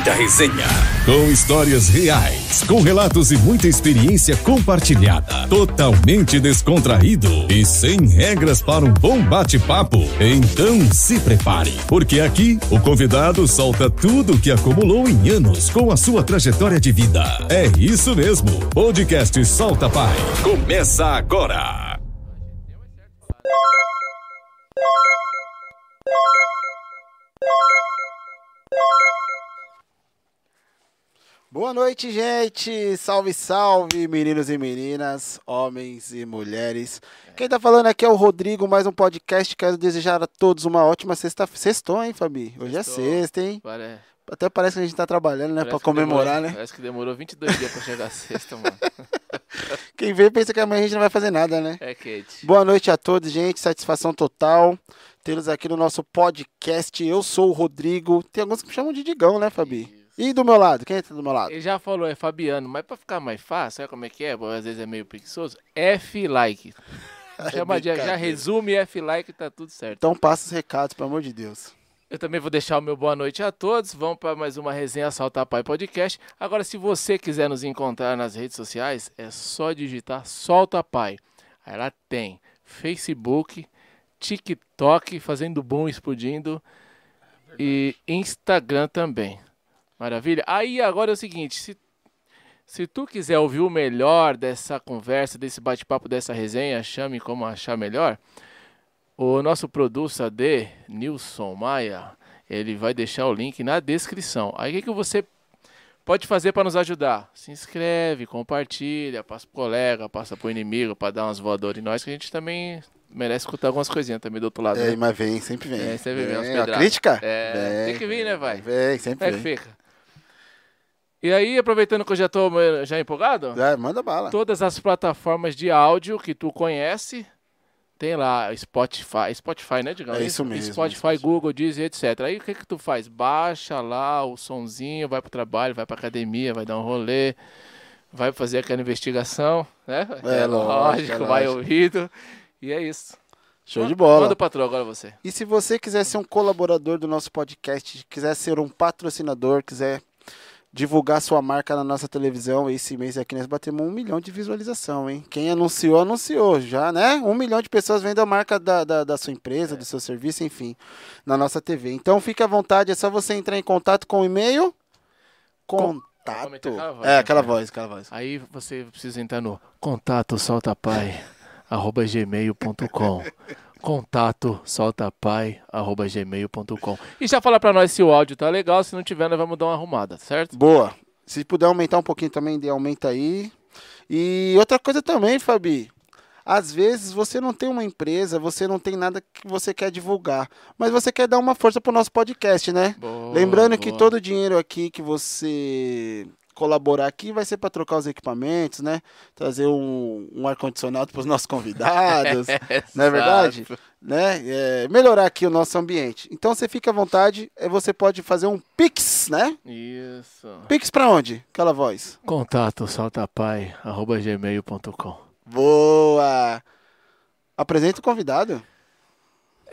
Muita resenha. Com histórias reais, com relatos e muita experiência compartilhada. Totalmente descontraído e sem regras para um bom bate-papo. Então se prepare, porque aqui o convidado solta tudo que acumulou em anos com a sua trajetória de vida. É isso mesmo. Podcast Solta Pai. Começa agora. Boa noite, gente! Salve, salve, meninos e meninas, homens e mulheres. Quem tá falando aqui é o Rodrigo, mais um podcast. Quero desejar a todos uma ótima sexta. Sextou, hein, Fabi? Hoje é Sextou. sexta, hein? Até parece que a gente tá trabalhando, né? parece Pra comemorar, demorou- né? Parece que demorou 22 dias pra chegar a sexta, mano. Quem vê pensa que amanhã a gente não vai fazer nada, né? É, Kate. Boa noite a todos, gente. Satisfação total. Tê-los aqui no nosso podcast. Eu sou o Rodrigo. Tem alguns que me chamam de Digão, né, Fabi? E do meu lado? Quem tá do meu lado? Ele já falou, é Fabiano, mas pra ficar mais fácil, sabe como é que é? Bom, às vezes é meio preguiçoso. F-like. Chama de, já resume F-like, tá tudo certo. Então passa os recados, pelo amor de Deus. Eu também vou deixar o meu boa noite a todos. Vamos para mais uma resenha Salta Pai Podcast. Agora, se você quiser nos encontrar nas redes sociais, é só digitar Solta Pai. Aí lá tem Facebook, TikTok, fazendo boom, explodindo, e Instagram também. Maravilha? Aí agora é o seguinte, se, se tu quiser ouvir o melhor dessa conversa, desse bate-papo, dessa resenha, chame como achar melhor. O nosso producer de Nilson Maia, ele vai deixar o link na descrição. Aí o que, que você pode fazer para nos ajudar? Se inscreve, compartilha, passa pro colega, passa pro inimigo, para dar umas voadoras em nós, que a gente também merece escutar algumas coisinhas também do outro lado. É, né? mas vem, sempre vem. É, sempre vem umas a crítica? É, Vem, tem que vir, né, vai? Vem, sempre é vem. fica? E aí, aproveitando que eu já tô eh, já empolgado, É, manda bala. todas as plataformas de áudio que tu conhece, tem lá Spotify, Spotify, né, Digão? É isso mesmo, Spotify, Spotify. Google, Deezer, etc. Aí o que que tu faz? Baixa lá o sonzinho, vai pro trabalho, vai pra academia, vai dar um rolê, vai fazer aquela investigação, né? É, lógico, é vai lógico. ouvido. E é isso. Show de bola. Manda o patrão agora você. E se você quiser ser um colaborador do nosso podcast, quiser ser um patrocinador, quiser divulgar sua marca na nossa televisão, esse mês aqui nós batemos um milhão de visualização, hein? Quem anunciou, anunciou já, né? Um milhão de pessoas vendo a marca da, da, da sua empresa, do seu serviço, enfim, na nossa TV. Então fique à vontade, é só você entrar em contato com o e-mail. Contato. Realmente aquela voz, É, né? aquela voz, aquela voz. Aí você precisa entrar no contato soltapai arroba gmail.com contato soltapai arroba gmail.com e já fala pra nós se o áudio tá legal, se não tiver nós vamos dar uma arrumada, certo? Boa. Se puder aumentar um pouquinho também, dê aumenta aí. E outra coisa também, Fabi. Às vezes você não tem uma empresa, você não tem nada que você quer divulgar, mas você quer dar uma força pro nosso podcast, né? Boa, Lembrando que boa. todo o dinheiro aqui que você colaborar aqui vai ser para trocar os equipamentos, né? Trazer um, um ar-condicionado para os nossos convidados, não é verdade? Né? É, melhorar aqui o nosso ambiente. Então você fica à vontade, é, você pode fazer um Pix, né? Isso. Pix para onde? Aquela voz. Contato soltapai arroba gmail.com Boa! Apresenta o convidado.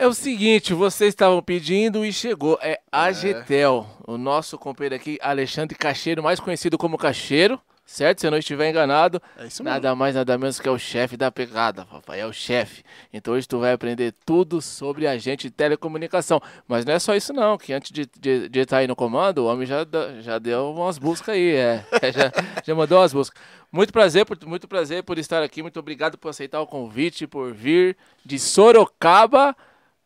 É o seguinte, vocês estavam pedindo e chegou. É a Getel, o nosso companheiro aqui, Alexandre Cacheiro, mais conhecido como Cacheiro, certo? Se eu não estiver enganado. É. Nada mais, nada menos que é o chefe da pegada, papai. É o chefe. Então hoje tu vai aprender tudo sobre agente de telecomunicação. Mas não é só isso não, que antes de, de, de estar aí no comando, o homem já, já deu umas buscas aí, é. já, já mandou umas buscas. Muito prazer, por, muito prazer por estar aqui. Muito obrigado por aceitar o convite, por vir de Sorocaba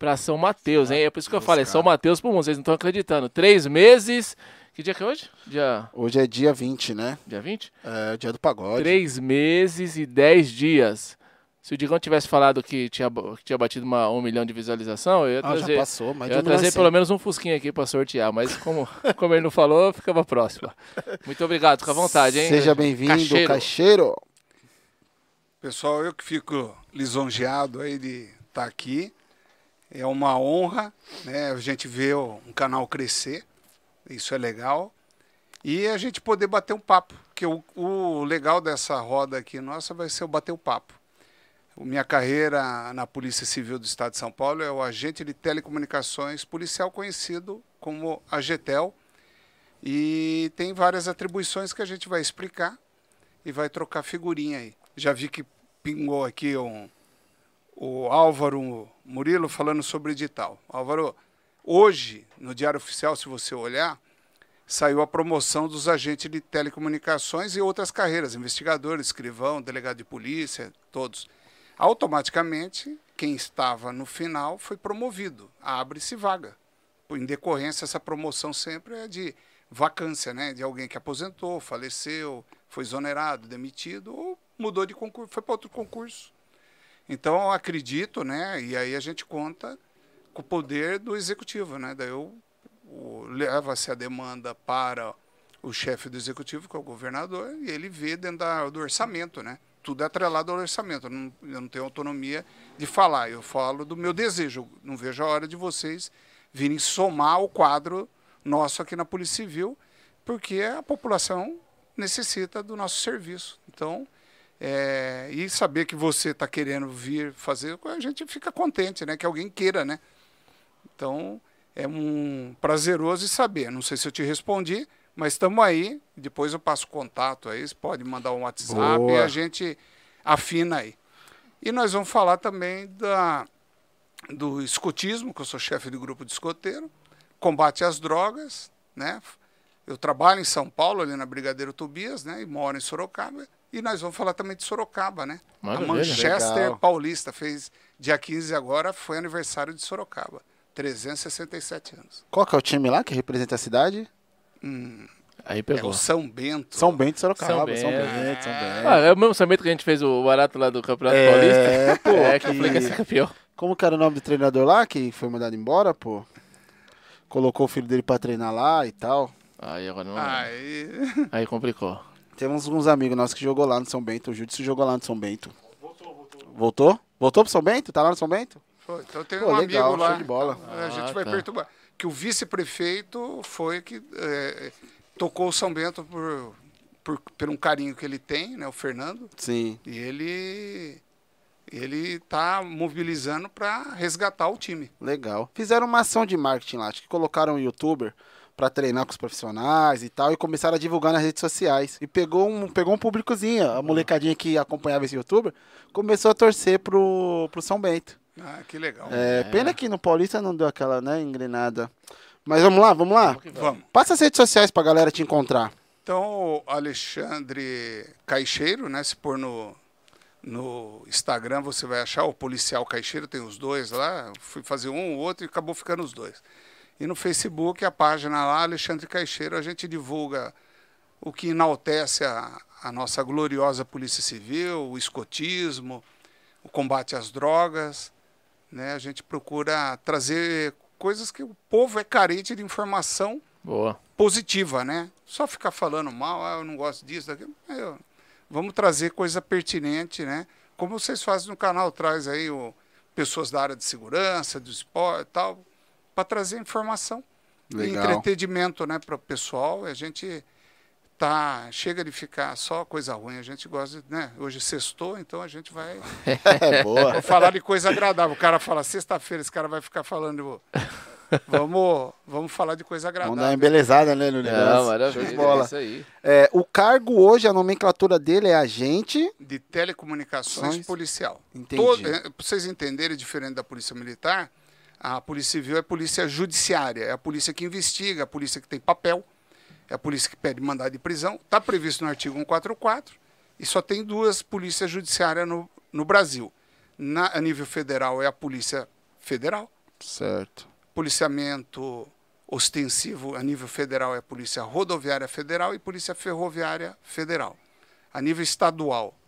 para São Mateus, hein? É por isso que eu falo, é São Mateus pro mundo. Vocês não estão acreditando. Três meses. Que dia que é hoje? Dia, Hoje é dia 20, né? dia 20? É o dia do pagode. Três meses e dez dias. Se o Digão tivesse falado que tinha, que tinha batido uma, um milhão de visualização, eu ia Ah, já trazer, passou, mas eu ia trazer pelo menos um fusquinha aqui pra sortear. Mas como, como ele não falou, ficava próxima. Muito obrigado, fica à vontade, hein? Seja bem-vindo, Cacheiro. Cacheiro. Pessoal, eu que fico lisonjeado aí de estar aqui. É uma honra, né? A gente vê um canal crescer. Isso é legal. E a gente poder bater um papo. Porque o, o legal dessa roda aqui nossa vai ser o bater o papo. Minha carreira na Polícia Civil do Estado de São Paulo é o agente de telecomunicações policial conhecido como AGETEL. E tem várias atribuições que a gente vai explicar e vai trocar figurinha aí. Já vi que pingou aqui um, o Álvaro Murilo falando sobre edital. Álvaro, hoje, no Diário Oficial, se você olhar, saiu a promoção dos agentes de telecomunicações e outras carreiras, investigador, escrivão, delegado de polícia, todos. Automaticamente, quem estava no final foi promovido. Abre-se vaga. Em decorrência, essa promoção sempre é de vacância, né? De alguém que aposentou, faleceu, foi exonerado, demitido ou mudou de concurso, foi para outro concurso. Então, eu acredito, né? E aí a gente conta com o poder do executivo, né? Daí eu leva-se a demanda para o chefe do executivo, que é o governador, e ele vê dentro da, do orçamento, né? Tudo é atrelado ao orçamento. Eu não, eu não tenho autonomia de falar. Eu falo do meu desejo. Eu não vejo a hora de vocês virem somar o quadro nosso aqui na Polícia Civil, porque a população necessita do nosso serviço. Então, é, e saber que você está querendo vir fazer, a gente fica contente, né? Que alguém queira, né? Então, é um prazeroso saber. Não sei se eu te respondi, mas estamos aí. Depois eu passo contato aí, você pode mandar um WhatsApp Boa. e a gente afina aí. E nós vamos falar também da, do escotismo, que eu sou chefe de grupo de escoteiro, combate às drogas, né? Eu trabalho em São Paulo, ali na Brigadeiro Tobias, né? E moro em Sorocaba. E nós vamos falar também de Sorocaba, né? Maravilha, a Manchester legal. Paulista fez dia 15 agora, foi aniversário de Sorocaba. 367 anos. Qual que é o time lá que representa a cidade? Hum, Aí pegou. É o São Bento. São Bento Sorocaba. São Bento, São Bento. São Bento. Ah, é o mesmo São Bento que a gente fez o barato lá do Campeonato é, Paulista. É, pô. É, que, que eu falei que ia ser campeão. Como que era o nome do treinador lá que foi mandado embora, pô? Colocou o filho dele pra treinar lá e tal. Aí agora não. Aí, Aí complicou. Temos uns amigos nossos que jogou lá no São Bento. O Júdice jogou lá no São Bento. Voltou, voltou. Voltou? Voltou pro São Bento? Tá lá no São Bento? Foi. Então tem Pô, um legal, amigo lá. de bola. a gente ah, vai tá. perturbar. Que o vice-prefeito foi que é, tocou o São Bento por, por, por um carinho que ele tem, né? O Fernando. Sim. E ele ele está mobilizando para resgatar o time. Legal. Fizeram uma ação de marketing lá, acho que colocaram um youtuber para treinar com os profissionais e tal, e começaram a divulgar nas redes sociais. E pegou um, pegou um públicozinho, a molecadinha que acompanhava esse youtuber, começou a torcer pro, pro São Bento. Ah, que legal. É, é. Pena que no Paulista não deu aquela, né, engrenada. Mas vamos lá, vamos lá? Vamos. vamos. Passa as redes sociais pra galera te encontrar. Então, Alexandre Caixeiro, né, se pôr no, no Instagram, você vai achar o Policial Caixeiro, tem os dois lá. Fui fazer um, o outro e acabou ficando os dois. E no Facebook, a página lá, Alexandre Caixeiro, a gente divulga o que enaltece a, a nossa gloriosa Polícia Civil, o escotismo, o combate às drogas. Né? A gente procura trazer coisas que o povo é carente de informação Boa. positiva, né? Só ficar falando mal, ah, eu não gosto disso, daquilo. Eu, vamos trazer coisa pertinente, né? Como vocês fazem no canal, traz aí o, pessoas da área de segurança, do esporte e tal para trazer informação Legal. e entretenimento né, para o pessoal. A gente tá chega de ficar só coisa ruim. A gente gosta, né? Hoje sextou, então a gente vai é, boa. falar de coisa agradável. O cara fala sexta-feira, esse cara vai ficar falando. Vamos, vamos falar de coisa agradável. Vamos dar uma embelezada né, no negócio. Não, maravilha, de bola. É isso aí. É, o cargo hoje, a nomenclatura dele é agente... De telecomunicações Sons... policial. Entendi. Todo, é, para vocês entenderem, diferente da polícia militar, a Polícia Civil é a polícia judiciária, é a polícia que investiga, a polícia que tem papel, é a polícia que pede mandado de prisão. Está previsto no artigo 144 e só tem duas polícias judiciárias no, no Brasil. Na, a nível federal é a Polícia Federal. Certo. Policiamento ostensivo a nível federal é a Polícia Rodoviária Federal e Polícia Ferroviária Federal. A nível estadual,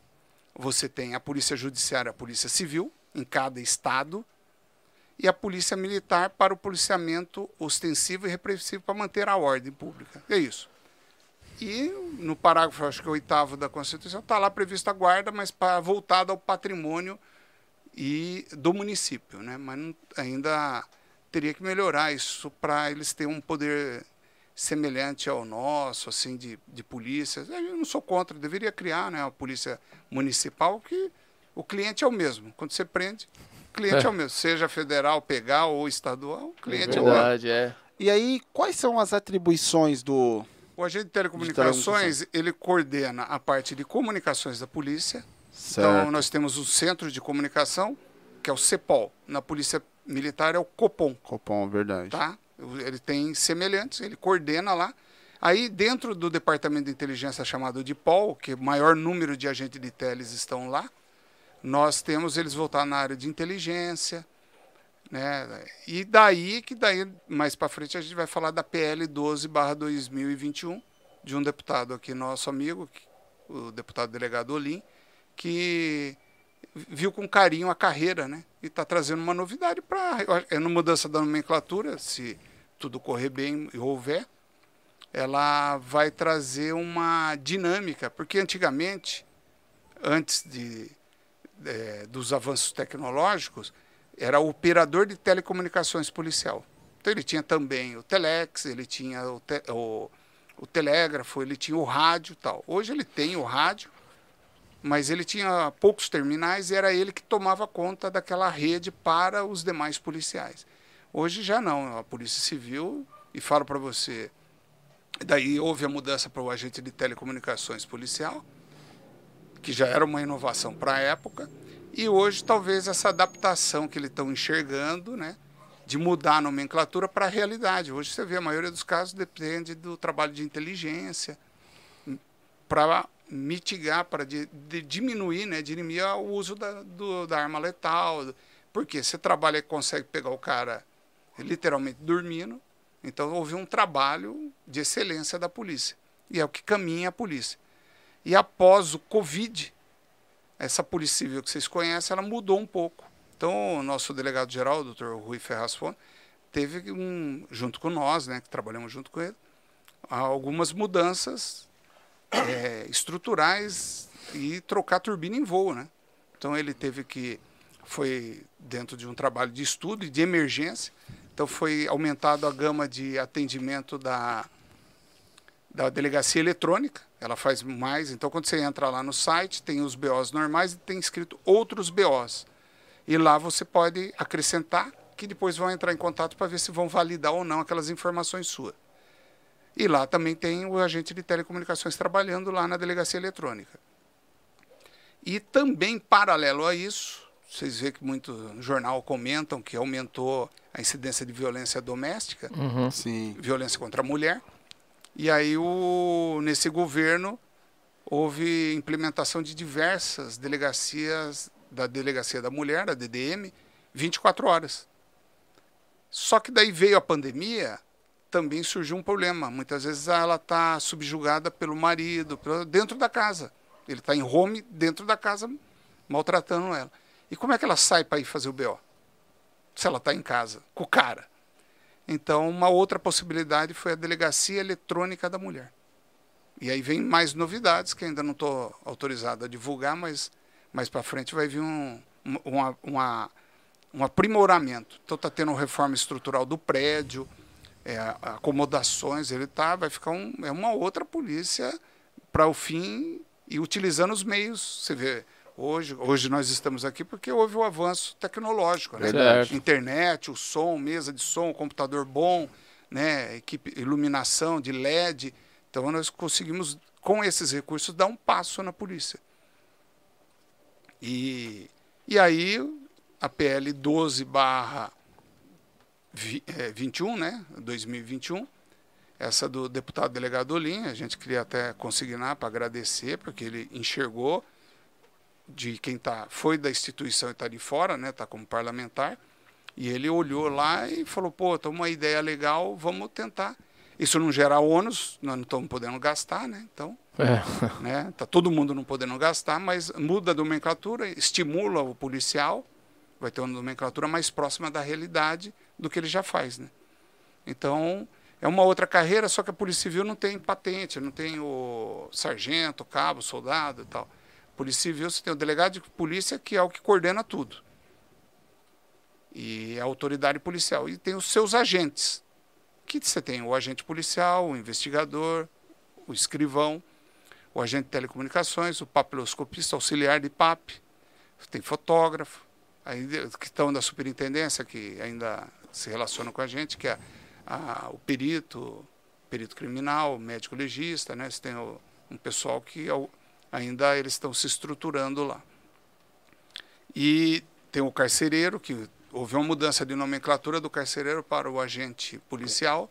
você tem a Polícia Judiciária, a Polícia Civil, em cada estado, e a polícia militar para o policiamento ostensivo e repressivo para manter a ordem pública. É isso. E no parágrafo, acho que oitavo da Constituição, está lá prevista a guarda, mas para, voltada ao patrimônio e do município. Né? Mas não, ainda teria que melhorar isso para eles terem um poder semelhante ao nosso, assim, de, de polícia. Eu não sou contra, deveria criar né, a polícia municipal, que o cliente é o mesmo. Quando você prende, cliente é, é o mesmo, seja federal, pegar ou estadual, o cliente é, verdade, é o mesmo. É. E aí, quais são as atribuições do, O agente de telecomunicações, ele coordena a parte de comunicações da polícia. Certo. Então, nós temos o Centro de Comunicação, que é o CEPOL. Na Polícia Militar é o COPOM, Copom, verdade. tá? Ele tem semelhantes, ele coordena lá. Aí, dentro do Departamento de Inteligência chamado de POL, que o maior número de agentes de teles estão lá, nós temos eles voltados na área de inteligência, né? E daí que daí mais para frente a gente vai falar da PL 12/2021 de um deputado aqui nosso amigo, o deputado delegado Olim, que viu com carinho a carreira, né? E está trazendo uma novidade para é uma mudança da nomenclatura, se tudo correr bem e houver, ela vai trazer uma dinâmica, porque antigamente, antes de, eh, dos avanços tecnológicos, era operador de telecomunicações policial. Então ele tinha também o telex, ele tinha o, te- o, o telégrafo, ele tinha o rádio tal. Hoje ele tem o rádio, mas ele tinha poucos terminais e era ele que tomava conta daquela rede para os demais policiais. Hoje já não, a Polícia Civil, e falo para você, daí houve a mudança para o agente de telecomunicações policial, que já era uma inovação para a época, e hoje talvez essa adaptação que eles estão enxergando, né, de mudar a nomenclatura para a realidade. Hoje você vê a maioria dos casos depende do trabalho de inteligência para mitigar, para de, de diminuir, né, diminuir o uso da, do, da arma letal. Porque você trabalha e consegue pegar o cara literalmente dormindo. Então houve um trabalho de excelência da polícia. E é o que caminha a polícia. E após o Covid, essa Polícia Civil que vocês conhecem, ela mudou um pouco. Então, o nosso delegado-geral, o Dr. Rui Ferraz Fon, teve um, junto com nós, né, que trabalhamos junto com ele, algumas mudanças é, estruturais e trocar turbina em voo, né? Então ele teve que foi dentro de um trabalho de estudo e de emergência. Então foi aumentado a gama de atendimento da da delegacia eletrônica. Ela faz mais. Então quando você entra lá no site, tem os BOs normais e tem escrito outros BOs. E lá você pode acrescentar que depois vão entrar em contato para ver se vão validar ou não aquelas informações suas. E lá também tem o agente de telecomunicações trabalhando lá na delegacia eletrônica. E também, paralelo a isso, vocês veem que muito jornal comentam que aumentou a incidência de violência doméstica, Sim. violência contra a mulher. E aí, o, nesse governo, houve implementação de diversas delegacias, da Delegacia da Mulher, da DDM, 24 horas. Só que daí veio a pandemia, também surgiu um problema. Muitas vezes ela está subjugada pelo marido, dentro da casa. Ele está em home dentro da casa, maltratando ela. E como é que ela sai para ir fazer o BO? Se ela está em casa, com o cara. Então, uma outra possibilidade foi a Delegacia Eletrônica da Mulher. E aí vem mais novidades que ainda não estou autorizado a divulgar, mas mais para frente vai vir um, um- uma, uma- um aprimoramento. Então está tendo reforma estrutural do prédio, é, acomodações, ele tá, vai ficar um, é uma outra polícia para o fim e utilizando os meios. Você vê, hoje, hoje nós estamos aqui porque houve o avanço tecnológico, né? Verdade. Internet, o som, mesa de som, computador bom, né? Equipe, iluminação de LED. Então nós conseguimos, com esses recursos, dar um passo na polícia. E, e aí a PL 12 barra vi- eh, 21, né? 2021, essa do deputado delegado Olim, a gente queria até consignar para agradecer, porque ele enxergou de quem tá, foi da instituição e está de fora, né? Está como parlamentar. E ele olhou lá e falou, pô, tá uma ideia legal, vamos tentar. Isso não gera ônus, nós não estamos podendo gastar, né? Então, É. né? Tá todo mundo não podendo gastar, mas muda a nomenclatura, estimula o policial, vai ter uma nomenclatura mais próxima da realidade do que ele já faz, né? Então, é uma outra carreira, só que a Polícia Civil não tem patente, não tem o sargento, cabo, soldado e tal. Polícia Civil, você tem o delegado de polícia, que é o que coordena tudo. E é a autoridade policial. E tem os seus agentes. Que você tem o agente policial, o investigador, o escrivão, o agente de telecomunicações, o papiloscopista auxiliar de PAP, tem fotógrafo, de- que estão da superintendência, que ainda se relacionam com a gente, que é a- o perito, perito criminal, médico legista, né? Você tem o, um pessoal que ao- ainda eles estão se estruturando lá. E tem o carcereiro, que houve uma mudança de nomenclatura do carcereiro para o agente policial.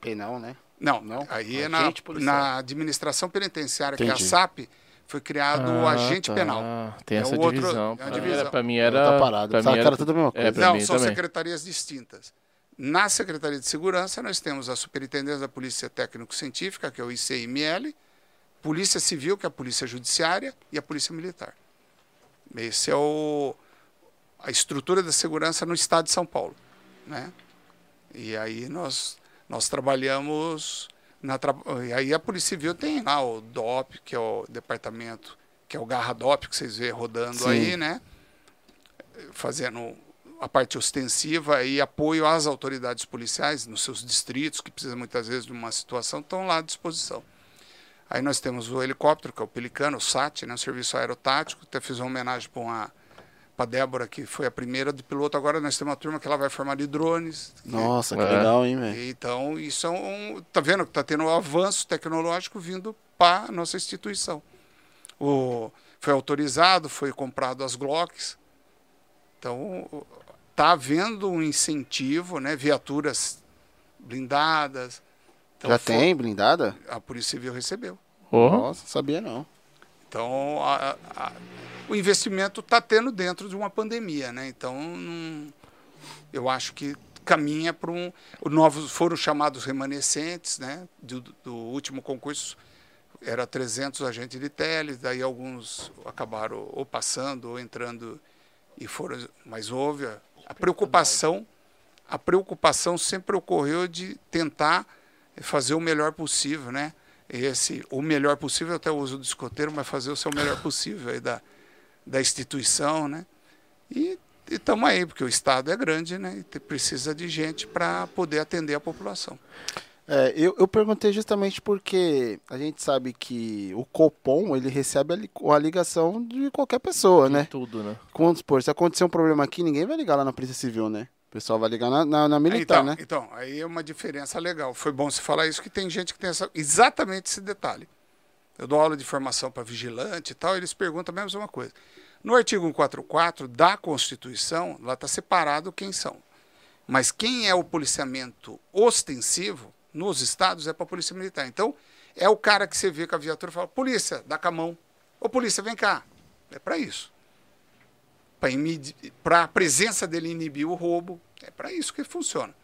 Penal, né? Não, Não? aí é na, policial. na administração penitenciária, que é a Entendi. SAP, foi criado o Ah, agente tá. penal. Tem É essa o outro- divisão. é uma Pra mim era- Tá era. parado. pra mim cara tudo a mesma É, coisa. pra Não, são também. secretarias distintas. Na Secretaria de Segurança, nós temos a Superintendência da Polícia Técnico-Científica, que é o ICML, Polícia Civil, que é a Polícia Judiciária, e a Polícia Militar. Esse é o, a estrutura da segurança no estado de São Paulo. Né? E aí nós, nós trabalhamos. Na. E aí a Polícia Civil tem lá o DOP, que é o departamento, que é o Garra DOP, que vocês vê rodando Sim. aí, né? Fazendo a parte ostensiva e apoio às autoridades policiais nos seus distritos, que precisam muitas vezes de uma situação, estão lá à disposição. Aí nós temos o helicóptero, que é o Pelicano, o SAT, né, o Serviço Aerotático. Até fiz uma homenagem para uma para Débora, que foi a primeira de piloto. Agora nós temos uma turma que ela vai formar de drones. né? Nossa, que É. legal, hein, velho? Então, isso é um. Tá vendo que está tendo um avanço tecnológico vindo para a nossa instituição. O, foi autorizado, foi comprado as Glocks. Então, está havendo um incentivo, né? Viaturas blindadas. Então, Já foi- tem blindada? A Polícia Civil recebeu. Oh, Nossa, sabia não. Então, a- a- o investimento está tendo dentro de uma pandemia, né? Então, não- eu acho que caminha para um. Os novos foram chamados remanescentes, né? Do, do último concurso era 300 agentes de tele, daí alguns acabaram ou passando ou entrando e foram. Mas houve a, a preocupação. A preocupação sempre ocorreu de tentar fazer o melhor possível, né? Esse, o melhor possível, até uso do escoteiro, mas fazer o seu melhor possível aí da, da instituição, né? E estamos aí, porque o Estado é grande, né? E precisa de gente para poder atender a população. É, eu, eu perguntei justamente porque a gente sabe que o Copom, ele recebe a, li- a ligação de qualquer pessoa, né? Tudo, né? Vamos supor, se acontecer um problema aqui, ninguém vai ligar lá na Polícia Civil, né? O pessoal vai ligar na, na, na militar, então, né? então, aí é uma diferença legal. Foi bom você falar isso, que tem gente que tem essa, exatamente esse detalhe. Eu dou aula de formação para vigilante e tal, e eles perguntam a mesma coisa. No artigo 144 da Constituição, lá está separado quem são. Mas quem é o policiamento ostensivo nos estados é para a Polícia Militar. Então, é o cara que você vê com a viatura e fala: polícia, dá com a mão. Ô, polícia, vem cá. É para isso. Para a presença dele inibir o roubo. É para isso que funciona.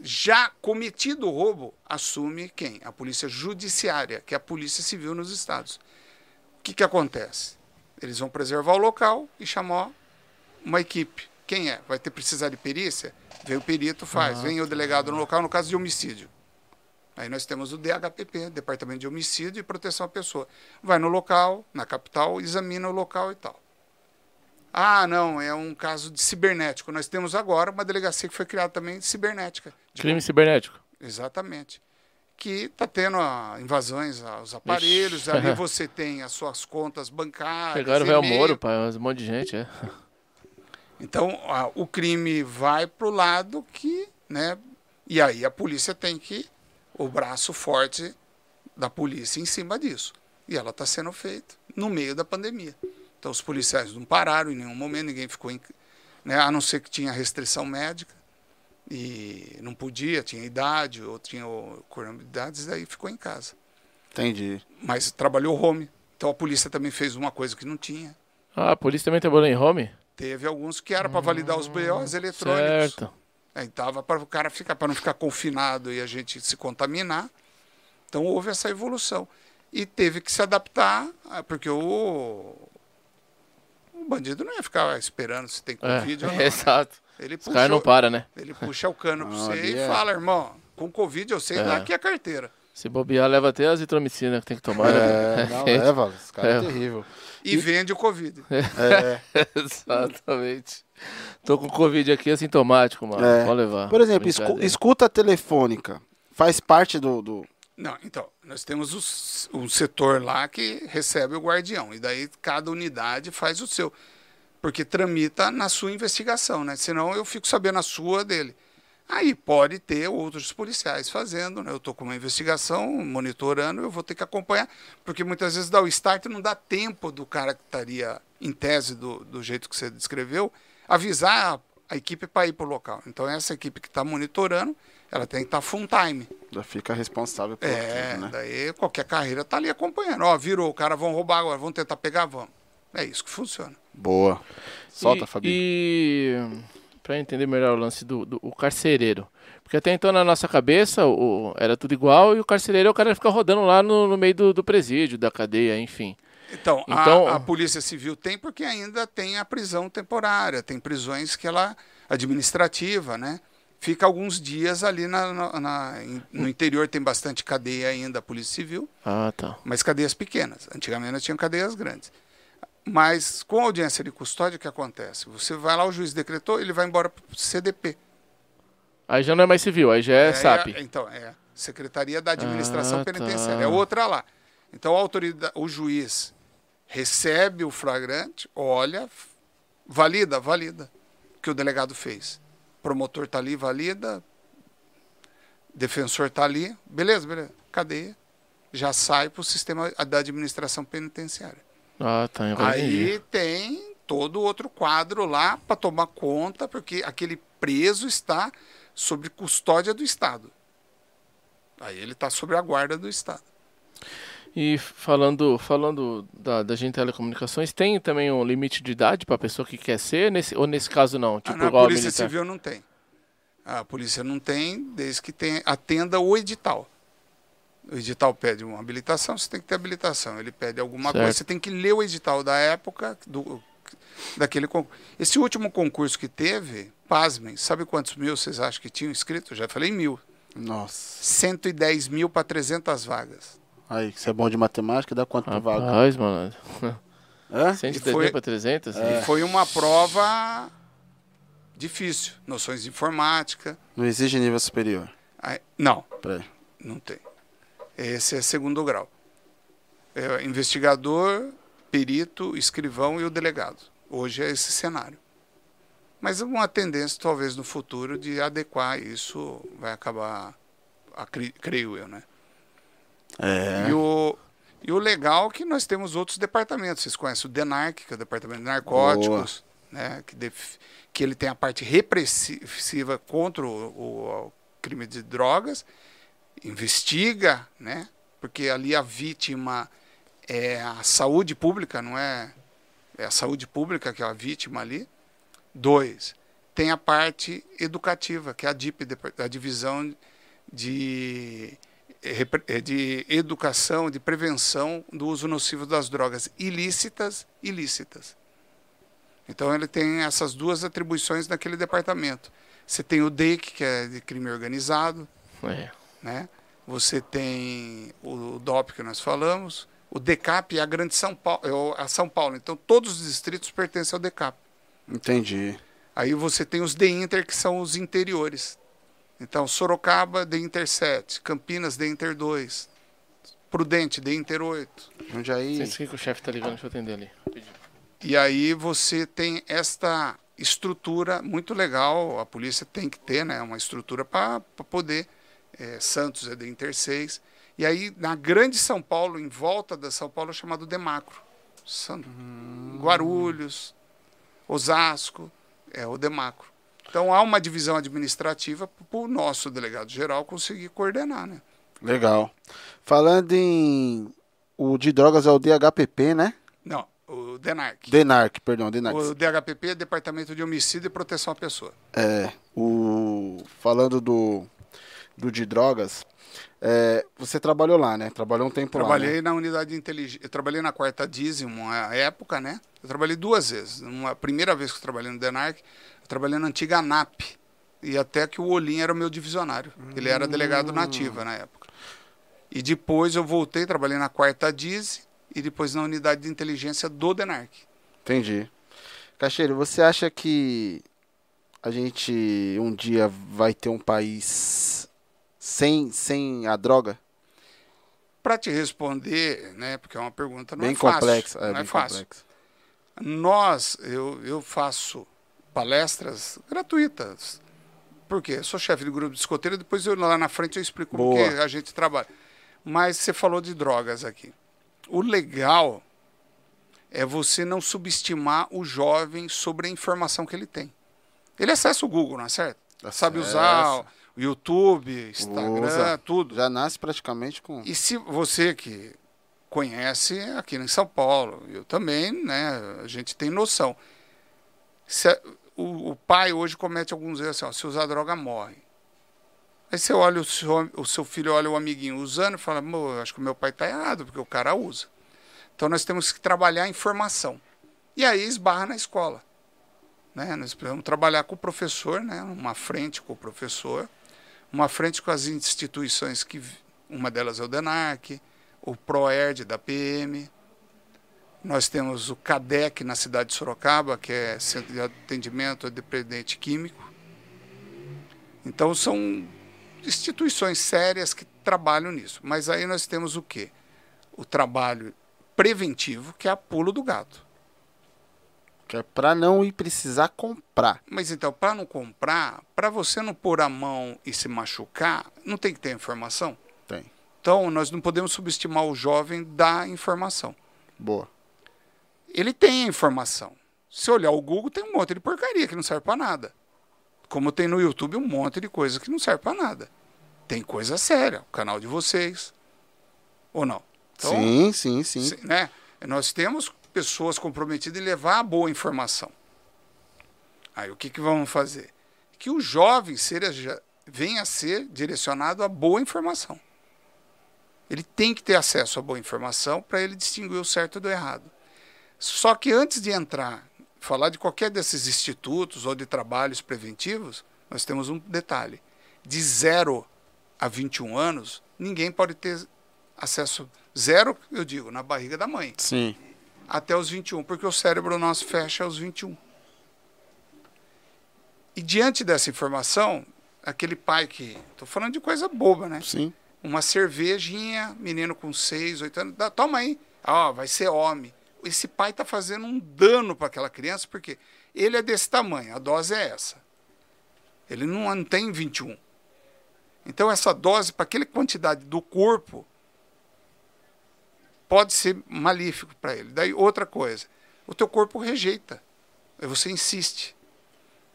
Já cometido o roubo, assume quem? A polícia judiciária, que é a polícia civil nos estados. O que, que acontece? Eles vão preservar o local e chamar uma equipe. Quem é? Vai ter precisar de perícia? Vem o perito, faz. Vem o delegado no local, no caso de homicídio. Aí nós temos o DHPP, Departamento de Homicídio e Proteção à Pessoa. Vai no local, na capital, examina o local e tal. Ah, não, é um caso de cibernético. Nós temos agora uma delegacia que foi criada também de cibernética. De Crime cibernético. Exatamente. Que está tendo ah, invasões aos aparelhos, Ixi. ali você tem as suas contas bancárias. Pegaram o Véu. Moro, pai, um monte de gente, é. Então, ah, o crime vai para o lado que, né? E aí a polícia tem que, o braço forte da polícia em cima disso. E ela está sendo feita no meio da pandemia. Então, os policiais não pararam em nenhum momento, ninguém ficou em. Né, a não ser que tinha restrição médica e não podia, tinha idade ou tinha o- comorbidades, daí ficou em casa. Entendi. Mas trabalhou home. Então, a polícia também fez uma coisa que não tinha. Ah, a polícia também trabalhou em home? Teve alguns que era para validar os BOs eletrônicos. Certo. Aí tava para o cara ficar, para não ficar confinado e a gente se contaminar. Então houve essa evolução. E teve que se adaptar, porque o bandido não ia ficar esperando se tem Covid ou não. É, exato. Ele Os caras não puxa, param, né? ele puxa o cano para Não, você e é- fala, irmão, com Covid eu sei É. lá que é a carteira. Se bobear, leva até azitromicina que tem que tomar, É, né? não leva, os caras É. é terrível. E, vende o Covid. É, Exatamente. Tô com Covid aqui assintomático, mano. É. Pode levar. por exemplo, escu- escuta telefônica. Faz parte do. do... Não, então, nós temos os- um setor lá que recebe o guardião, e daí cada unidade faz o seu. Porque tramita na sua investigação, né? Senão eu fico sabendo a sua dele. Aí pode ter outros policiais fazendo, né? Eu estou com uma investigação, monitorando, eu vou ter que acompanhar, porque muitas vezes dá o start não dá tempo do cara que estaria em tese do, do jeito que você descreveu, avisar a, a equipe para ir para o local. Então essa equipe que está monitorando, ela tem que estar tá full time. Já fica responsável pelo É, tudo, né? daí qualquer carreira tá ali acompanhando. Ó, virou, o cara vão roubar agora, vão tentar pegar, vamos. É isso que funciona. Boa. Solta, e, Fabinho. E para entender melhor o lance do, do o carcereiro. Porque até então na nossa cabeça o, era tudo igual e o carcereiro é o cara que fica rodando lá no, no meio do, do, presídio, da cadeia, enfim. Então, então a, a, Polícia Civil tem porque ainda tem a prisão temporária, tem prisões que ela administrativa, né? Fica alguns dias ali na, na, na, no interior, tem bastante cadeia ainda, a Polícia Civil. Ah, tá. Mas cadeias pequenas. Antigamente tinham cadeias grandes. Mas com audiência de custódia, o que acontece? Você vai lá, o juiz decretou, ele vai embora para o CDP. Aí já não é mais civil, aí já é, é SAP. É, então, é Secretaria da Administração ah, tá. Penitenciária. Tá. É outra lá. Então a autoridade, o juiz recebe o flagrante, olha, valida, valida o que o delegado fez. Promotor está ali, valida, defensor está ali, beleza, beleza, cadeia, já sai para o sistema da administração penitenciária. Ah, tá. Aí tem todo outro quadro lá para tomar conta, porque aquele preso está sob custódia do Estado. Aí ele está sob a guarda do Estado. E falando, falando da, da gente telecomunicações, tem também um limite de idade para a pessoa que quer ser, nesse, ou nesse caso não? Tipo, ah, na Polícia Civil não tem. A polícia não tem, desde que tenha, atenda o edital. O edital pede uma habilitação, você tem que ter habilitação. Ele pede alguma certo. coisa, você tem que ler o edital da época do, daquele concurso. Esse último concurso que teve, pasmem, sabe quantos mil vocês acham que tinham inscrito? Já falei mil. Nossa. 110 mil para 300 vagas. Aí, você é bom de matemática, dá quanto por vaga? Rapaz, mano. É? 110 mil para 300? É. foi uma prova difícil. Noções de informática. Não exige nível superior? Aí, não. Não tem. Esse é segundo grau. É investigador, perito, escrivão e o delegado. Hoje é esse cenário. Mas uma tendência, talvez, no futuro, de adequar isso vai acabar, creio eu, né? É. E o, e o legal é que nós temos outros departamentos. Vocês conhecem o DENARC, que é o Departamento de Narcóticos, né? que, def, que ele tem a parte repressiva contra o, o, o crime de drogas investiga, né? Porque ali a vítima é a saúde pública, não é? É a saúde pública que é a vítima ali. Dois, tem a parte educativa, que é a DIP, a divisão de, de educação, de prevenção do uso nocivo das drogas ilícitas, ilícitas. Então ele tem essas duas atribuições naquele departamento. Você tem o DEIC, que é de crime organizado. É. Né? Você tem o DOP que nós falamos, o DECAP é a grande São Paulo, é a São Paulo. Então todos os distritos pertencem ao DECAP. Entendi. Aí você tem os DEINTER, que são os interiores. Então, Sorocaba, DEINTER 7, Campinas, DEINTER 2, Prudente, DEINTER 8. Jundiaí... Sei que o chefe está ligando, deixa eu atender ali. E aí você tem esta estrutura muito legal, a polícia tem que ter né, uma estrutura para poder é, Santos é da Inter 6. E aí, na grande São Paulo, em volta da São Paulo, é chamado Demacro. São, hum. Guarulhos, Osasco, é o Demacro. Então há uma divisão administrativa para o nosso delegado geral conseguir coordenar, né? Legal. Falando em o de drogas é o DHPP, né? Não, o DENARC. DENARC, perdão, DENARC. O DHPP é Departamento de Homicídio e Proteção à Pessoa. É, o falando do do de drogas, é, você trabalhou lá, né? Trabalhou um tempo trabalhei lá. Trabalhei né? na unidade de inteligência. Eu trabalhei na quarta dízimo, uma época, né? Eu trabalhei duas vezes. Uma primeira vez que eu trabalhei no DENARC, eu trabalhei na antiga ANAP. E até que o Olim era o meu divisionário. Hum. Ele era delegado nativa na época. E depois eu voltei, trabalhei na quarta DIZ e depois na unidade de inteligência do DENARC. Entendi. Cacheiro, você acha que a gente um dia vai ter um país sem, sem a droga? Para te responder, né, porque é uma pergunta não bem é fácil, complexa, é, não é fácil. Complexa. Nós, eu, eu faço palestras gratuitas Por quê? Eu sou chefe do grupo de escoteiro, depois eu, lá na frente eu explico como Boa. que a gente trabalha. Mas você falou de drogas aqui. O legal é você não subestimar o jovem sobre a informação que ele tem. Ele acessa o Google, não é certo? Sabe Acessa. usar o YouTube, Instagram, Usa. tudo. Já nasce praticamente com. E se você que conhece aqui em São Paulo, eu também, né? A gente tem noção. Se o, o pai hoje comete alguns erros assim, ó, se usar droga, morre. Aí você olha o seu, o seu filho, olha o amiguinho usando e fala, "Pô, eu acho que o meu pai está errado, porque o cara usa. Então nós temos que trabalhar a informação. E aí esbarra na escola. Né? Nós precisamos trabalhar com o professor, né? uma frente com o professor, uma frente com as instituições que uma delas é o DENARC, o PROERD da PM. Nós temos o CADEC na cidade de Sorocaba, que é Centro de Atendimento a Dependente Químico. Então são instituições sérias que trabalham nisso. Mas aí nós temos o quê? O trabalho preventivo, que é a pulo do gato. Que é pra não ir precisar comprar. Mas então, para não comprar, para você não pôr a mão e se machucar, não tem que ter informação? Tem. Então, nós não podemos subestimar o jovem da informação. Boa. Ele tem a informação. Se olhar o Google, tem um monte de porcaria que não serve para nada. Como tem no YouTube um monte de coisa que não serve para nada. Tem coisa séria, o canal de vocês. Ou não? Então, sim, sim, sim. né? Nós temos pessoas comprometidas em levar a boa informação. Aí o que, que vamos fazer? Que o jovem seja, venha a ser direcionado a boa informação. Ele tem que ter acesso a boa informação para ele distinguir o certo do errado. Só que antes de entrar, falar de qualquer desses institutos ou de trabalhos preventivos, nós temos um detalhe. De 0 a 21 anos, ninguém pode ter acesso zero, eu digo, na barriga da mãe, Sim. Até os 21, porque o cérebro nosso fecha aos 21. E diante dessa informação, aquele pai que. Estou falando de coisa boba, né? Sim. Uma cervejinha, menino com 6, 8 anos, dá, toma aí. Ó, vai ser homem. Esse pai está fazendo um dano para aquela criança, porque ele é desse tamanho, a dose é essa. Ele não tem 21. Então, essa dose, para aquela quantidade do corpo, pode ser malífico para ele. Daí, outra coisa, o teu corpo rejeita. Você insiste.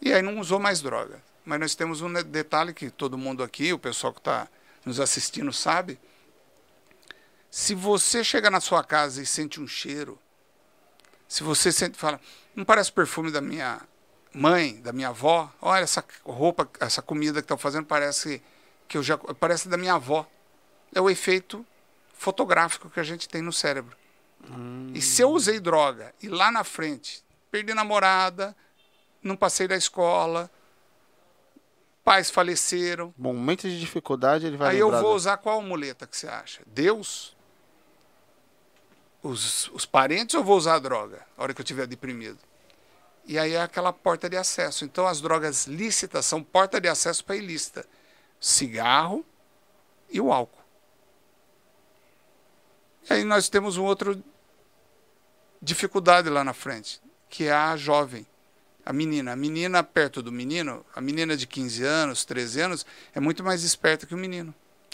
E aí não usou mais droga. Mas nós temos um de- detalhe que todo mundo aqui, o pessoal que está nos assistindo sabe. Se você chega na sua casa e sente um cheiro, se você sente fala, não parece perfume da minha mãe, da minha avó, olha essa roupa, essa comida que estão fazendo parece que eu já parece da minha avó. É o efeito fotográfico que a gente tem no cérebro. E se eu usei droga e lá na frente perdi namorada, não passei da escola, pais faleceram, Momento de dificuldade, ele vai aí eu vou da- usar qual muleta que você acha? Deus? Os, os parentes ou vou usar a droga? A hora que eu estiver deprimido. E aí é aquela porta de acesso. Então as drogas lícitas são porta de acesso para ilícita. Cigarro e o álcool. E aí nós temos um outro dificuldade lá na frente, que é a jovem, a menina. A menina perto do menino, a menina de 15 anos, 13 anos, é muito mais esperta que o menino,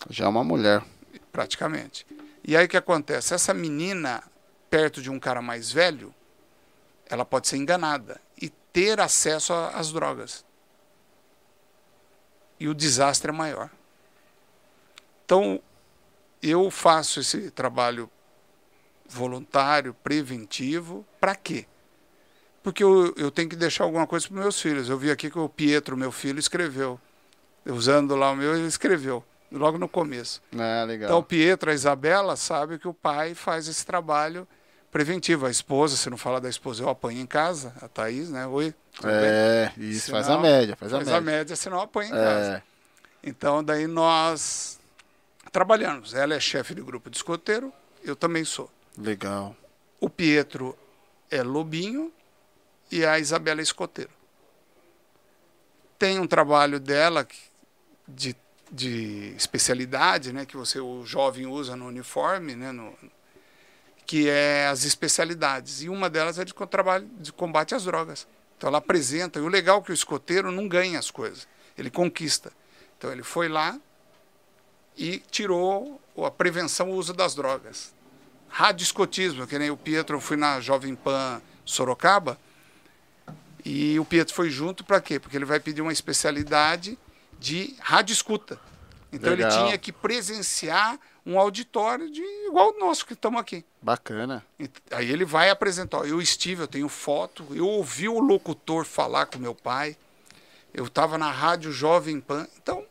Já é uma mulher. praticamente. E aí o que acontece? Essa menina, perto de um cara mais velho, ela pode ser enganada e ter acesso às drogas. E o desastre é maior. Então, eu faço esse trabalho voluntário, preventivo, para quê? Porque eu, eu tenho que deixar alguma coisa para meus filhos. Eu vi aqui que o Pietro, meu filho, escreveu. Usando lá o meu, ele escreveu, logo no começo. É, legal. Então, o Pietro, a Isabela, sabe que o pai faz esse trabalho preventivo. A esposa, se não falar da esposa, eu apanho em casa. A Thaís, né? Oi. tudo bem? é, isso, faz a Senão- média, faz a Faz média. a média, senão eu apanho em casa. É, Então, daí nós trabalhamos. Ela é chefe de grupo de escoteiro, eu também sou. legal. O Pietro é lobinho e a Isabela é escoteiro. Tem um trabalho dela de, de especialidade, né, que você o jovem usa no uniforme, né, no, que é as especialidades. E uma delas é de trabalho de combate às drogas. Então ela apresenta. E o legal é que o escoteiro não ganha as coisas. ele conquista. Então ele foi lá e tirou a prevenção o uso das drogas. Radiscotismo, que nem o Pietro, eu fui na Jovem Pan Sorocaba, e o Pietro foi junto para quê? Porque ele vai pedir uma especialidade de rádio escuta. Então Legal. ele tinha que presenciar um auditório de igual o nosso que estamos aqui. Bacana. E Aí ele vai apresentar. Eu estive, eu tenho foto, eu ouvi o locutor falar com meu pai. Eu estava na rádio Jovem Pan. Então,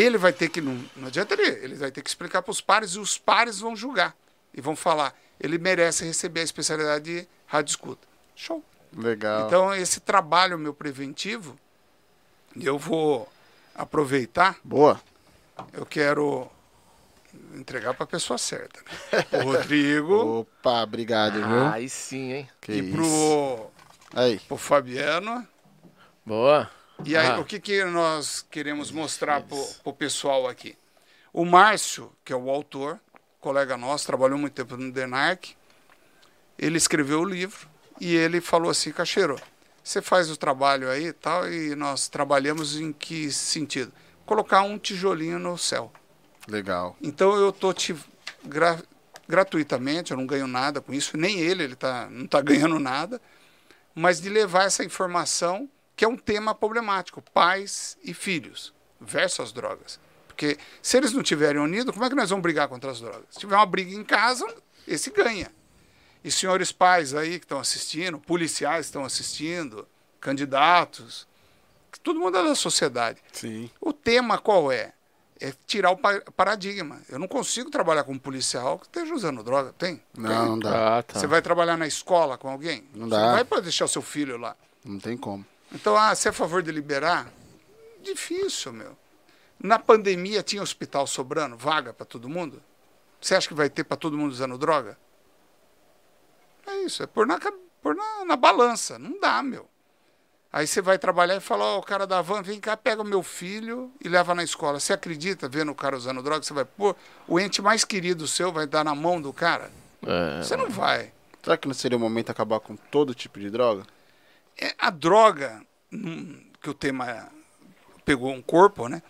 ele vai ter que. Não, não adianta ele, ele vai ter que explicar para os pares e os pares vão julgar. E vão falar, ele merece receber a especialidade de rádio escuta. Show. Legal. Então, esse trabalho meu preventivo, eu vou aproveitar, Boa. eu quero entregar para a pessoa certa. Né? O Rodrigo Opa, obrigado, viu? Aí sim, hein? que e isso. pro, Aí. pro Fabiano. Boa. E aí, Ah. o que, que nós queremos mostrar pro, pro pessoal aqui? O Márcio, que é o autor, colega nosso, trabalhou muito tempo no Denarc, ele escreveu o livro e ele falou assim, Cacheiro, você faz o trabalho aí e tal, e nós trabalhamos em que sentido? Colocar um tijolinho no céu. Legal. Então eu tô te gra- gratuitamente, eu não ganho nada com isso, nem ele, ele tá, não está ganhando nada, mas de levar essa informação, que é um tema problemático, pais e filhos versus as drogas. Porque se eles não tiverem unido, como é que nós vamos brigar contra as drogas? Se tiver uma briga em casa, esse ganha. E senhores pais aí que estão assistindo, policiais que estão assistindo, candidatos, todo mundo é da sociedade. Sim. O tema qual é? É tirar o pa- paradigma. Eu não consigo trabalhar com um policial que esteja usando droga. Tem? Não, não dá. Ah, tá. Você vai trabalhar na escola com alguém? Não Você dá. não vai deixar o seu filho lá. Não tem como. Então, ah, você é a favor de liberar? Difícil, meu. Na pandemia tinha hospital sobrando, vaga para todo mundo? Você acha que vai ter para todo mundo usando droga? É isso, é pôr na, pôr na, na balança. Não dá, meu. Aí você vai trabalhar e fala, ó, o cara da van, vem cá, pega o meu filho e leva na escola. Você acredita, vendo o cara usando droga, você vai pôr? O ente mais querido seu vai dar na mão do cara? É. Você não vai. Será que não seria o momento de acabar com todo tipo de droga? É, a droga, que o tema pegou um corpo, né?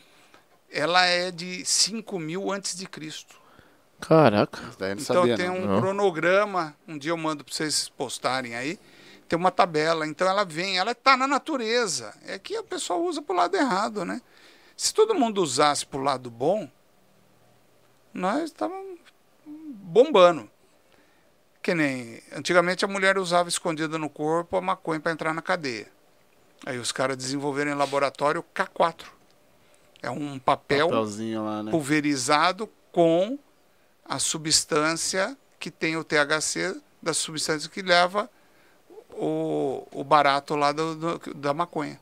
Ela é de 5 mil antes de Cristo. Caraca. Então sabia, tem não. um Não. cronograma, um dia eu mando para vocês postarem aí, tem uma tabela. Então ela vem, ela está na natureza. É que o pessoal usa para o lado errado, né? Se todo mundo usasse para o lado bom, nós estávamos bombando. Que nem antigamente a mulher usava escondida no corpo a maconha para entrar na cadeia. Aí os caras desenvolveram em laboratório K4. É um papel lá, né? pulverizado com a substância que tem o THC da substância que leva o, o barato lá do, do- da maconha.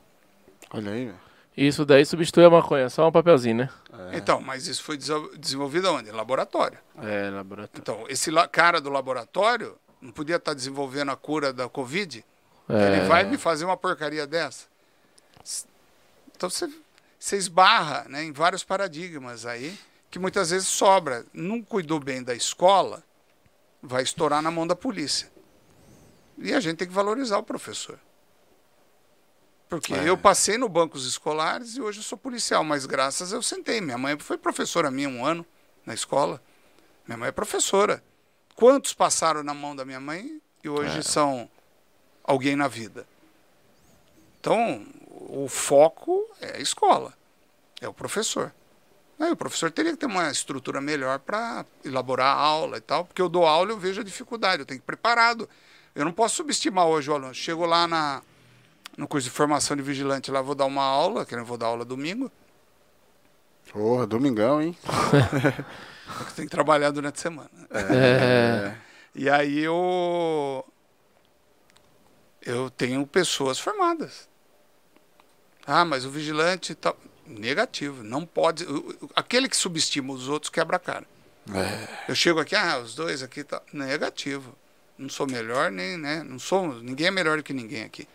Olha aí, velho. Isso daí substitui a maconha, só um papelzinho, né? Então, mas isso foi desenvolvido onde? Em laboratório. É, laboratório. Então, esse cara do laboratório não podia estar desenvolvendo a cura da Covid? É. Ele vai me fazer uma porcaria dessa? Então você, você esbarra né, em vários paradigmas aí, que muitas vezes sobra. Não cuidou bem da escola, vai estourar na mão da polícia. E a gente tem que valorizar o professor. Porque É. eu passei no bancos escolares e hoje eu sou policial, mas graças eu sentei. Minha mãe foi professora minha um ano na escola. Minha mãe é professora. Quantos passaram na mão da minha mãe e hoje É. são alguém na vida? Então, o foco é a escola, é o professor. Aí o professor teria que ter uma estrutura melhor para elaborar a aula e tal, porque eu dou aula e eu vejo a dificuldade, eu tenho que ir preparado. Eu não posso subestimar hoje o aluno. Chego lá na, no curso de formação de vigilante, lá vou dar uma aula, que eu não vou dar aula domingo, Porra, domingão, hein? porque tem que trabalhar durante a semana. É. E aí eu eu tenho pessoas formadas. Ah, mas o vigilante tá negativo, não pode. Aquele que subestima os outros quebra a cara. É. Eu chego aqui, ah, os dois aqui tá negativo. Não sou melhor nem, né? Não sou, ninguém é melhor do que ninguém aqui.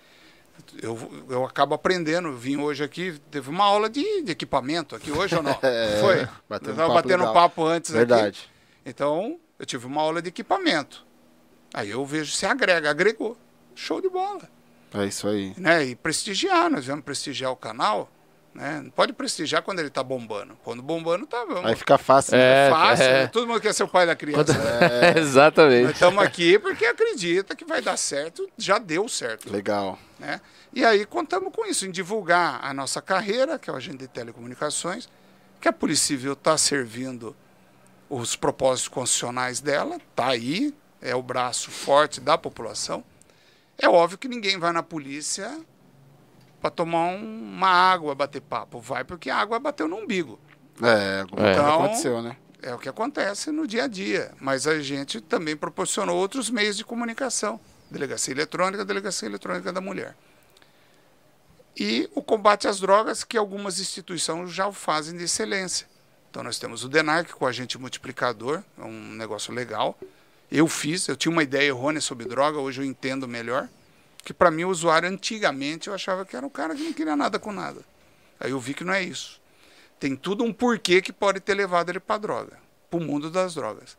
Eu, eu acabo aprendendo. Eu vim hoje aqui, teve uma aula de, de equipamento aqui hoje ou não? É, Foi. batendo eu tava batendo legal. papo antes aqui. Verdade. Então, eu tive uma aula de equipamento. Aí eu vejo se agrega, agregou. Show de bola. É isso aí. Né? E prestigiar, nós vamos prestigiar o canal, Né? Não pode prestigiar quando ele está bombando. Quando bombando, tá vamos. Aí fica fácil. É, né? fácil. é. né? Todo mundo quer ser o pai da criança. É, Exatamente. Nós estamos aqui porque acredita que vai dar certo. Já deu certo. Legal. né? E aí contamos com isso, em divulgar a nossa carreira, que é o agente de telecomunicações, que a Polícia Civil está servindo os propósitos constitucionais dela, está aí, é o braço forte da população. É óbvio que ninguém vai na polícia para tomar um- uma água, bater papo. Vai porque a água bateu no umbigo. É, É. Então- aconteceu, né? É o que acontece no dia a dia. Mas a gente também proporcionou outros meios de comunicação. Delegacia eletrônica, delegacia eletrônica da mulher. E o combate às drogas, que algumas instituições já o fazem de excelência. Então nós temos o DENARC com o agente multiplicador, é um negócio legal. Eu fiz, eu tinha uma ideia errônea sobre droga, hoje eu entendo melhor. Que para mim o usuário antigamente eu achava que era um cara que não queria nada com nada. Aí eu vi que não é isso tem tudo um porquê que pode ter levado ele para droga, para o mundo das drogas.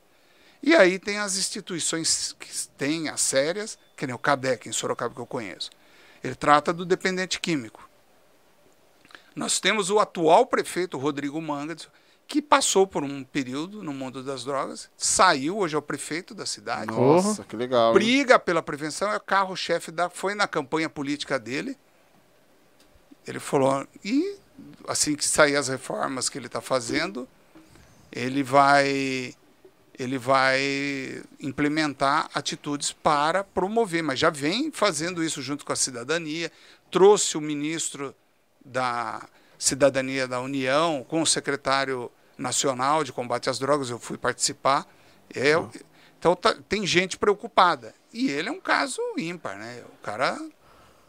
E aí tem as instituições que têm as sérias, que nem o CADEC em Sorocaba que eu conheço. Ele trata do dependente químico. Nós temos o atual prefeito Rodrigo Mangas, que passou por um período no mundo das drogas, saiu, hoje é o prefeito da cidade Nossa, que legal. hein? briga pela prevenção, é o carro-chefe da. Foi na campanha política dele. Ele falou, e assim que sair as reformas que ele está fazendo, ele vai ele vai implementar atitudes para promover, mas já vem fazendo isso junto com a cidadania. Trouxe o ministro da Cidadania da União com o secretário nacional de combate às drogas, eu fui participar. É, Então tá- tem gente preocupada. E ele é um caso ímpar, né? O cara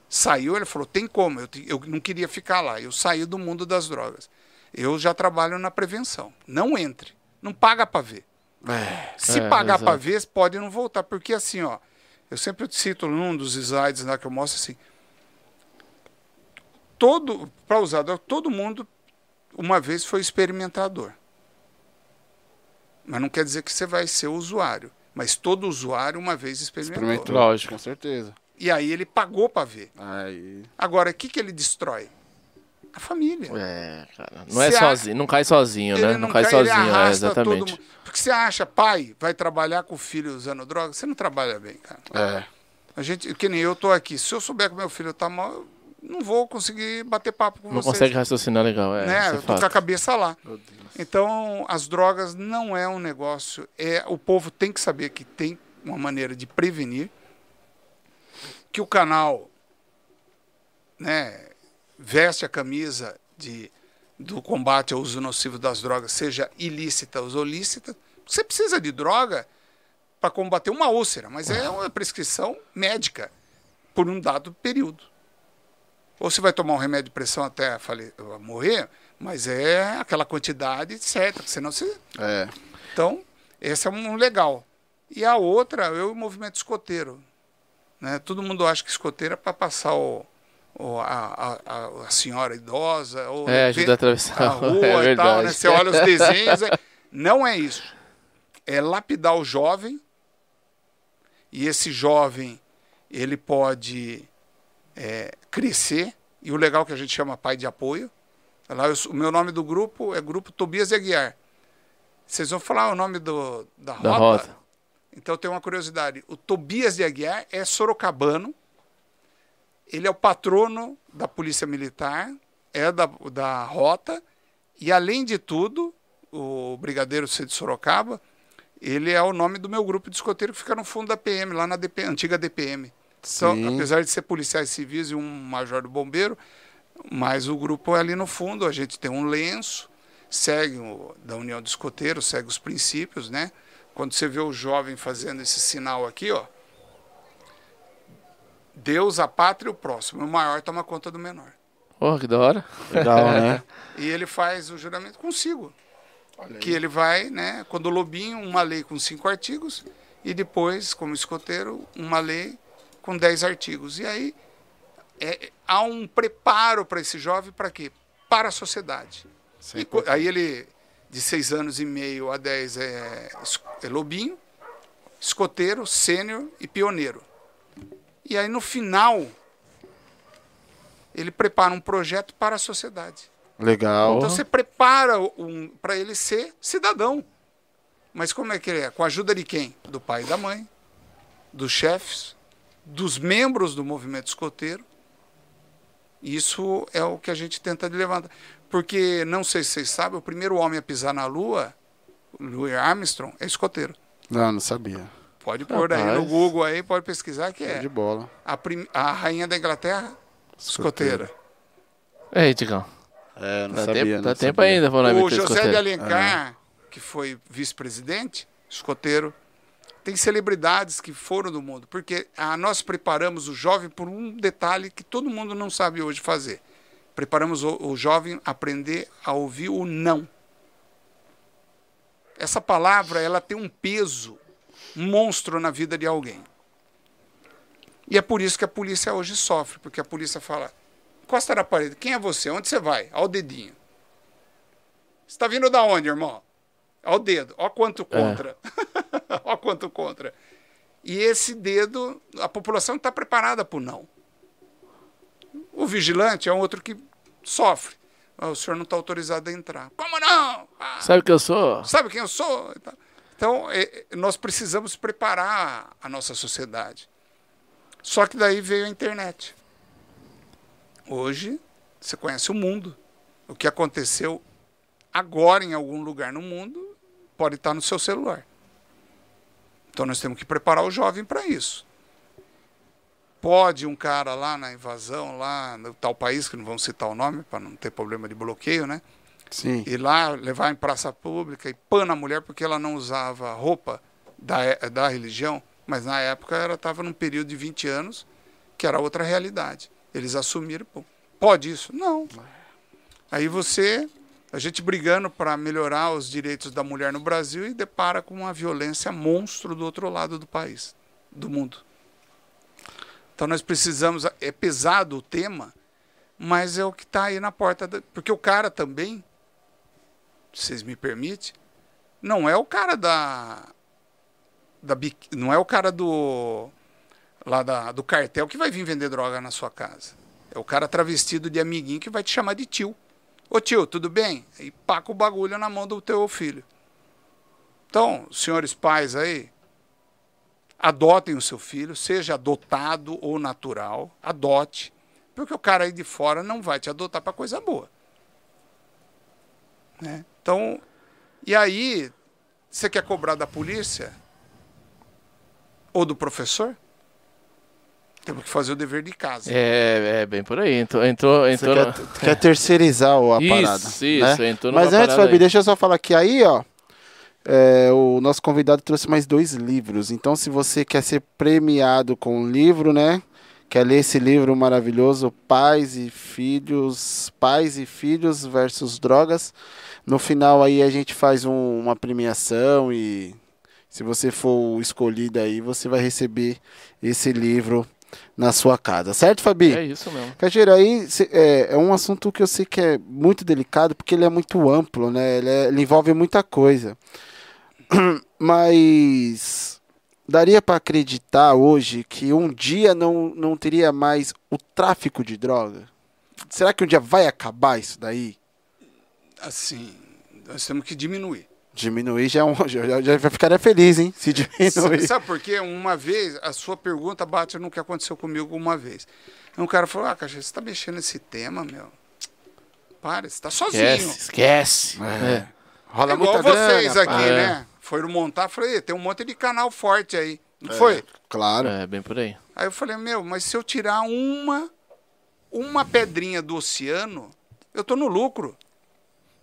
saiu, ele falou, tem como, eu, eu não queria ficar lá, eu saí do mundo das drogas. Eu já trabalho na prevenção. Não entre, não paga para ver. É. Se É, pagar para ver, pode não voltar, porque assim, ó, eu sempre cito num dos slides lá que eu mostro assim, todo para usar todo mundo uma vez foi experimentador. Mas não quer dizer que você vai ser usuário, mas todo usuário uma vez experimentou. Experimentou. Lógico. Com certeza. E aí ele pagou para ver. Aí. Agora, o que, que ele destrói? A família. É, cara. Não é Se a- sozinho, não cai sozinho, né? Não, cai ele sozinho, é, exatamente. mundo. Porque você acha, pai, vai trabalhar com o filho usando droga? Você não trabalha bem, cara. É. A gente, que nem eu tô aqui. Se eu souber que meu filho tá mal, eu não vou conseguir bater papo com Não vocês. consegue raciocinar legal, é. né? é Eu tô com a fato. cabeça lá. Meu Deus. Então, as drogas não é um negócio. É, o povo tem que saber que tem uma maneira de prevenir. Que o canal né, veste a camisa de, do combate ao uso nocivo das drogas, seja ilícita ou lícita. Você precisa de droga para combater uma úlcera, mas é uma prescrição médica por um dado período. Ou você vai tomar um remédio de pressão até fale- morrer, mas é aquela quantidade certa, senão você. É. Então, esse é um legal. E a outra é o movimento escoteiro. Né? Todo mundo acha que escoteiro é para passar o, o- a, a- a senhora idosa. Ou É, ajuda a atravessar a rua é e tal. verdade. Né? Você olha os desenhos. é- Não é isso. É lapidar o jovem. E esse jovem, ele pode é, crescer. E o legal que a gente chama pai de apoio. Lá eu o meu nome do grupo é Grupo Tobias de Aguiar. Vocês vão falar o nome do, da, Da rota? rota. Então eu tenho uma curiosidade. O Tobias de Aguiar é sorocabano. Ele é o patrono da Polícia Militar, é da, da rota. E além de tudo, o Brigadeiro C de Sorocaba, ele é o nome do meu grupo de escoteiro que fica no fundo da PM, lá na DP, antiga DPM. Sim. apesar de ser policiais civis e um major do bombeiro, mas o grupo é ali no fundo, a gente tem um lenço, segue o, da União dos Escoteiros, segue os princípios, né? Quando você vê o jovem fazendo esse sinal aqui, ó, Deus, a pátria e o próximo. O maior toma conta do menor. Porra, que da hora. Legal, né? E ele faz o juramento consigo. Que ele vai, né? Quando o Lobinho, uma lei com cinco artigos, e depois, como escoteiro, uma lei com dez artigos. E aí é, há um preparo para esse jovem para quê? Para a sociedade. Sim, E aí ele, de seis anos e meio a dez, é, es- é lobinho, escoteiro, sênior e pioneiro. E aí no final, ele prepara um projeto para a sociedade. Legal. Então você prepara um, para ele ser cidadão. Mas como é que ele é? Com a ajuda de quem? Do pai e da mãe, dos chefes, dos membros do movimento escoteiro. Isso é o que a gente tenta de levantar. Porque, não sei se vocês sabem, o primeiro homem a pisar na Lua, Louis Armstrong, é escoteiro. Não, não sabia. Pode pôr aí no Rapaz. Google aí, pode pesquisar que é. de bola. A, prim- a rainha da Inglaterra, escoteira. Ei, Ticão. É, não Dá sabia. tempo, não dá tempo sabia. ainda pra nós O José de escoteiro. Alencar, que foi vice-presidente, escoteiro, tem celebridades que foram do mundo, porque ah, nós preparamos o jovem por um detalhe que todo mundo não sabe hoje fazer. Preparamos o, o jovem a aprender a ouvir o não. Essa palavra, ela tem um peso monstro na vida de alguém. E é por isso que a polícia hoje sofre, porque a polícia fala: encosta na parede, quem é você? Onde você vai? Ao dedinho. Você está vindo da onde, irmão? Ao dedo. Ó quanto contra. Ó quanto contra. E esse dedo, a população está preparada para o não. O vigilante é um outro que sofre. Ah, o senhor não está autorizado a entrar. Como não? Ah, Sabe o que eu sou? sabe quem eu sou? Então, é, é, nós precisamos preparar a nossa sociedade. Só que daí veio a internet. Hoje, você conhece o mundo. O que aconteceu agora em algum lugar no mundo pode estar no seu celular. Então, nós temos que preparar o jovem para isso. Pode um cara lá na invasão, lá no tal país, que não vamos citar o nome, para não ter problema de bloqueio, né? Sim. ir lá, levar em praça pública e pã na mulher porque ela não usava roupa da, é- da religião, mas na época ela estava num período de 20 anos que era outra realidade. Eles assumiram, pô, pode isso? Não. Aí você, a gente brigando para melhorar os direitos da mulher no Brasil e depara com uma violência monstro do outro lado do país, do mundo. Então nós precisamos, é pesado o tema, mas é o que está aí na porta, da, porque o cara também vocês me permitem, não é o cara da, da não é o cara do lá da, do cartel que vai vir vender droga na sua casa. É o cara travestido de amiguinho que vai te chamar de tio. Ô tio, tudo bem? E paca o bagulho na mão do teu filho. Então, senhores pais aí, adotem o seu filho, seja adotado ou natural, adote, porque o cara aí de fora não vai te adotar para coisa boa. Né? Então, e aí, você quer cobrar da polícia? Ou do professor? Temos que fazer o dever de casa. É, é bem por aí. Entrou, entrou, Você entrou quer, no- quer terceirizar o- a Isso, parada. isso, né? entrou Mas antes, Fabi, aí. deixa eu só falar que aí, ó. é, o nosso convidado trouxe mais dois livros. Então, se você quer ser premiado com um livro, né? Quer ler esse livro maravilhoso, Pais e Filhos, Pais e Filhos versus Drogas. No final aí a gente faz um- uma premiação e se você for o escolhido aí, você vai receber esse livro na sua casa. Certo, Fabi? É isso mesmo. Cajeira, aí cê- é, é um assunto que eu sei que é muito delicado, porque ele é muito amplo, né? Ele, é- ele envolve muita coisa. Mas daria para acreditar hoje que um dia não, não teria mais o tráfico de droga? Será que um dia vai acabar isso daí? Assim, nós temos que diminuir. Diminuir já, é um, já, já ficaria feliz, hein? Se diminuir. Sabe, sabe por quê? Uma vez, a sua pergunta bate no que aconteceu comigo uma vez. Um cara falou, ah, Caixa, você está mexendo nesse tema, meu? Para, você está sozinho. Esquece, esquece. É. É. Rola É igual muita vocês grana, aqui, pá. né? Foram montar, falei, tem um monte de canal forte aí. Não foi? Claro. É, bem por aí. Aí eu falei, meu, mas se eu tirar uma, uma pedrinha do oceano, eu tô no lucro.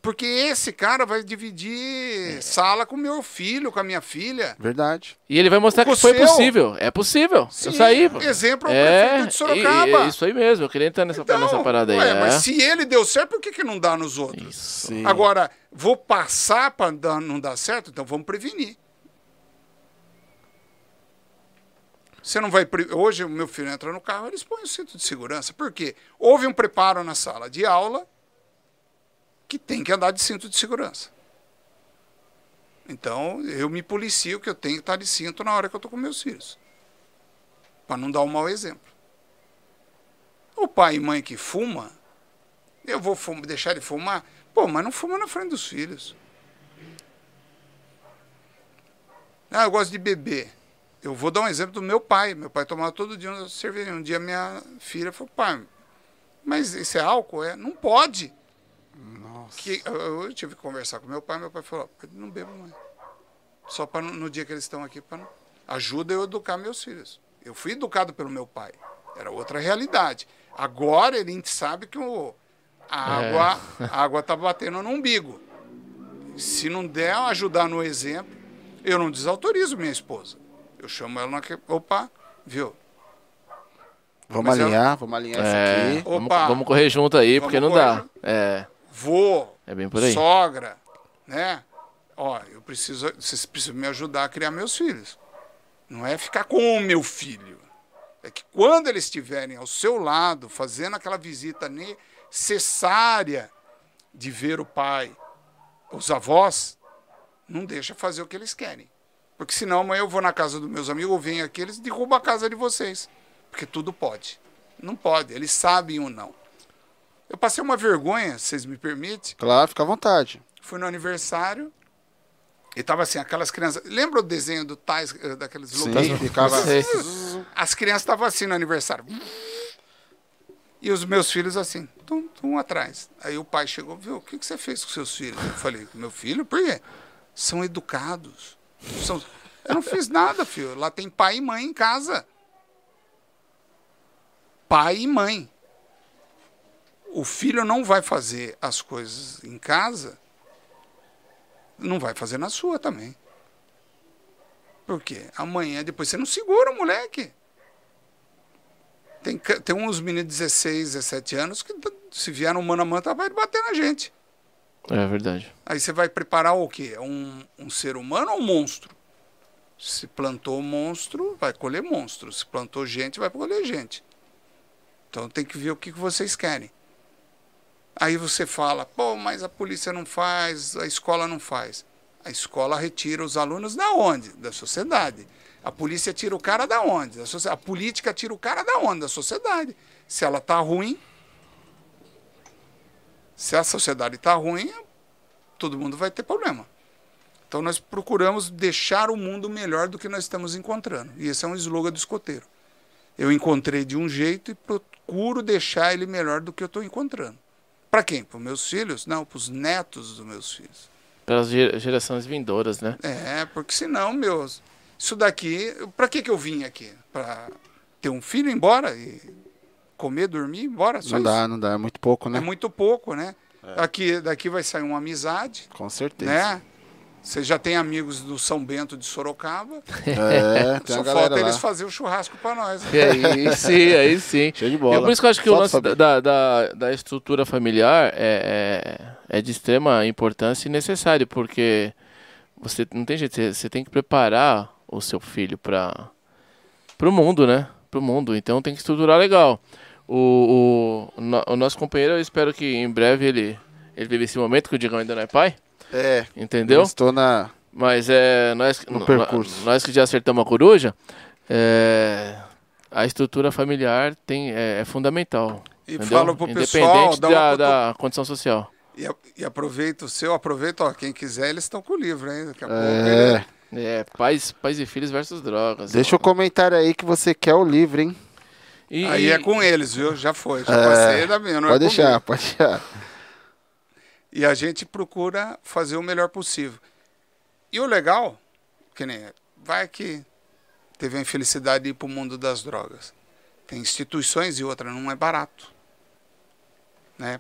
Porque esse cara vai dividir sala com meu filho, com a minha filha. Verdade. E ele vai mostrar O que foi seu- possível. É possível. Sim, Isso aí. pô. exemplo é o é, prefeito de Sorocaba. e- e- isso aí mesmo. Eu queria entrar nessa, Então, nessa parada aí. ué, é. Mas se ele deu certo, por que, que não dá nos outros? Isso. Sim. Agora, vou passar para não dar certo? Então vamos prevenir. Você não vai. Hoje o meu filho entra no carro, eles põem o cinto de segurança. Por quê? Houve um preparo na sala de aula que tem que andar de cinto de segurança. Então, eu me policio que eu tenho que estar de cinto na hora que eu estou com meus filhos. Para não dar um mau exemplo. O pai e mãe que fuma, Eu vou fum- deixar de fumar? Pô, mas não fuma na frente dos filhos. Ah, eu gosto de beber. Eu vou dar um exemplo do meu pai. Meu pai tomava todo dia uma cerveja. Um dia minha filha falou, pai, mas isso é álcool? É? Não pode. Nossa. Que, eu, eu tive que conversar com meu pai, meu pai falou, "Pai, não bebo mais. Só para no dia que eles estão aqui, para ajuda eu a educar meus filhos. Eu fui educado pelo meu pai. Era outra realidade. Agora ele sabe que o, a É. água a água tá batendo no umbigo. Se não der ajudar no exemplo, eu não desautorizo minha esposa. Eu chamo ela naquele. Opa, viu? Vamos Mas alinhar, vamos alinhar É, isso aqui. vamos, Opa. vamos correr junto aí, Vamos porque não correr dá. junto. É, Vô, é bem por aí. sogra, né? Ó, eu preciso, vocês precisam me ajudar a criar meus filhos. Não é ficar com o meu filho. É que quando eles estiverem ao seu lado, fazendo aquela visita necessária de ver o pai, os avós, não deixa fazer o que eles querem. Porque senão amanhã eu vou na casa dos meus amigos, eu venho aqui, eles derrubam a casa de vocês. Porque tudo pode. Não pode, eles sabem ou não. Eu passei uma vergonha, se vocês me permitem. Claro, fica à vontade. Fui no aniversário e tava assim, aquelas crianças. Lembra o desenho do Tais, eh, daqueles Sim, lobinhos? ficava. Sei. As crianças estavam assim no aniversário. E os meus filhos assim, tum, tum atrás. Aí o pai chegou, viu, o que, que você fez com seus filhos? Eu falei, meu filho, por quê? São educados. São... Eu não fiz nada, filho. Lá tem pai e mãe em casa. Pai e mãe. O filho não vai fazer as coisas em casa, não vai fazer na sua também. Por quê? Amanhã, depois você não segura o moleque. Tem, tem uns meninos de 16, 17 anos que t- se vier no mano a mano, tá, vai bater na gente. É verdade. Aí você vai preparar o quê? Um, um ser humano ou um monstro? Se plantou monstro, vai colher monstro. Se plantou gente, vai colher gente. Então tem que ver o que vocês querem. Aí você fala, pô, mas a polícia não faz, a escola não faz. A escola retira os alunos da onde? Da sociedade. A polícia tira o cara da onde? Da A política tira o cara da onde? Da sociedade. Se ela tá ruim, se a sociedade está ruim, todo mundo vai ter problema. Então nós procuramos deixar o mundo melhor do que nós estamos encontrando. E esse é um slogan do escoteiro. Eu encontrei de um jeito e procuro deixar ele melhor do que eu estou encontrando. Para quem? Para os meus filhos? Não, para os netos dos meus filhos. Pelas ge- gerações vindouras, né? É, porque senão, meus. Isso daqui. Para que, que eu vim aqui? Para ter um filho embora e comer, dormir, embora? Só Não isso. dá, não dá. É muito pouco, né? É muito pouco, né? Aqui, daqui vai sair uma amizade, Com certeza. né? Você já tem amigos do São Bento de Sorocaba. É, tem Só a galera falta eles fazer o churrasco para nós. né? Aí sim, aí sim. Show de E bola. por isso que eu acho que o lance da, da, da estrutura familiar é, é, é de extrema importância e necessário, porque você não tem jeito, você, você tem que preparar o seu filho para o mundo, né? Para o mundo. Então tem que estruturar legal. O, o, o nosso companheiro, eu espero que em breve ele, ele vive esse momento, que o Digão ainda não é pai, É, entendeu? eu estou na... Mas é nós, No percurso. nós que já acertamos a coruja, é, a estrutura familiar tem, é, é fundamental. E entendeu? falo pro pessoal, Independente uma da, da condição social. E, e aproveita o seu, aproveita, ó, quem quiser, eles estão com o livro, hein? Daqui a pouco. É, ele- É, pais, pais e filhos versus drogas. deixa o comentário aí que você quer o livro, hein? E, Aí é com eles, viu? Já foi. Já É, passei da minha, não pode é deixar, comigo. pode deixar. E a gente procura fazer o melhor possível. E o legal, que nem vai que teve a infelicidade de ir para o mundo das drogas. Tem instituições e outra, não é barato. Né?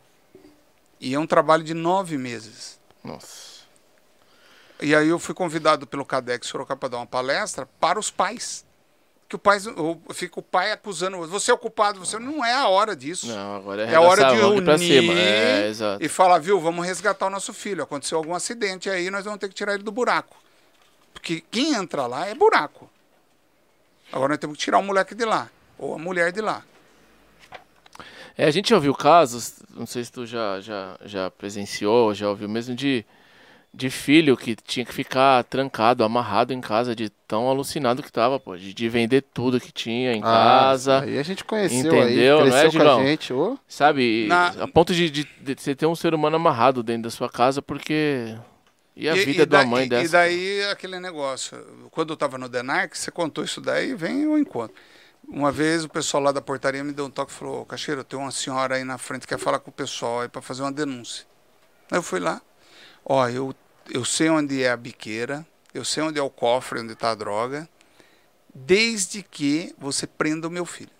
E é um trabalho de nove meses. Nossa. E aí eu fui convidado pelo Cadex Sorocaba para dar uma palestra para os pais. Que o pai, fica o pai acusando, você é o culpado, você não é a hora disso. Não, agora é, É a hora de unir cima. É, exato. e falar, viu, vamos resgatar o nosso filho. Aconteceu algum acidente aí, nós vamos ter que tirar ele do buraco. Porque quem entra lá é buraco. Agora nós temos que tirar o moleque de lá, ou a mulher de lá. É, a gente já ouviu casos, não sei se tu já, já, já presenciou, já ouviu mesmo, de, de filho que tinha que ficar trancado, amarrado em casa de tão alucinado que tava, pô, de, de vender tudo que tinha em casa. Ah, Aí a gente conheceu Entendeu, aí, não é, cresceu com a gente. ô. Sabe? Na- A ponto de, de, de você ter um ser humano amarrado dentro da sua casa porque. E a vida da- da mãe e- dessa? E daí aquele negócio. Quando eu tava no Denarc, você contou isso daí, vem o encontro. Uma vez o pessoal lá da portaria me deu um toque e falou, "Ô, Cacheiro, tem uma senhora aí na frente que quer falar com o pessoal aí para fazer uma denúncia. Aí eu fui lá, ó, eu, eu sei onde é a biqueira, eu sei onde é o cofre, onde está a droga, desde que você prenda o meu filho.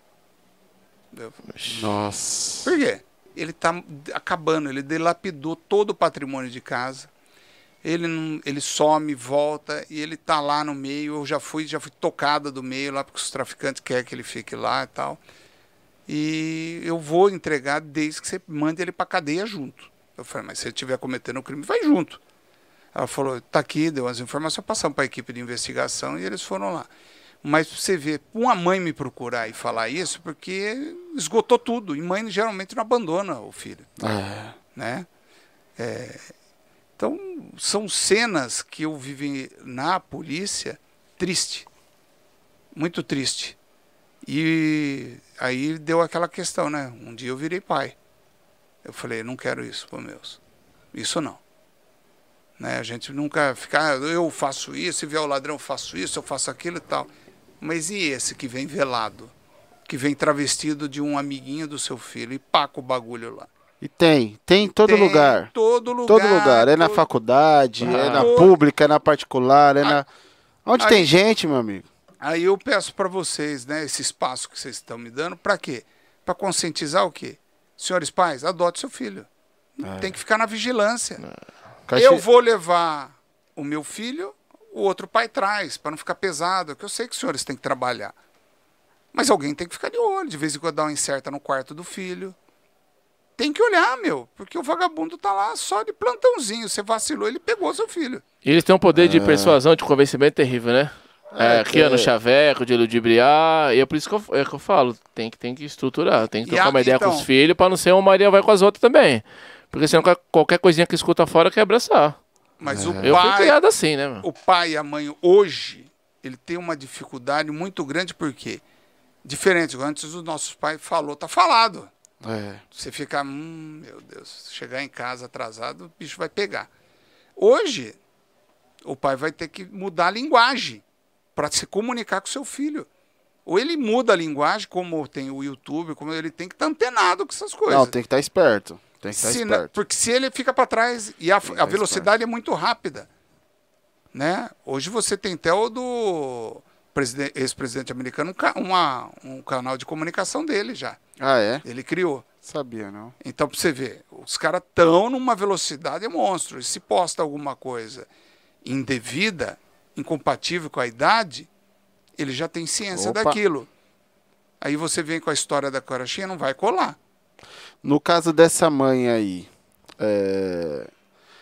Eu Nossa. por quê? Ele está acabando, ele dilapidou todo o patrimônio de casa. Ele, não, ele some, volta e ele tá lá no meio. Eu já fui, já fui tocada do meio lá porque os traficantes querem que ele fique lá e tal. E eu vou entregar desde que você mande ele para cadeia junto. Eu falei, mas se ele estiver cometendo um crime, vai junto. Ela falou, tá aqui, deu as informações, passamos para a equipe de investigação e eles foram lá. Mas você ver, uma mãe me procurar e falar isso, porque esgotou tudo. E mãe geralmente não abandona o filho, É. né? É, então, são cenas que eu vivi na polícia triste. Muito triste. E aí deu aquela questão, né? Um dia eu virei pai. Eu falei, não quero isso para meus. Isso não. Né? A gente nunca fica, "Ah, eu faço isso, se vier o ladrão eu faço isso, eu faço aquilo e tal. Mas e esse que vem velado? Que vem travestido de um amiguinho do seu filho e paca o bagulho lá. E tem, tem em todo Tem lugar. Todo lugar. Todo lugar. É na faculdade, é Ah. na Todo- pública, é na particular, é Ah. na. Onde Aí- tem gente, meu amigo? Aí eu peço para vocês, né, esse espaço que vocês estão me dando, para quê? Para conscientizar o quê? Senhores pais, adote seu filho. Tem que ficar na vigilância. Caixa- Eu vou levar o meu filho, o outro pai traz, para não ficar pesado, que eu sei que os senhores têm que trabalhar. Mas alguém tem que ficar de olho, de vez em quando dar uma incerta no quarto do filho. Tem que olhar, meu, porque o vagabundo tá lá só de plantãozinho. Você vacilou, ele pegou seu filho. E eles têm um poder de persuasão, de convencimento terrível, né? É, É, criando é. chaveco, de ludibriar. E é por isso que eu, é que eu falo, tem que, tem que estruturar, tem que trocar a- uma ideia com então- os filhos pra não ser uma Maria vai com as outras também. Porque senão qual- qualquer coisinha que escuta fora quer abraçar. Mas o Eu fui pai, criado assim, né, meu? o pai e a mãe hoje, ele tem uma dificuldade muito grande, porque diferente, antes os nossos pais falou, tá falado. É. Você fica, hum, meu Deus, chegar em casa atrasado, o bicho vai pegar. Hoje, o pai vai ter que mudar a linguagem para se comunicar com seu filho. Ou ele muda a linguagem, como tem o YouTube, como ele tem que estar antenado com essas coisas. Não, tem que estar esperto. Tem que estar Se não- esperto. porque se ele fica para trás e a, a velocidade é muito rápida, né? Hoje você tem até o do preside- ex-presidente americano um, ca- uma- um canal de comunicação dele já. Ah, é? Ele criou. Sabia, não. Então, pra você ver, os caras estão numa velocidade monstro. E se posta alguma coisa indevida, incompatível com a idade, ele já tem ciência Opa. daquilo. Aí você vem com a história da Corachinha, não vai colar. No caso dessa mãe aí, é,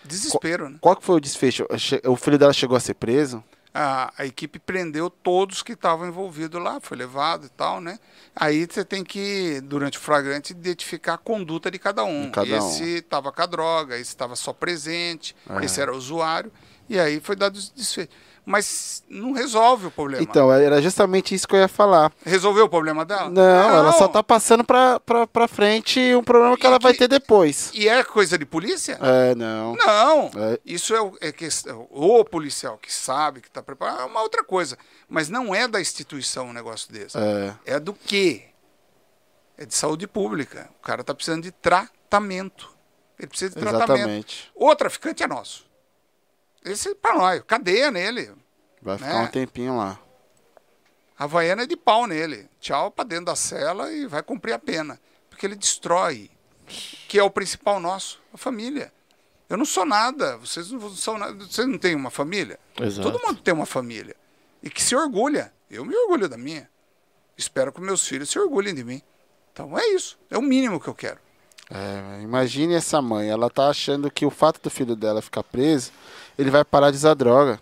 Desespero, né? qual que foi o desfecho? O filho dela chegou a ser preso? a, a equipe prendeu todos que estavam envolvidos lá, foi levado e tal, né? Aí você tem que, durante o flagrante, identificar a conduta de cada um. De cada um. esse estava com a droga, esse estava só presente, É. esse era usuário, e aí foi dado desfecho. Mas não resolve o problema. Então, era justamente isso que eu ia falar. Resolveu o problema dela? Não, ela só tá passando pra, pra, pra frente um problema que ela vai ter depois. E é coisa de polícia? É, não. Não, É. isso é, o- é questão. O policial que sabe, que está preparado, é uma outra coisa. Mas não é da instituição um negócio desse. É, É do quê? É de saúde pública. O cara está precisando de tratamento. Ele precisa de tratamento. exatamente. O traficante é nosso. Esse é para nós. Cadeia nele. Vai ficar Né? um tempinho lá. A Havaiana é de pau nele. Tchau para dentro da cela e vai cumprir a pena. Porque ele destrói. Que é o principal nosso, a família. Eu não sou nada. Vocês não são nada. Vocês não têm uma família? Exato. Todo mundo tem uma família. E que se orgulha. Eu me orgulho da minha. Espero que meus filhos se orgulhem de mim. Então é isso. É o mínimo que eu quero. É, imagine essa mãe, ela tá achando que o fato do filho dela ficar preso, ele vai parar de usar droga.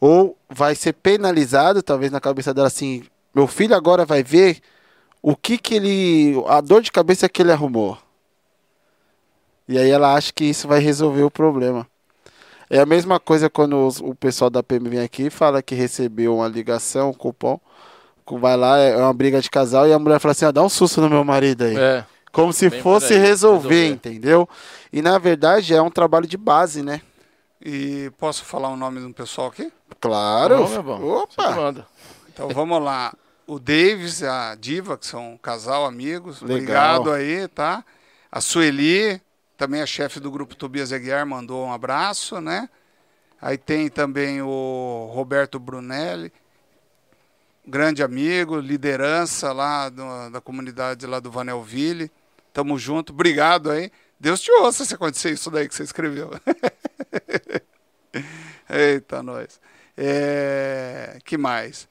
Ou vai ser penalizado, talvez na cabeça dela assim, meu filho agora vai ver o que que ele, a dor de cabeça que ele arrumou. E aí ela acha que isso vai resolver o problema. É a mesma coisa quando os- o pessoal da PM vem aqui e fala que recebeu uma ligação, um cupom. Vai lá, é uma briga de casal e a mulher fala assim: ah, dá um susto no meu marido aí. É. Como se Bem fosse aí, resolver, resolver. entendeu? E na verdade é um trabalho de base, né? E posso falar o nome do pessoal aqui? Claro. Bom, bom. Opa! manda. Então vamos lá. O Davis, a Diva, que são um casal, amigos. Legal. Obrigado aí, tá? A Sueli, também a chefe do grupo Tobias Aguiar, mandou um abraço, né? Aí tem também o Roberto Brunelli, grande amigo, liderança lá do- da comunidade lá do Vanelville. Tamo junto, obrigado aí. Deus te ouça se acontecer isso daí que você escreveu. Eita, nós. É, que mais?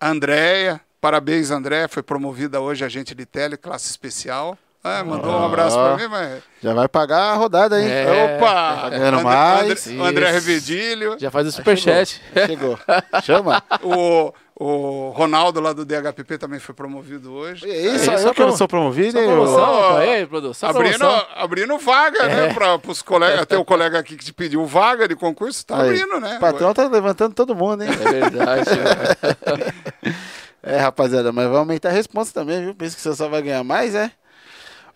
Andréia, parabéns, Andréia, foi promovida hoje agente de tele, classe especial. Ah, mandou um abraço para mim, mas. Já vai pagar a rodada, hein? É. Opa! Tá ganhando André- mais. André. Revedilho, Já faz o superchat. Chegou. Chama. o, o Ronaldo lá do DHPP também foi promovido hoje. E aí, só É, eu só que eu não sou promovido, hein? Promoção, rapaz. Ei, produção. Abrindo, promoção. abrindo vaga, né? Para os colegas. Tem o colega aqui que te pediu vaga de concurso, tá Aí, abrindo, né? O patrão tá levantando todo mundo, hein? É verdade. né? É, rapaziada, mas vai aumentar a resposta também, viu? Pensa que você só vai ganhar mais, é?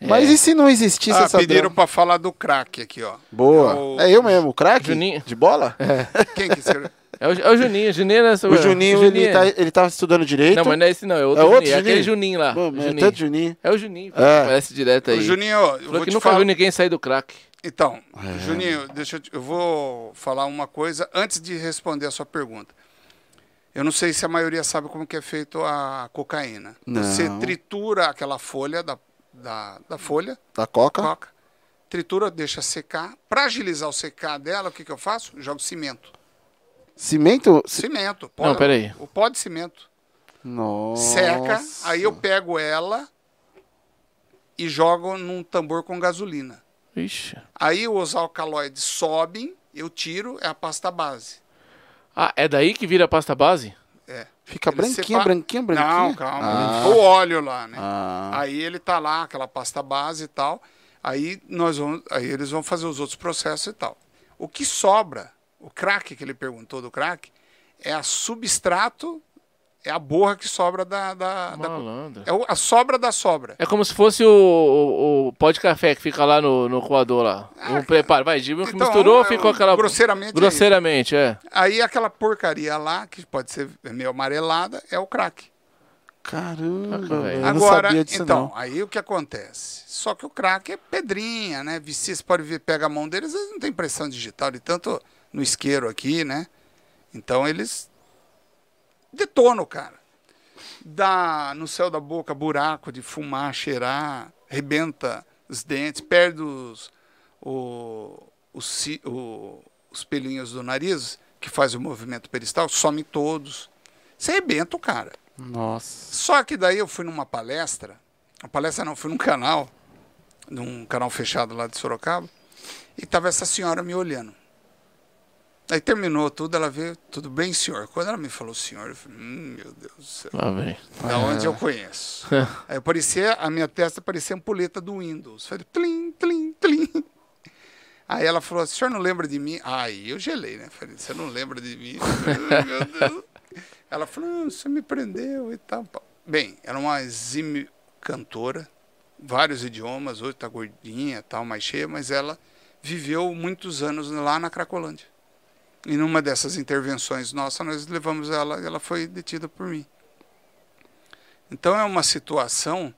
Mas e se não existisse Ah, essa pediram drama? para falar do craque aqui, ó. Boa. o- É eu mesmo, o craque? Juninho. De bola? Quem que escreveu? É o, é o Juninho. Juninho, né? O Juninho, ele, tá, ele tava estudando direito. Não, mas não é esse não. É outro É outro Juninho. É aquele Juninho? Juninho lá. Pô, mas é Juninho. tanto Juninho. É o Juninho. É. Aparece direto aí. Ô, Juninho, eu Falou vou que te nunca falar. viu ninguém sair do crack. Então, É. Juninho, deixa eu, te- eu vou falar uma coisa antes de responder a sua pergunta. Eu não sei se a maioria sabe como que é feito a cocaína. Você Não. tritura aquela folha da, da, da folha, Da Coca? coca, tritura, deixa secar. Para agilizar o secar dela, o que, que eu faço? Jogo cimento. Cimento? Ci- Cimento. Não, peraí. O pó de cimento. Nossa. Seca, aí eu pego ela e jogo num tambor com gasolina. Ixi. Aí os alcaloides sobem, eu tiro, é a pasta base. Ah, é daí que vira a pasta base? É. Fica Ele branquinha, separa- branquinha, branquinha? Não, calma. Ah. O óleo lá, né? Ah. Aí ele tá lá, aquela pasta base e tal. Aí nós vamos, aí eles vão fazer os outros processos e tal. O que sobra, o crack que ele perguntou do crack, é a substrato, é a borra que sobra da, da, da Malandro. é o- a sobra da sobra. É como se fosse o, o, o pó de café que fica lá no, no coador lá. Ah, um preparo. Vai, que então, misturou, é, ficou aquela. grosseiramente é Grosseiramente, é. Aí aquela porcaria lá, que pode ser meio amarelada, é o crack. Caramba, velho. velho. Eu não Agora, sabia disso, então, não. aí o que acontece? Só que o crack é pedrinha, né? Você pode ver, pega a mão deles, eles não tem impressão digital, de tanto no isqueiro aqui, né? Então eles detonam, cara. Dá no céu da boca buraco de fumar, cheirar, rebenta os dentes, perde os, o, os, o- os pelinhos do nariz, que faz o movimento peristal, some todos. Você rebenta o cara. Nossa. Só que daí eu fui numa palestra, a palestra não, fui num canal, num canal fechado lá de Sorocaba, e tava essa senhora me olhando. Aí terminou tudo, ela veio, tudo bem, senhor? Quando ela me falou senhor, eu falei, hum, meu Deus do céu, Lá vem. da onde eu conheço? Aí parecia, a minha testa parecia a ampulheta do Windows. Falei, tlim, tlim, tlim. Aí ela falou, o senhor não lembra de mim? Aí eu gelei, né? Falei, você não lembra de mim? Ai, meu Deus. Ela falou, "Ah, você me prendeu e tal. Bem, era uma exímio cantora, vários idiomas, hoje tá gordinha, tal, mais cheia, mas ela viveu muitos anos lá na Cracolândia. E numa dessas intervenções nossas, nós levamos ela, ela foi detida por mim. Então é uma situação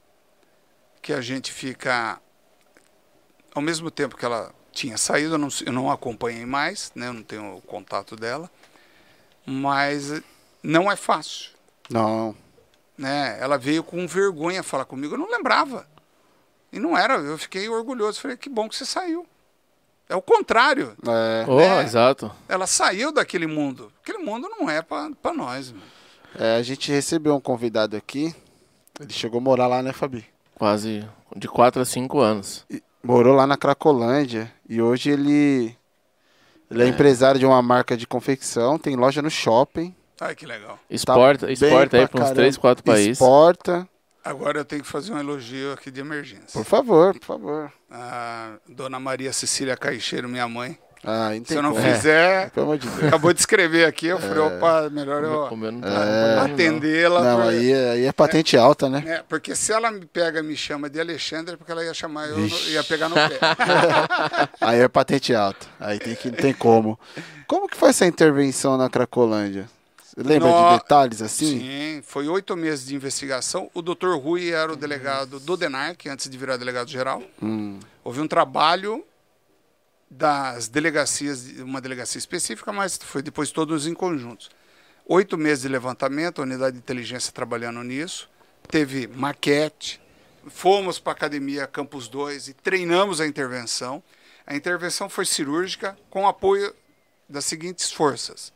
que a gente fica, ao mesmo tempo que ela tinha saído, eu não, eu não acompanhei mais, né, eu não tenho o contato dela, mas não é fácil. Não. Né? Ela veio com vergonha falar comigo, eu não lembrava. E não era, eu fiquei orgulhoso, falei, que bom que você saiu. É o contrário, É. Oh, É. exato. ela saiu daquele mundo. Aquele mundo não é para nós. Mano. É, a gente recebeu um convidado aqui. Ele chegou a morar lá, né, Fabi? Quase de 4 a 5 anos. E- Morou lá na Cracolândia. E hoje ele. Ele é, empresário de uma marca de confecção, tem loja no shopping. Ai, que legal. Exporta, Tá exporta aí pra para uns caramba. 3, 4 países. Exporta. Agora eu tenho que fazer um elogio aqui de emergência. Por favor, por favor. A dona Maria Cecília Caixeiro, minha mãe, Ah, não Se eu não como. fizer, Pelo amor de Deus. acabou de escrever aqui, eu falei, opa, melhor eu É. atendê-la. Não, por- aí, é- aí é patente alta, né? É, porque se ela me pega e me chama de Alexandre, é porque ela ia chamar eu, ia pegar no pé. Aí é patente alta. Aí tem que, não tem como. Como que foi essa intervenção na Cracolândia? Lembra No- de detalhes assim? Sim, foi oito meses de investigação. O doutor Rui era o delegado do DENARC, antes de virar delegado geral. Hum, Houve um trabalho das delegacias, uma delegacia específica, mas foi depois todos em conjuntos. Oito meses de levantamento, a unidade de inteligência trabalhando nisso. Teve maquete, fomos para a academia Campus 2 e treinamos a intervenção. A intervenção foi cirúrgica com apoio das seguintes forças.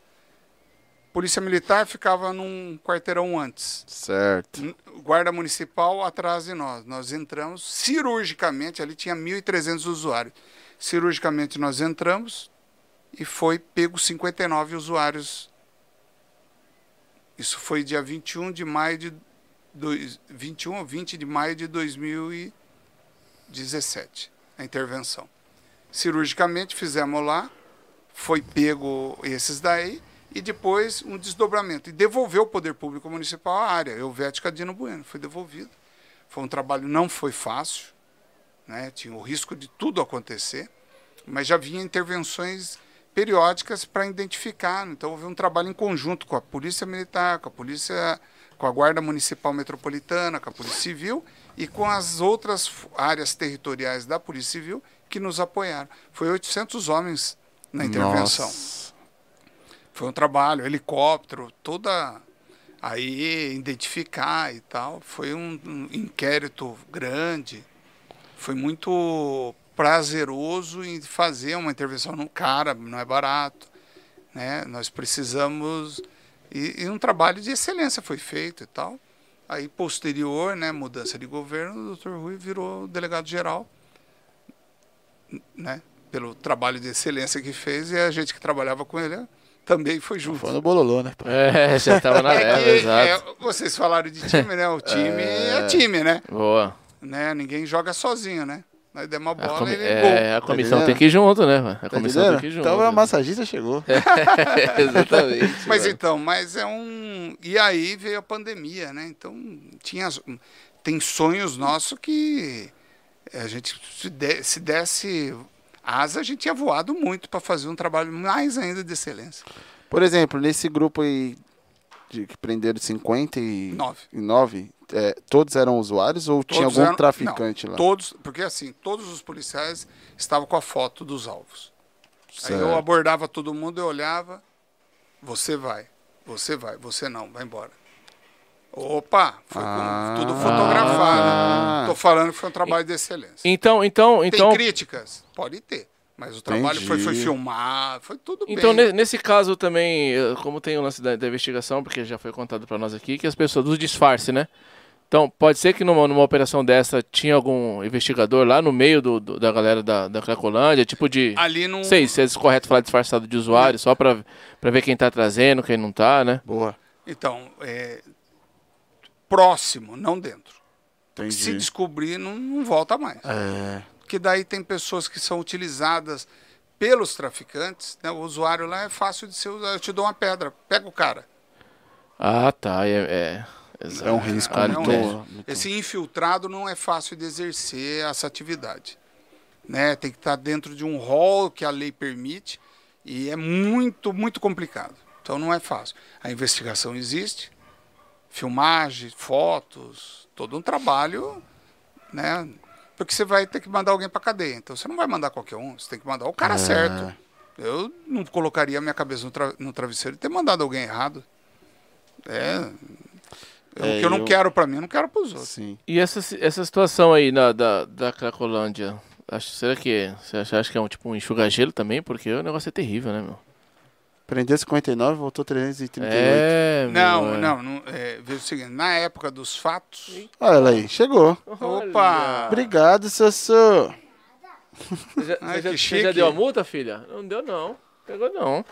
Polícia Militar ficava num quarteirão antes. certo. Guarda Municipal atrás de nós. Nós entramos cirurgicamente, ali tinha 1.300 usuários. Cirurgicamente nós entramos e foi pego 59 usuários. Isso foi dia 21 de maio de dois, 21 ou 20 de maio de 2017, a intervenção. Cirurgicamente fizemos lá, foi pego esses daí e depois um desdobramento. E devolveu o Poder Público Municipal à área. Eu, Vete Cadino Bueno, foi devolvido. Foi um trabalho, não foi fácil, né? tinha o risco de tudo acontecer, mas já vinha intervenções periódicas para identificar. Então houve um trabalho em conjunto com a Polícia Militar, com a Polícia, com a Guarda Municipal Metropolitana, com a Polícia Civil e com as outras áreas territoriais da Polícia Civil que nos apoiaram. Foi 800 homens na intervenção. Nossa. Foi um trabalho, helicóptero, toda aí identificar e tal. Foi um, um inquérito grande. Foi muito prazeroso em fazer uma intervenção no cara, não é barato, né? Nós precisamos e, e um trabalho de excelência foi feito e tal. Aí posterior, né, mudança de governo, o Dr. Rui virou delegado geral, né? Pelo trabalho de excelência que fez e a gente que trabalhava com ele também foi junto. Foi no bololô, né? É, já tava na É leva, que, exato. é, vocês falaram de time, né? O time é, time, né? Boa. né? Ninguém joga sozinho, né? Nós demos uma A, bola comi- ele é, gol. a comissão entendendo? tem que ir junto, né? mano? A Tá comissão tem entendendo? que ir junto. Então a massagista chegou. Exatamente. Mas mano. então, mas é um. E aí veio a pandemia, né? Então tinha tem sonhos nossos que a gente se, de- se desse asa, a gente tinha voado muito para fazer um trabalho mais ainda de excelência. Por exemplo, nesse grupo aí de que prenderam 59, Nove. é, todos eram usuários ou tinha Todos algum eram- traficante não, lá? Todos, porque assim, todos os policiais estavam com a foto dos alvos. Aí eu Certo. abordava todo mundo, eu olhava, você vai, você vai, você não, vai embora. Opa, foi Ah. tudo fotografado. Ah. Tô falando que foi um trabalho de excelência. Então, então, então, Tem críticas? Pode ter. Mas o trabalho foi, foi filmado, foi tudo então bem. ne- nesse caso também, eh, como tem o lance da, da investigação, porque já foi contado pra nós aqui, que as pessoas do disfarce, né? Então, pode ser que numa, numa operação dessa tinha algum investigador lá no meio do, do- da galera da, da Cracolândia, tipo de. Ali não. Sei se é correto falar disfarçado de usuário, só pra, pra ver quem tá trazendo, quem não tá, né? Boa. Então, é, próximo, não dentro. Entendi. Se descobrir, não, não volta mais. É, que daí tem pessoas que são utilizadas pelos traficantes, né? O usuário lá é fácil de ser usado. Eu te dou uma pedra, pega o cara. Ah, tá. É, é, é um risco Ah, muito- Esse infiltrado não é fácil de exercer essa atividade. Né? Tem que estar dentro de um rol que a lei permite e é muito, muito complicado. Então não é fácil. A investigação existe, filmagem, fotos, todo um trabalho, né? Porque você vai ter que mandar alguém para cadeia. Então você não vai mandar qualquer um, você tem que mandar o cara É. certo. Eu não colocaria a minha cabeça no, tra- no travesseiro e ter mandado alguém errado. É. eu- É, o que eu não eu- quero para mim, eu não quero para os outros. Sim. E essa, essa situação aí na, da, da Cracolândia, acho, será que você acha, acha que é um tipo um enxuga-gelo também? Porque o negócio é terrível, né, meu? Prendeu 59, voltou 338. É, meu, Não, é. não, não é, veja o seguinte, na época dos fatos. Olha ela aí, chegou. Opa! Obrigado, Sossô. Você já, Ai, você já- você já deu a multa, filha? Não deu, não. Pegou, não.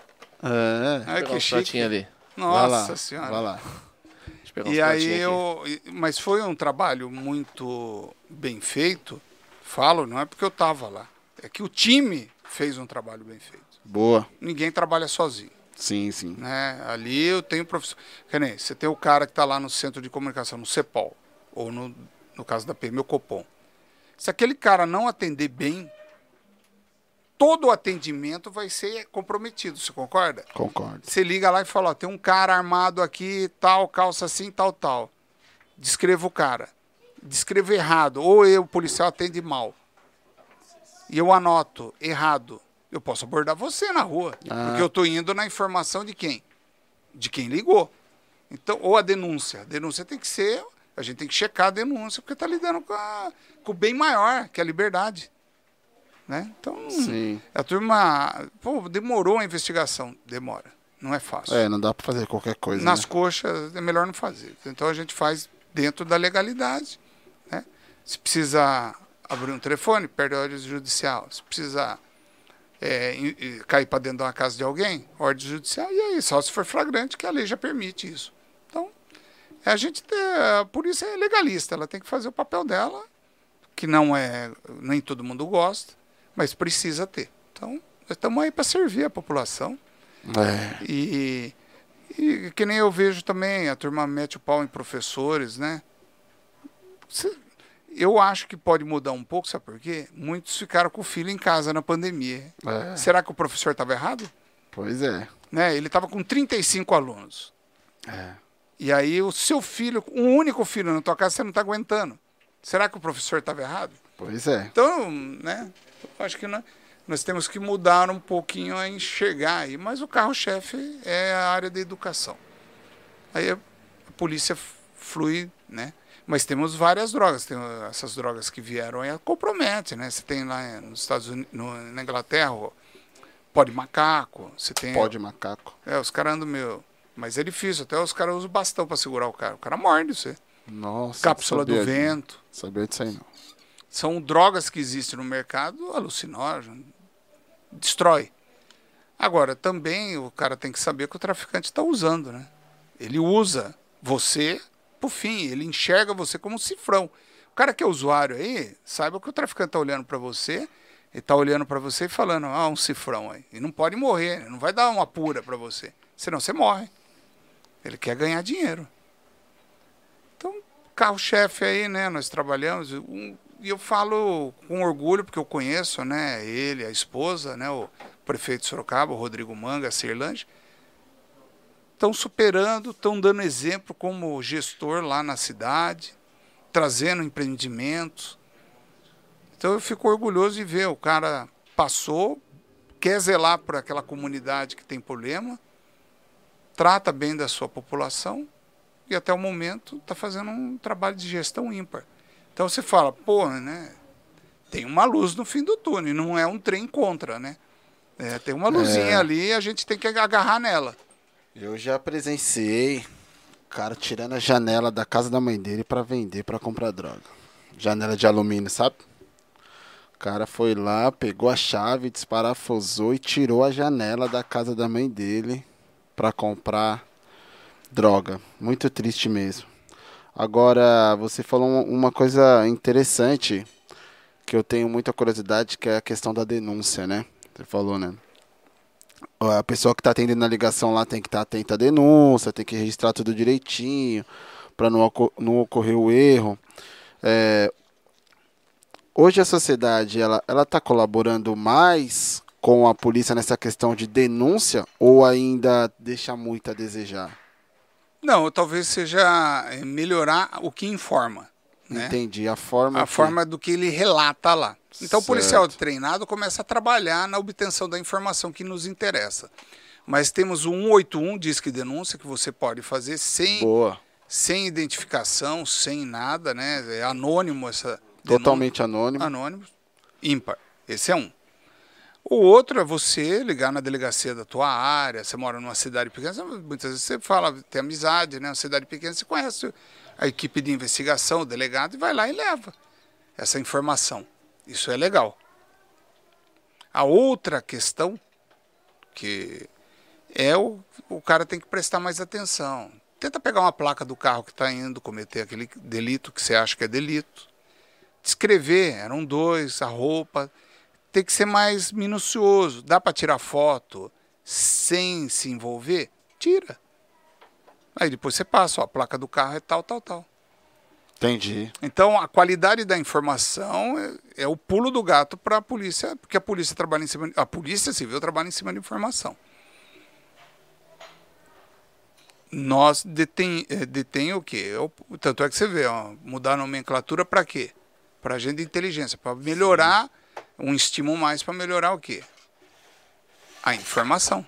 É. Ai, que uns chique. ali. vai lá, Nossa senhora. Vai lá. E aí eu. Mas foi um trabalho muito bem feito. Falo, não é porque eu estava lá. É que o time fez um trabalho bem feito. Boa. Ninguém trabalha sozinho. Sim, sim. Né? Ali eu tenho professor. Nem, você tem o cara que está lá no centro de comunicação, no CEPOL, ou no, no caso da PM, o Copom. Se aquele cara não atender bem, todo o atendimento vai ser comprometido, você concorda? Concordo. Você liga lá e fala, ó, tem um cara armado aqui, tal, calça assim, tal, tal. Descreva o cara. Descreva errado. Ou eu, o policial, atende mal. E eu anoto errado. Eu posso abordar você na rua. Ah. Porque eu estou indo na informação de quem? De quem ligou. Então, ou a denúncia. A denúncia tem que ser. A gente tem que checar a denúncia, porque está lidando com, a- com o bem maior, que é a liberdade. Né? Então, Sim. a turma. Pô, demorou a investigação. Demora. Não é fácil. É, não dá pra fazer qualquer coisa. Nas né? coxas é melhor não fazer. Então a gente faz dentro da legalidade. Né? Se precisa abrir um telefone, perde a ordem judicial. Se precisa é, cair para dentro de uma casa de alguém, ordem judicial. E aí, só se for flagrante, que a lei já permite isso. Então, a gente, tem- a polícia é legalista, ela tem que fazer o papel dela, que não é, nem todo mundo gosta, mas precisa ter. Então, nós estamos aí para servir a população. É. E, e que nem eu vejo também, a turma mete o pau em professores, né? Eu acho que pode mudar um pouco, sabe por quê? Muitos ficaram com o filho em casa na pandemia. É. Será que o professor estava errado? Pois é. Né? Ele estava com 35 alunos. É. E aí o seu filho, um único filho na tua casa, você não está aguentando. Será que o professor estava errado? Pois é. Então, né? Acho que nós, nós temos que mudar um pouquinho a enxergar aí. Mas o carro-chefe é a área da educação. Aí a, polícia flui, né? Mas temos várias drogas. Tem essas drogas que vieram aí, compromete, né? Você tem lá nos Estados Unidos, no, na Inglaterra, o pó de macaco. Você tem. Pó de macaco. É, os caras andam meio. Mas é difícil, até os caras usam bastão para segurar o cara. O cara morde você. Nossa. Cápsula do vento. Sabia disso aí não. São drogas que existem no mercado, alucinógeno, destrói. Agora, também o cara tem que saber que o traficante está usando, né? Ele usa você por fim, ele enxerga você como um cifrão. O cara que é usuário aí, saiba que o traficante está olhando para você, ele está olhando para você e falando, ah, um cifrão aí. E não pode morrer, não vai dar uma pura para você, senão você morre. Ele quer ganhar dinheiro. Então, carro-chefe aí, né? Nós trabalhamos. um- e eu falo com orgulho, porque eu conheço, né? Ele, a esposa, né? O prefeito de Sorocaba, o Rodrigo Manga, a Cirlange. Estão superando, estão dando exemplo como gestor lá na cidade, trazendo empreendimentos. Então eu fico orgulhoso de ver o cara passou, quer zelar por aquela comunidade que tem problema, trata bem da sua população e até o momento está fazendo um trabalho de gestão ímpar. Então você fala, pô, né? Tem uma luz no fim do túnel, não é um trem contra, né? É, tem uma luzinha É. ali e a gente tem que agarrar nela. Eu já presenciei cara tirando a janela da casa da mãe dele pra vender, pra comprar droga. Janela de alumínio, sabe? O cara foi lá, pegou a chave, desparafusou e tirou a janela da casa da mãe dele pra comprar droga. Muito triste mesmo. Agora, você falou um- uma coisa interessante que eu tenho muita curiosidade, que é a questão da denúncia, né? Você falou, né? A pessoa que está atendendo a ligação lá tem que estar atenta à denúncia, tem que registrar tudo direitinho, para não, não ocorrer o erro. É, hoje a sociedade ela ela está colaborando mais com a polícia nessa questão de denúncia ou ainda deixa muito a desejar? Não, talvez seja é, melhorar o que informa. Né? Entendi a forma. A que- forma do que ele relata lá. Então o policial treinado começa a trabalhar na obtenção da informação que nos interessa. Mas temos o 181, diz que denúncia, que você pode fazer sem, boa, sem identificação, sem nada, né? É anônimo essa denúncia. totalmente anônimo. Anônimo, ímpar. Esse é um. O outro é você ligar na delegacia da tua área, você mora numa cidade pequena, muitas vezes você fala, tem amizade, né? Uma cidade pequena, você conhece a equipe de investigação, o delegado, e vai lá e leva essa informação. Isso é legal. A outra questão que é o, o cara tem que prestar mais atenção. Tenta pegar uma placa do carro que está indo cometer aquele delito que você acha que é delito. Descrever, eram dois, a roupa. tem que ser mais minucioso. Dá para tirar foto sem se envolver? Tira. Aí depois você passa, ó, a placa do carro é tal, tal, tal. Entendi. Então a qualidade da informação é, é o pulo do gato para a polícia, porque a polícia trabalha em cima, a polícia civil trabalha em cima de informação. Nós detém, é, detém o quê? Eu, tanto é que você vê, ó, mudar a nomenclatura para quê? Para agente de inteligência, para melhorar Sim. um estímulo mais para melhorar o quê? A informação,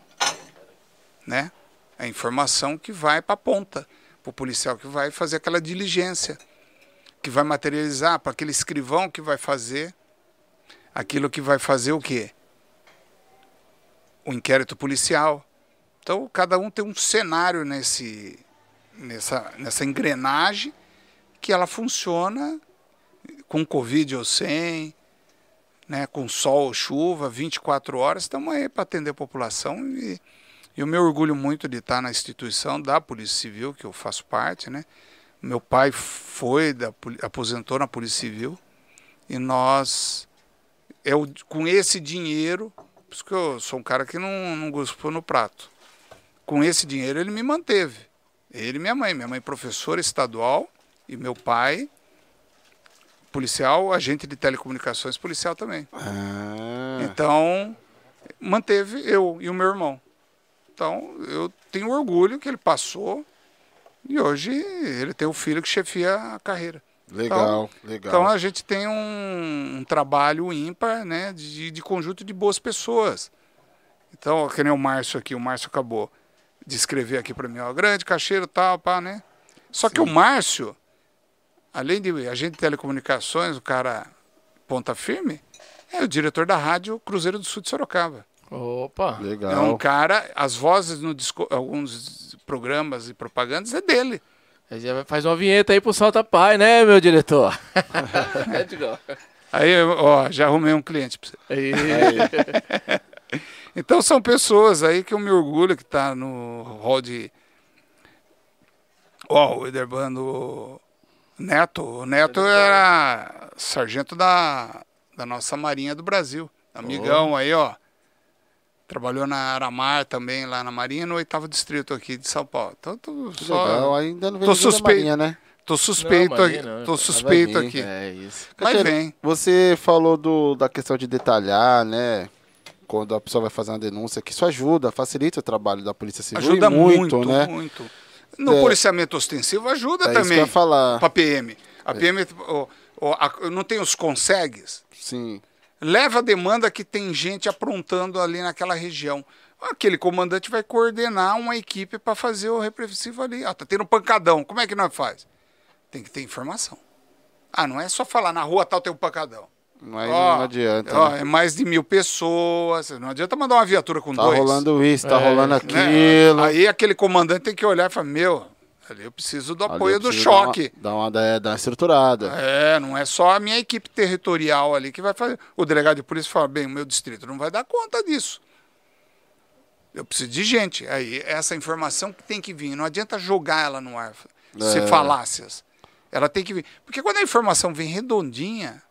né? A informação que vai para a ponta, para o policial que vai fazer aquela diligência que vai materializar, para aquele escrivão que vai fazer aquilo que vai fazer o quê? O inquérito policial. Então, cada um tem um cenário nesse, nessa, nessa engrenagem que ela funciona com Covid ou sem, né, com sol ou chuva, 24 horas, estamos aí para atender a população e, eu me orgulho muito de estar na instituição da Polícia Civil, que eu faço parte, né? Meu pai foi, da, aposentou na Polícia Civil, e nós, eu, com esse dinheiro, por isso que eu sou um cara que não, não gosto no prato, com esse dinheiro ele me manteve. Ele e minha mãe. Minha mãe professora estadual e meu pai policial, agente de telecomunicações policial também. Ah. Então, manteve eu e o meu irmão. Então, eu tenho orgulho que ele passou e hoje ele tem o filho que chefia a carreira. Legal, então, legal. Então a gente tem um, um trabalho ímpar, né, de, de, conjunto de boas pessoas. Então, que nem o Márcio aqui, o Márcio acabou de escrever aqui para mim, ó, grande cacheiro, tal, pá, né? Só Sim. que o Márcio, além de agente de telecomunicações, o cara ponta firme, é o diretor da rádio Cruzeiro do Sul de Sorocaba. Opa, legal. É um cara, as vozes no disco, alguns programas e propagandas é dele. Já faz uma vinheta aí pro Salta Pai, né, meu diretor? aí, ó, já arrumei um cliente pra você. Aí. então são pessoas aí que eu me orgulho que tá no hall de. Ó, o Ederbando Neto. O Neto era sargento da, da nossa Marinha do Brasil. Amigão oh. aí, ó. Trabalhou na Aramar também, lá na Marinha, no oitavo distrito aqui de São Paulo. Então, tô só... Legal. Ainda não tô suspeito, Marinha, né? Tô suspeito não, aqui. Não. Tô suspeito aqui. É isso. Mas vem. Você falou do, da questão de detalhar, né? Quando a pessoa vai fazer uma denúncia, que isso ajuda, facilita o trabalho da Polícia Civil. Ajuda muito, muito, né? Muito. No é, policiamento ostensivo ajuda é também. Isso que eu falar. Pra PM. A PM é. não tem os consegues? Sim leva a demanda que tem gente aprontando ali naquela região. Aquele comandante vai coordenar uma equipe para fazer o repressivo ali. Ah, tá tendo um pancadão. Como é que nós faz? Tem que ter informação. Ah, não é só falar na rua tal tem um pancadão. Mas ó, não adianta. Ó, né? É mais de mil pessoas. Não adianta mandar uma viatura com tá dois. Tá rolando isso, tá é, rolando né? aquilo. Né? Aí aquele comandante tem que olhar e falar: Meu, Ali eu preciso do apoio do choque. Dar uma, dar, uma, dar uma estruturada. É, não é só a minha equipe territorial ali que vai fazer. O delegado de polícia fala, bem, o meu distrito não vai dar conta disso. Eu preciso de gente. Aí, essa informação que tem que vir. Não adianta jogar ela no ar, é. ser falácias. Ela tem que vir. Porque quando a informação vem redondinha,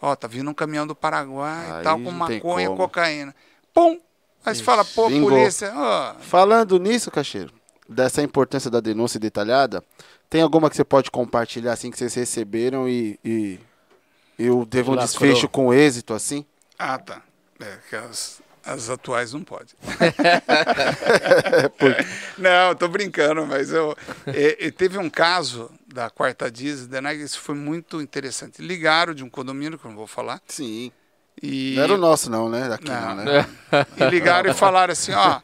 ó, tá vindo um caminhão do Paraguai e tal, com maconha, cocaína. Pum! Aí você fala, pô, Vingou. polícia. Ó. Falando nisso, Cacheiro, dessa importância da denúncia detalhada, tem alguma que você pode compartilhar assim que vocês receberam e, e eu devo um desfecho com êxito assim? Ah, tá. É, que as, as atuais não pode. não, tô brincando, mas eu, é, é, teve um caso da quarta Dias, isso foi muito interessante. Ligaram de um condomínio, que eu não vou falar. Sim. E... Não era o nosso não, né? Daqui não, não né? E ligaram e falaram assim, ó,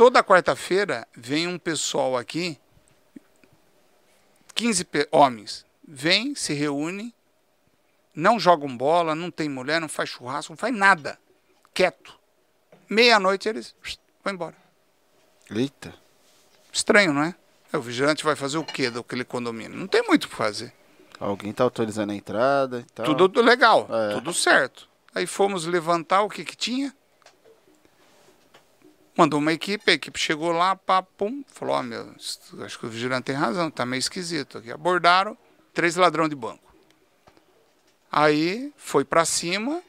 toda quarta-feira vem um pessoal aqui, 15 homens, vem, se reúne, não jogam bola, não tem mulher, não faz churrasco, não faz nada. Quieto. Meia-noite eles vão embora. Eita. Estranho, não é? é? O vigilante vai fazer o quê daquele condomínio? Não tem muito o que fazer. Alguém está autorizando a entrada e tal. Tudo legal, é. tudo certo. Aí fomos levantar o que que tinha. Mandou uma equipe, a equipe chegou lá, pá, pum, falou, ó, oh, meu, acho que o vigilante tem razão, tá meio esquisito aqui. Abordaram três ladrão de banco. Aí foi para cima,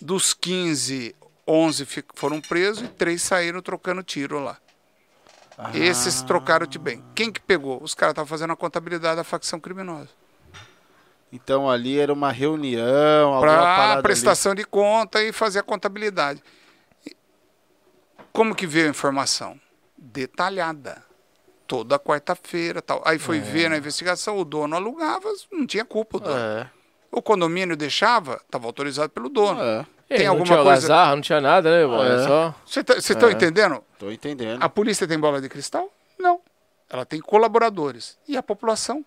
Dos 15, 11 fi- foram presos e três saíram trocando tiro lá. Esses trocaram-te bem. Quem que pegou? Os caras estavam fazendo a contabilidade da facção criminosa. Então ali era uma reunião, Para parada ali. prestação de conta e fazer a contabilidade. Como que veio a informação? Detalhada. Toda quarta-feira, tal. Aí foi ver na investigação, o dono alugava, não tinha culpa o dono. É, O condomínio deixava, estava autorizado pelo dono. é, Ei, Tem não alguma tinha coisa- algazarra, não tinha nada, né, irmão? É É. só... Vocês estão entendendo? tô entendendo. A polícia tem bola de cristal? Não. Ela tem colaboradores. E a população?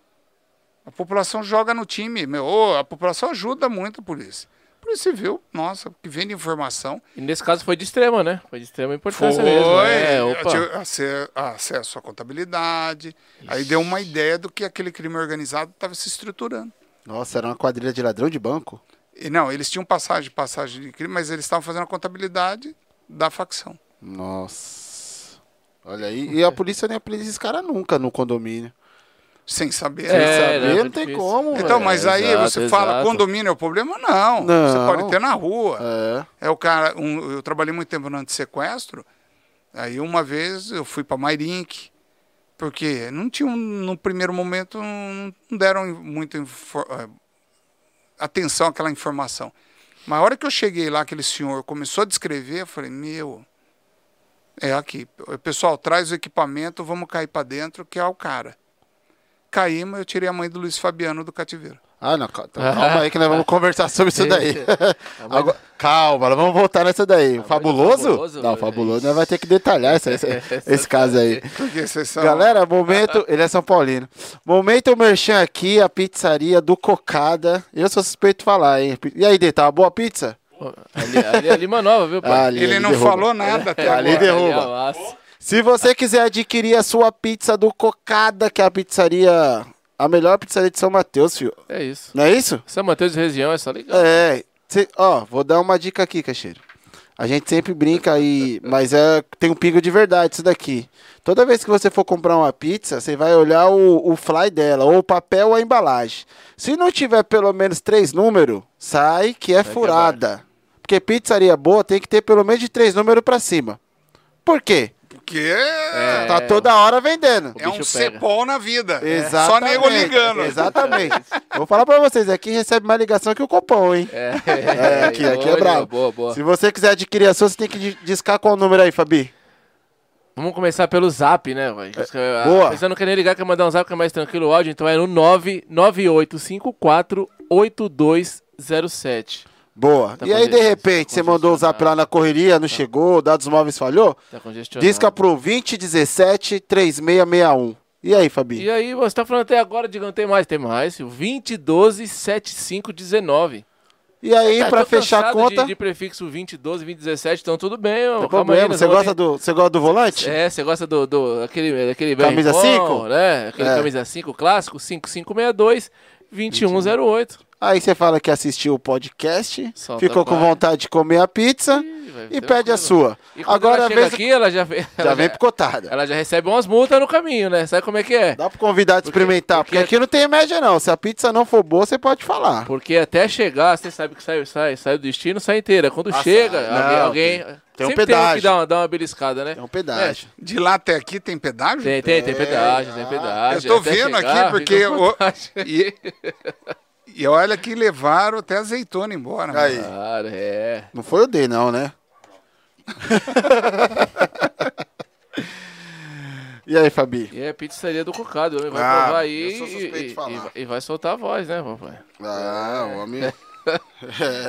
A população joga no time. Meu, a população ajuda muito a polícia. Polícia Civil, nossa, que vem de informação. E nesse caso foi de extrema, né? Foi de extrema Foi, importância mesmo. É, opa. acesso à contabilidade. Aí deu uma ideia do que aquele crime organizado estava se estruturando. Nossa, era uma quadrilha de ladrão de banco? E não, eles tinham passagem, passagem de crime, mas eles estavam fazendo a contabilidade da facção. Nossa. Olha aí. E a polícia nem aprende esses caras nunca no condomínio. Sem saber. É, né? saber, não tem difícil. como, Então, velho. mas aí exato, você fala, exato. condomínio é o problema? Não. Não. Você pode ter na rua. É. É o cara. um- eu trabalhei muito tempo no antissequestro. Aí uma vez eu fui para Mairink, porque não tinham, no primeiro momento, não deram muita infor- eh, atenção àquela informação. Mas a hora que eu cheguei lá, aquele senhor começou a descrever, eu falei, meu, é aqui. Pessoal, traz o equipamento, vamos cair para dentro, que é o cara. Caímos, eu tirei a mãe do Luiz Fabiano do cativeiro. Ah, não, então, calma aí que nós vamos conversar sobre isso daí. Agora- calma, nós vamos voltar nessa daí. fabuloso? fabuloso, não, é fabuloso, nós vai ter que detalhar esse, esse, esse caso aí. Galera, momento. Ele é São Paulino. Momento merchan aqui, a pizzaria do Cocada. Eu sou suspeito de falar, hein? E aí, Dê, tá uma boa pizza? Ali, ali é Lima Nova, viu, pai? Ali, Ele ali não derruba. falou nada até ali agora. derruba. Ali é. Se você quiser adquirir a sua pizza do Cocada, que é a pizzaria. A melhor pizzaria de São Mateus, filho. É isso. Não é isso? São Mateus de região é só ligar. É. Cê- ó, vou dar uma dica aqui, Cacheiro. A gente sempre brinca aí, mas é tem um pingo de verdade isso daqui. Toda vez que você for comprar uma pizza, você vai olhar o, o fly dela, ou o papel ou a embalagem. Se não tiver pelo menos três números, sai que é furada. Porque pizzaria boa tem que ter pelo menos de três números pra cima. Por quê? Porque é, Tá toda hora vendendo. é um cepol na vida. Só Exatamente. nego ligando. Exatamente. Vou falar pra vocês, aqui recebe mais ligação que o Copom, hein? É, É, aqui, aqui é brabo. Boa, boa. Se você quiser adquirir a sua, você tem que di- discar qual número aí, Fabi? Vamos começar pelo zap, né? É, boa. Você não quer nem ligar, quer mandar um zap que é mais tranquilo o áudio, então é no 998548207. Boa. Tá e aí, de repente, você mandou o zap lá na correria, não chegou, o dados móveis falhou? Tá congestionado. Disca pro 2017 3661. E aí, Fabi? E aí, você tá falando até agora, diga, não tem mais, tem mais. 2012 7519. E aí, Tá, pra fechar a conta, De, de prefixo 2012, 2017, então tudo bem. calma aí, problema. nós Você gosta, do, você gosta do volante? É, você gosta do, do aquele, aquele Camisa bom, 5? né? Aquele É. camisa 5 clássico, 5562 2108. Aí você fala que assistiu o podcast, Solta ficou com vontade de comer a pizza Ih, e pede a sua. E quando Agora ela chega vez aqui, ela já, vem- já ela vem picotada. ela já recebe umas multas no caminho, né? Sabe como é que é? Dá pro convidado Porque- experimentar, porque, porque- aqui não tem média não. Se a pizza não for boa, você pode falar. Porque até chegar, você sabe que sai, sai, sai do destino, sai inteira. Quando Ah, chega, alguém, Não, alguém tem- tem um sempre tem pedágio. que dar uma, dar uma beliscada, né? É um pedágio. De lá até aqui tem pedágio? Tem, tem, tem É, pedágio, ah. tem pedágio. Eu tô Até vendo chegar, aqui porque o-. E, e olha que levaram até azeitona embora. Aí. mano. Claro, é. Não foi o D, não, né? e aí, Fabi? E é pizzaria do Cocado, o homem vai Ah, provar aí e, e- e vai soltar a voz, né, papai? Ah, o homem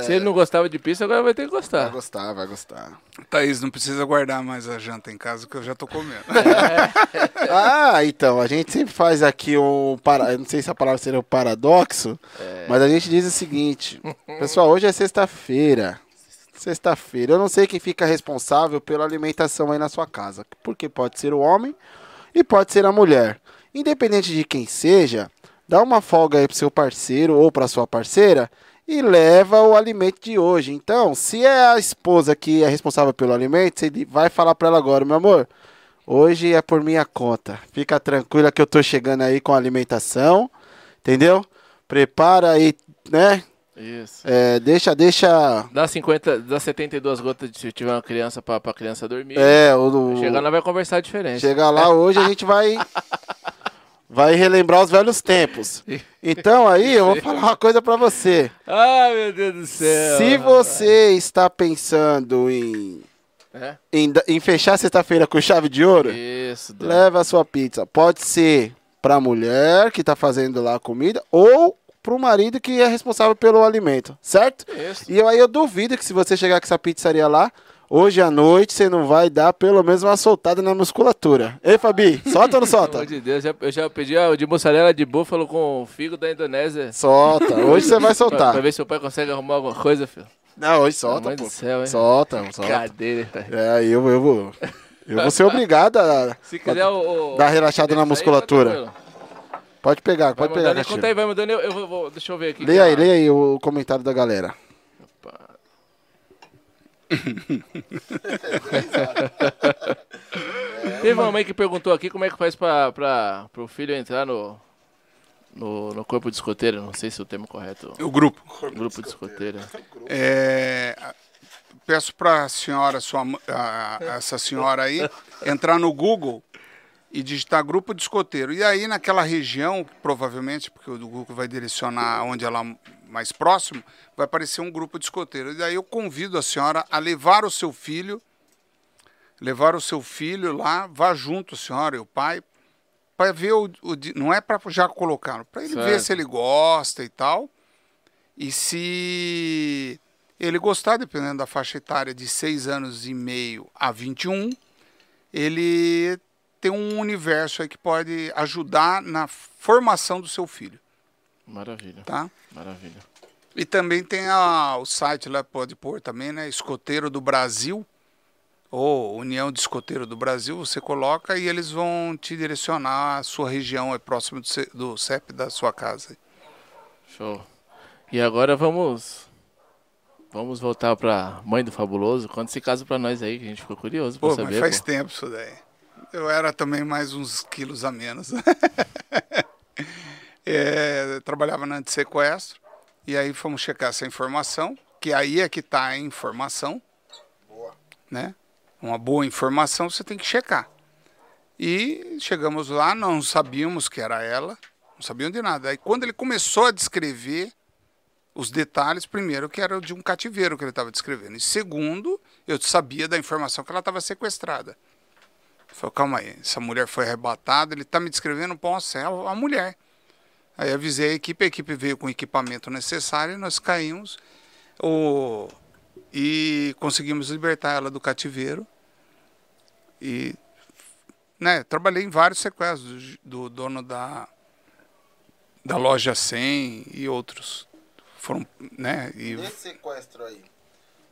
Se ele não gostava de pizza, agora vai ter que vai gostar. gostar, vai gostar. Thaís, não precisa guardar mais a janta em casa que eu já tô comendo. Ah, então, a gente sempre faz aqui um. Para... eu Não sei se a palavra seria um paradoxo, mas a gente diz o seguinte: Pessoal, hoje é sexta-feira. Sexta-feira. Eu não sei quem fica responsável pela alimentação aí na sua casa. Porque pode ser o homem e pode ser a mulher. Independente de quem seja, dá uma folga aí pro seu parceiro ou pra sua parceira e leva o alimento de hoje. Então, se é a esposa que é responsável pelo alimento, você vai falar pra ela agora, meu amor. Hoje é por minha conta. Fica tranquila que eu tô chegando aí com a alimentação, entendeu? Prepara aí, né? Isso. É, deixa, deixa. Dá 50, dá 72 gotas de se tiver uma criança pra, pra criança dormir. É, o, o- Chegar lá vai conversar diferente. Chegar lá hoje a gente vai vai relembrar os velhos tempos. Então aí eu vou falar uma coisa pra você. Ai, meu Deus do céu. Se você está pensando em É? em, em fechar sexta-feira com chave de ouro, Isso, leve a sua pizza. Pode ser pra mulher que tá fazendo lá a comida ou pro marido que é responsável pelo alimento, certo? Isso. E aí eu duvido que se você chegar com essa pizzaria lá, hoje à noite você não vai dar pelo menos uma soltada na musculatura. Ei, Fabi, solta ou não Pelo solta? amor de Deus, eu já pedi ó, de mussarela de búfalo com figo da Indonésia. Solta, hoje você vai Pra, soltar. pra ver se o pai consegue arrumar alguma coisa, filho. Não, hoje Pelo solta, pô. do céu, hein? Solta, solta. Cadeira, velho. É, aí eu, eu vou. Eu vou ser obrigado a. Se quiser o. o Dá relaxada na aí, musculatura. tá tranquilo. Pode pegar, Vai pode pegar, conta aí, vai mandando. Eu, eu vou, vou- deixa eu ver aqui. Leia aí, Ah, leia aí o comentário da galera. Teve uma mãe que perguntou aqui como é que faz pra, pra, pro filho entrar no, no, no corpo de escoteiro. Não sei se é o termo correto. O grupo. Grupo de escoteiro. É, peço para a senhora, sua, a- essa senhora aí, entrar no Google e digitar grupo de escoteiro. E aí, naquela região, provavelmente, porque o Google vai direcionar onde ela mais próximo, vai aparecer um grupo de escoteiro. E daí eu convido a senhora a levar o seu filho, levar o seu filho lá, vá junto, a senhora e o pai, para ver o, o não é para já colocar, para ele ver Certo. se ele gosta e tal. E se ele gostar, dependendo da faixa etária de 6 anos e meio a 21, ele tem um universo aí que pode ajudar na formação do seu filho, Maravilha, tá? maravilha. E também tem a- o site lá, pode pôr também, né? Escoteiro do Brasil, ou União de Escoteiro do Brasil, você coloca e eles vão te direcionar a sua região, é próximo do, C- do CEP da sua casa. Show. E agora vamos. Vamos voltar pra Mãe do Fabuloso. Conta esse caso pra nós aí, que a gente ficou curioso Pô, saber. mas faz pô. tempo isso daí. Eu era também mais uns quilos a menos. É, trabalhava na antissequestro. E aí fomos checar essa informação, que aí é que está a informação. Né? Uma boa informação você tem que checar. E chegamos lá, não sabíamos que era ela, não sabiam de nada. Aí quando ele começou a descrever os detalhes, primeiro, que era de um cativeiro que ele estava descrevendo. E segundo, eu sabia da informação que ela estava sequestrada. Falei, calma aí, essa mulher foi arrebatada, ele está me descrevendo, posso, é a a mulher. Aí avisei a equipe, a equipe veio com o equipamento necessário nós caímos o, e conseguimos libertar ela do cativeiro. E né, trabalhei em vários sequestros do, do dono da, da loja 100 e outros. Foram, né, e Nesse sequestro aí,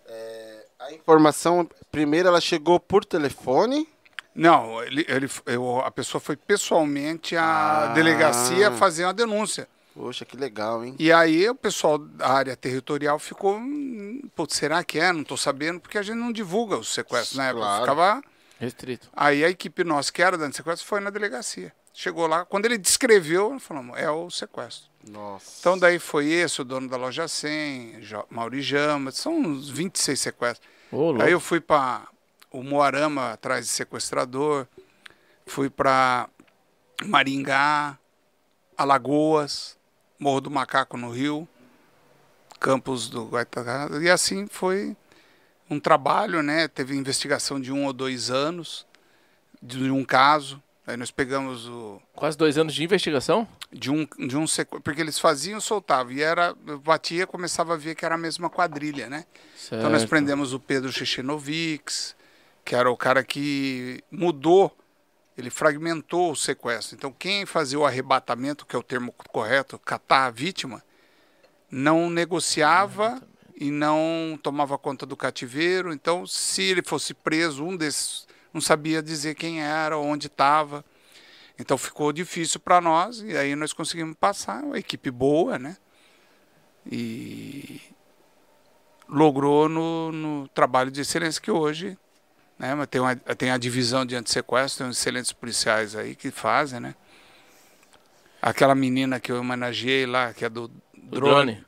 é, a informação, primeiro ela chegou por telefone. Não, ele, ele, eu- a pessoa foi pessoalmente à Ah. delegacia fazer uma denúncia. Poxa, que legal, hein? E aí o pessoal da área territorial ficou, hum, pô, será que é? Não estou sabendo, porque a gente não divulga os sequestros na época. Claro. Ficava... Restrito. Aí a equipe nossa, que era da sequestro, foi na delegacia. Chegou lá, quando ele descreveu, falamos, é o sequestro. Nossa. Então daí foi esse, o dono da loja 100, Jo- Mauri Jama, são uns 26 sequestros. Louco. Aí eu fui para o Moarama, atrás de sequestrador. Fui para Maringá, Alagoas, Morro do Macaco no Rio, Campos do Guaitacá. E assim foi um trabalho, né? Teve investigação de um ou dois anos de um caso. Aí nós pegamos o Quase dois anos de investigação? de um de um sequ- porque eles faziam, soltavam e era batia, começava a ver que era a mesma quadrilha, né? Então nós Certo. prendemos o Pedro Chechenovics, que era o cara que mudou, ele fragmentou o sequestro. Então quem fazia o arrebatamento, que é o termo correto, catar a vítima, não negociava e não tomava conta do cativeiro. Então se ele fosse preso, um desses não sabia dizer quem era, onde estava. Então ficou difícil para nós e aí nós conseguimos passar, uma equipe boa, né? E logrou no, no trabalho de excelência que hoje, né? Mas tem, uma, tem a divisão de antissequestro, tem excelentes policiais aí que fazem, né? Aquela menina que eu homenageei lá, que é do O drone, drone.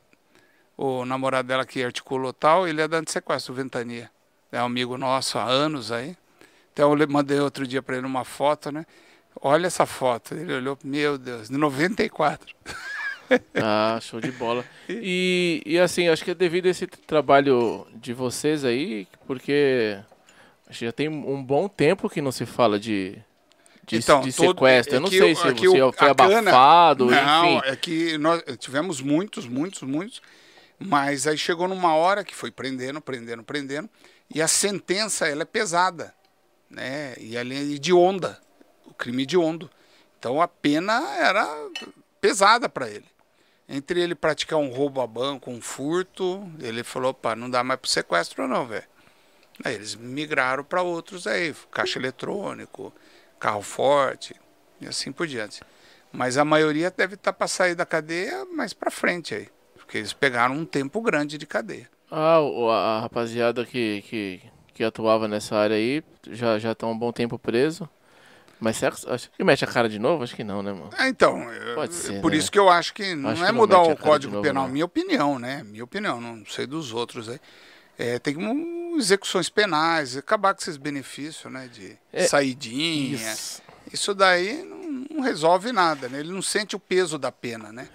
o namorado dela que articulou tal, ele é da antissequestro, Ventania. É um amigo nosso há anos aí. Então eu mandei outro dia para ele uma foto, né? Olha essa foto. Ele olhou, meu Deus, de 94. Ah, show de bola. E, e assim, acho que é devido a esse trabalho de vocês aí, porque acho que já tem um bom tempo que não se fala de, de, Então, de todo- sequestro. é Eu não sei o- se é você o- foi cana- abafado, Não, enfim. é que nós tivemos muitos, muitos, muitos, mas aí chegou numa hora que foi prendendo, prendendo, prendendo, e a sentença ela é pesada, né? E ela é de onda, o crime de ondo. Então a pena era pesada para ele. Entre ele praticar um roubo a banco, um furto, ele falou, opa, não dá mais pro sequestro não, velho. Aí eles migraram para outros aí, caixa eletrônico, carro forte e assim por diante. Mas a maioria deve estar para sair da cadeia mais para frente aí, porque eles pegaram um tempo grande de cadeia. Ah, a, rapaziada que, que, que atuava nessa área aí já já tá um bom tempo preso. Mas será que, acho que mexe a cara de novo? Acho que não, né, mano? Ah, então, Pode ser, por né? isso que eu acho que não Acho é que não mudar o Código novo, Penal, minha opinião, né? Minha opinião, não sei dos outros aí. É, tem um, execuções penais, acabar com esses benefícios, né? De É, saidinha. Isso. Isso daí não, não resolve nada, né? Ele não sente o peso da pena, né?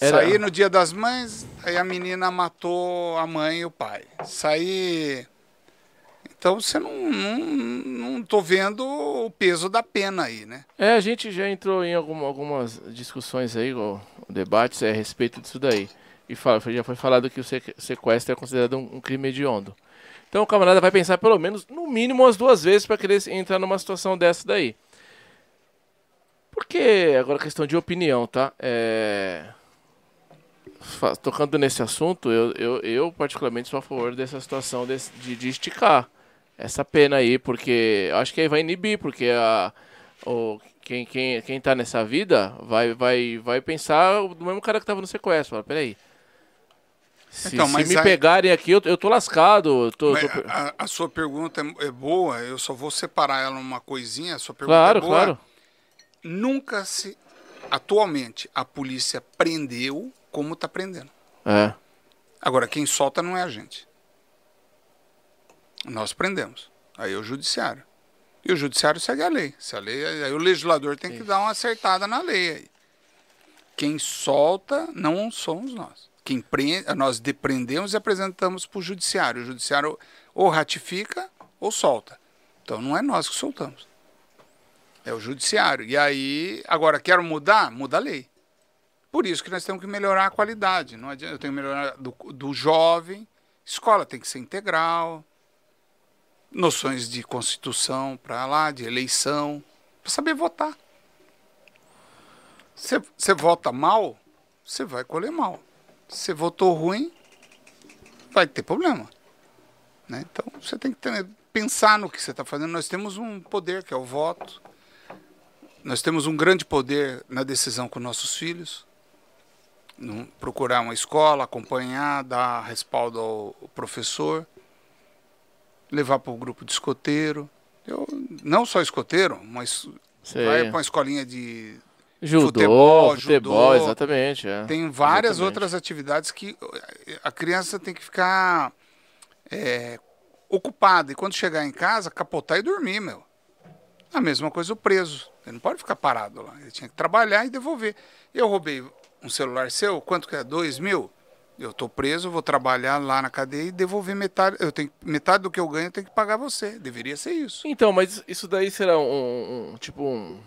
Era- Sair no dia das mães, aí a menina matou a mãe e o pai. Sair. Então você não, não, não tô vendo o peso da pena aí, né? É, a gente já entrou em alguma- algumas discussões aí, ou debates é, a respeito disso daí. E fala- já foi falado que o sequ- sequestro é considerado um, um crime hediondo. Então o camarada vai pensar pelo menos, no mínimo, umas duas vezes para querer entrar numa situação dessa daí. Porque, agora questão de opinião, tá? É... Tocando nesse assunto, eu, eu, eu particularmente sou a favor dessa situação desse- de, de esticar essa pena aí, porque acho que aí vai inibir, porque a, o, quem, quem, quem tá nessa vida vai, vai, vai pensar do mesmo cara que tava no sequestro. Fala, peraí. Se, Então, se me aí- pegarem aqui, eu, eu tô lascado. eu Tô, tô- a, a sua pergunta é, é boa, eu só vou separar ela numa coisinha. A sua pergunta Claro, é boa. claro. Nunca se. Atualmente, a polícia prendeu como está prendendo. É. Agora, quem solta não é a gente. Nós prendemos. Aí é o judiciário. E o judiciário segue a lei. Se a lei aí o legislador tem que dar uma acertada na lei aí. Quem solta não somos nós. Quem prende, nós depreendemos e apresentamos para o judiciário. O judiciário ou ratifica ou solta. Então não é nós que soltamos. É o judiciário. E aí, agora, quero mudar? Muda a lei. Por isso que nós temos que melhorar a qualidade. Não adianta, eu tenho que melhorar do, do jovem. Escola tem que ser integral. Noções de constituição para lá, de eleição, para saber votar. Você vota mal, você vai colher mal. Se você votou ruim, vai ter problema. Né? Então você tem que ter- pensar no que você está fazendo. Nós temos um poder que é o voto. Nós temos um grande poder na decisão com nossos filhos. Não- procurar uma escola, acompanhar, dar respaldo ao ao professor, levar para o grupo de escoteiro. Eu, não só escoteiro, mas Sei. vai para uma escolinha de. Judô, futebol, futebol, judô. exatamente. é. Tem várias Exatamente. outras atividades que a criança tem que ficar é, ocupada. E quando chegar em casa, capotar e dormir, meu. A mesma coisa o preso. Ele não pode ficar parado lá. Ele tinha que trabalhar e devolver. Eu roubei um celular seu, quanto que é? Dois mil? Eu tô preso, vou trabalhar lá na cadeia e devolver metade. Eu tenho metade do que eu ganho, eu tenho que pagar você. Deveria ser isso. Então, mas isso daí será um, um- tipo um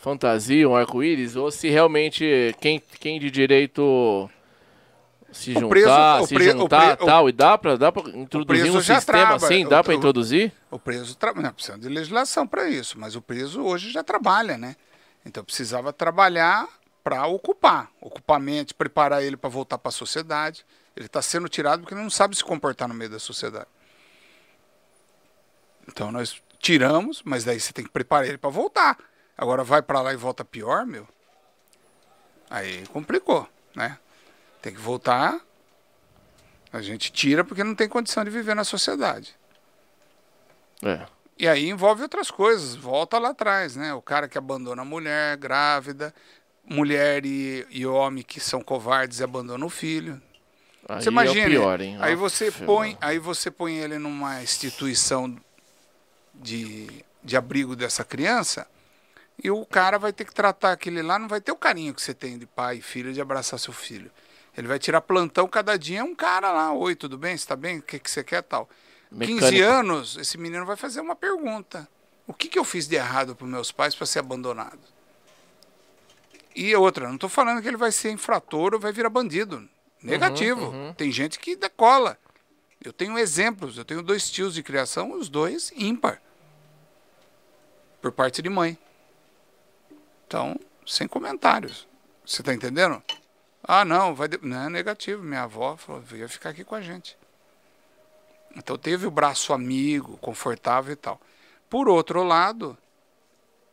fantasia, um arco-íris, ou se realmente quem, quem de direito se juntar, preso- se pre- o juntar pre- o- tal, e dá pra, dá pra introduzir preso um sistema trava, assim, dá pra o- introduzir? O preso tra... não precisa de legislação para isso, mas o preso hoje já trabalha, né? Então precisava trabalhar para ocupar, mente, preparar ele para voltar para a sociedade. Ele está sendo tirado porque ele não sabe se comportar no meio da sociedade. Então nós tiramos, mas daí você tem que preparar ele para voltar. Agora vai para lá e volta pior, meu. Aí complicou, né? Tem que voltar. A gente tira porque não tem condição de viver na sociedade. É. E aí envolve outras coisas, volta lá atrás, né? O cara que abandona a mulher grávida, mulher e, e homem que são covardes e abandonam o filho. Aí Você é imagina, pior, hein? aí você põe, aí você põe ele numa instituição de, de abrigo dessa criança e o cara vai ter que tratar aquele lá, não vai ter o carinho que você tem de pai e filho de abraçar seu filho. Ele vai tirar plantão cada dia, é um cara lá, oi, tudo bem? Você tá bem? O que, que você quer tal? 15 Mecânico. anos, esse menino vai fazer uma pergunta. O que, que eu fiz de errado para meus pais para ser abandonado? E outra, não estou falando que ele vai ser infrator ou vai virar bandido. Negativo. Tem gente que decola. Eu tenho exemplos, eu tenho dois tios de criação, os dois ímpar. Por parte de mãe. Então, sem comentários. Você está entendendo? Ah, não, vai. De... Não, é negativo. Minha avó falou, ia ficar aqui com a gente. Então teve o braço amigo, confortável e tal. Por outro lado,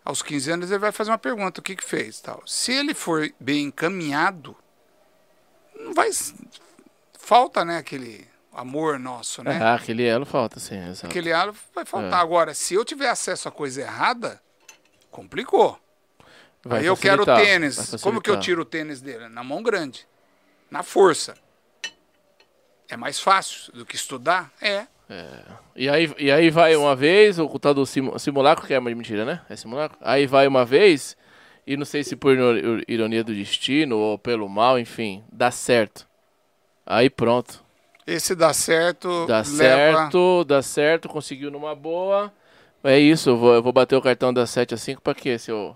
aos 15 anos ele vai fazer uma pergunta, o que que fez, tal. Se ele for bem encaminhado, não vai falta, né, aquele amor nosso, né? Ah, aquele elo falta, sim, exato. Aquele halo vai faltar. Agora, se eu tiver acesso à coisa errada, complicou. Vai Aí eu quero tênis. Como que eu tiro o tênis dele? Na mão grande. Na força. É mais fácil do que estudar? É. E aí, e aí vai uma vez, o tal do simu- simulacro, que é uma mentira, né? É simulacro? Aí vai uma vez, e não sei se por iro- ironia do destino ou pelo mal, enfim, dá certo. Aí pronto. Esse dá certo. Dá leva... certo, dá certo, conseguiu numa boa. É isso, eu vou, eu vou bater o cartão das 7 a 5 pra quê? Se eu,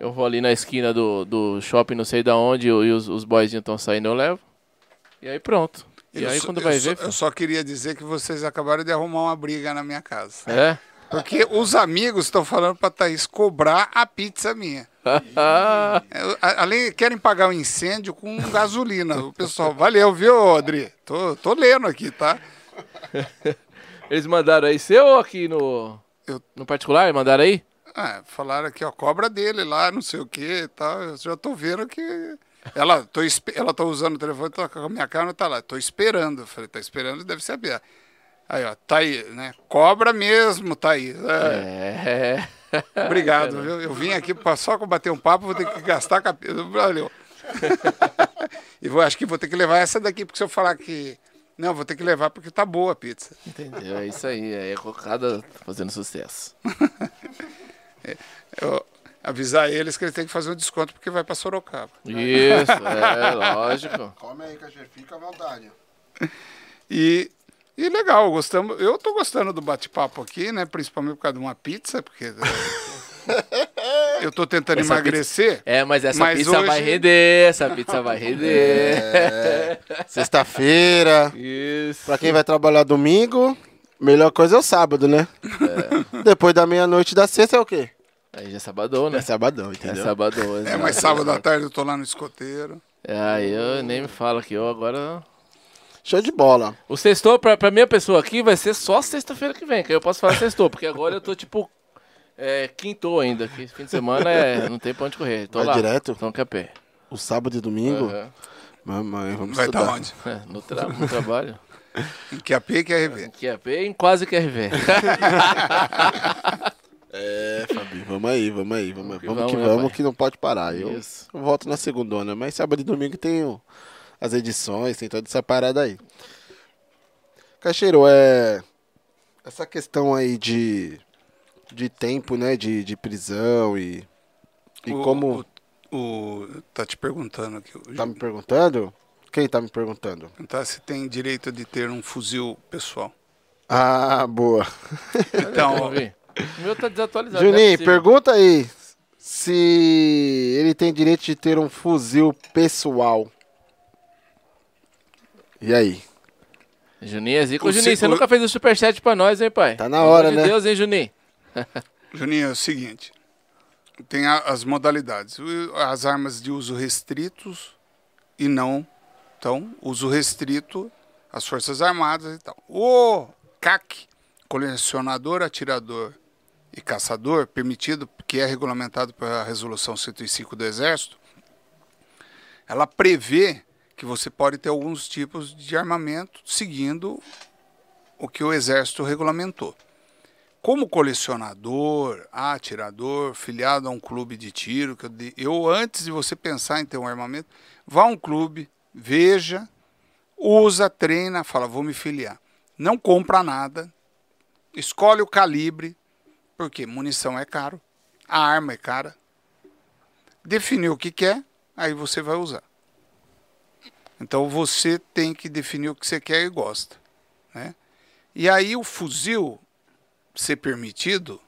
eu vou ali na esquina do, do shopping, não sei da onde, e os, os boyzinhos estão saindo, eu levo. E aí pronto. E Eu aí só- quando eu vai só- ver. Eu só queria dizer que vocês acabaram de arrumar uma briga na minha casa. É? Porque os amigos estão falando pra Thaís cobrar a pizza minha. Além, querem pagar o incêndio com gasolina. O pessoal, valeu, viu, Adri? Tô, tô lendo aqui, tá? Eles mandaram aí seu ou aqui no. Eu- No particular? Mandaram aí? Ah, falaram aqui, ó, cobra dele lá, não sei o que e tal. Eu já tô vendo que. Ela, tô, ela tá usando o telefone, tá com a minha cara, tá lá. Tô esperando. Eu falei, tá esperando, deve saber. Aí, ó, tá aí, né? Cobra mesmo, tá aí. É, É. Obrigado, viu? Eu vim aqui só bater um papo, vou ter que gastar capítulo. Valeu. e vou, acho que vou ter que levar essa daqui, porque se eu falar que. Não, vou ter que levar porque tá boa a pizza. Entendeu? É isso aí. É cocada fazendo sucesso. Eu avisar eles que eles têm que fazer um desconto porque vai pra Sorocaba. Isso, é, lógico. Come aí, Cachê, fica à vontade. E, e legal, gostamos. Eu tô gostando do bate-papo aqui, né? Principalmente por causa de uma pizza, porque eu tô tentando Essa emagrecer. É, mas essa Mas pizza hoje- vai render, essa pizza vai render. É, Sexta-feira. Isso. Pra quem vai trabalhar domingo, melhor coisa é o sábado, né? Depois da meia-noite da sexta é o quê? Aí já é sabadão, né? É sabadão, É entendeu? sabadão. É, mas sábado à tarde eu tô lá no escoteiro. É, aí eu nem me fala que eu agora... Show de bola. O sextou, pra, pra minha pessoa aqui, vai ser só sexta-feira que vem, que aí eu posso falar sextou, porque agora eu tô tipo... É, quintou ainda, que esse fim de semana é, não tem pra onde correr. Tô Vai lá. direto? Então que é pé. O sábado e domingo, Aham. mamãe, vamos Vai estudar. estar onde? É, no, tra no trabalho. Em QAP e QRV. QAP em quase QRV. É, Fabi, vamos aí, vamos aí, vamos, que vamos, vamos, que vamos, pai? que não pode parar. Eu, volto na segundona, mas sábado e domingo tem o- as edições, tem toda essa parada aí. Cacheiro, é. Essa questão aí de. de tempo, né? De, de prisão e. E O- como. O, o- tá te perguntando aqui. Tá me perguntando? Quem tá me perguntando? Perguntar se tem direito de ter um fuzil pessoal. Ah, boa. Então. O meu tá desatualizado. é Juninho, possível. pergunta aí se ele tem direito de ter um fuzil pessoal. E aí? Juninho é zica. Ô, Juninho, você nunca fez o superchat pra nós, hein, pai? Tá na hora, né? de Deus, hein, Juninho? Juninho, é o seguinte: tem a- as modalidades. As armas de uso restritos e não. Então, uso restrito, as Forças Armadas e tal. O CAC, colecionador, atirador e caçador, permitido, que é regulamentado pela Resolução 105 do Exército, ela prevê que você pode ter alguns tipos de armamento seguindo o que o Exército regulamentou. Como colecionador, atirador, filiado a um clube de tiro, eu antes de você pensar em ter um armamento, vá a um clube, veja usa, treina, fala, vou me filiar. Não compra nada, escolhe o calibre, porque munição é caro, a arma é cara. Definiu o que quer, aí você vai usar. Então você tem que definir o que você quer e gosta. Né? E aí o fuzil ser permitido,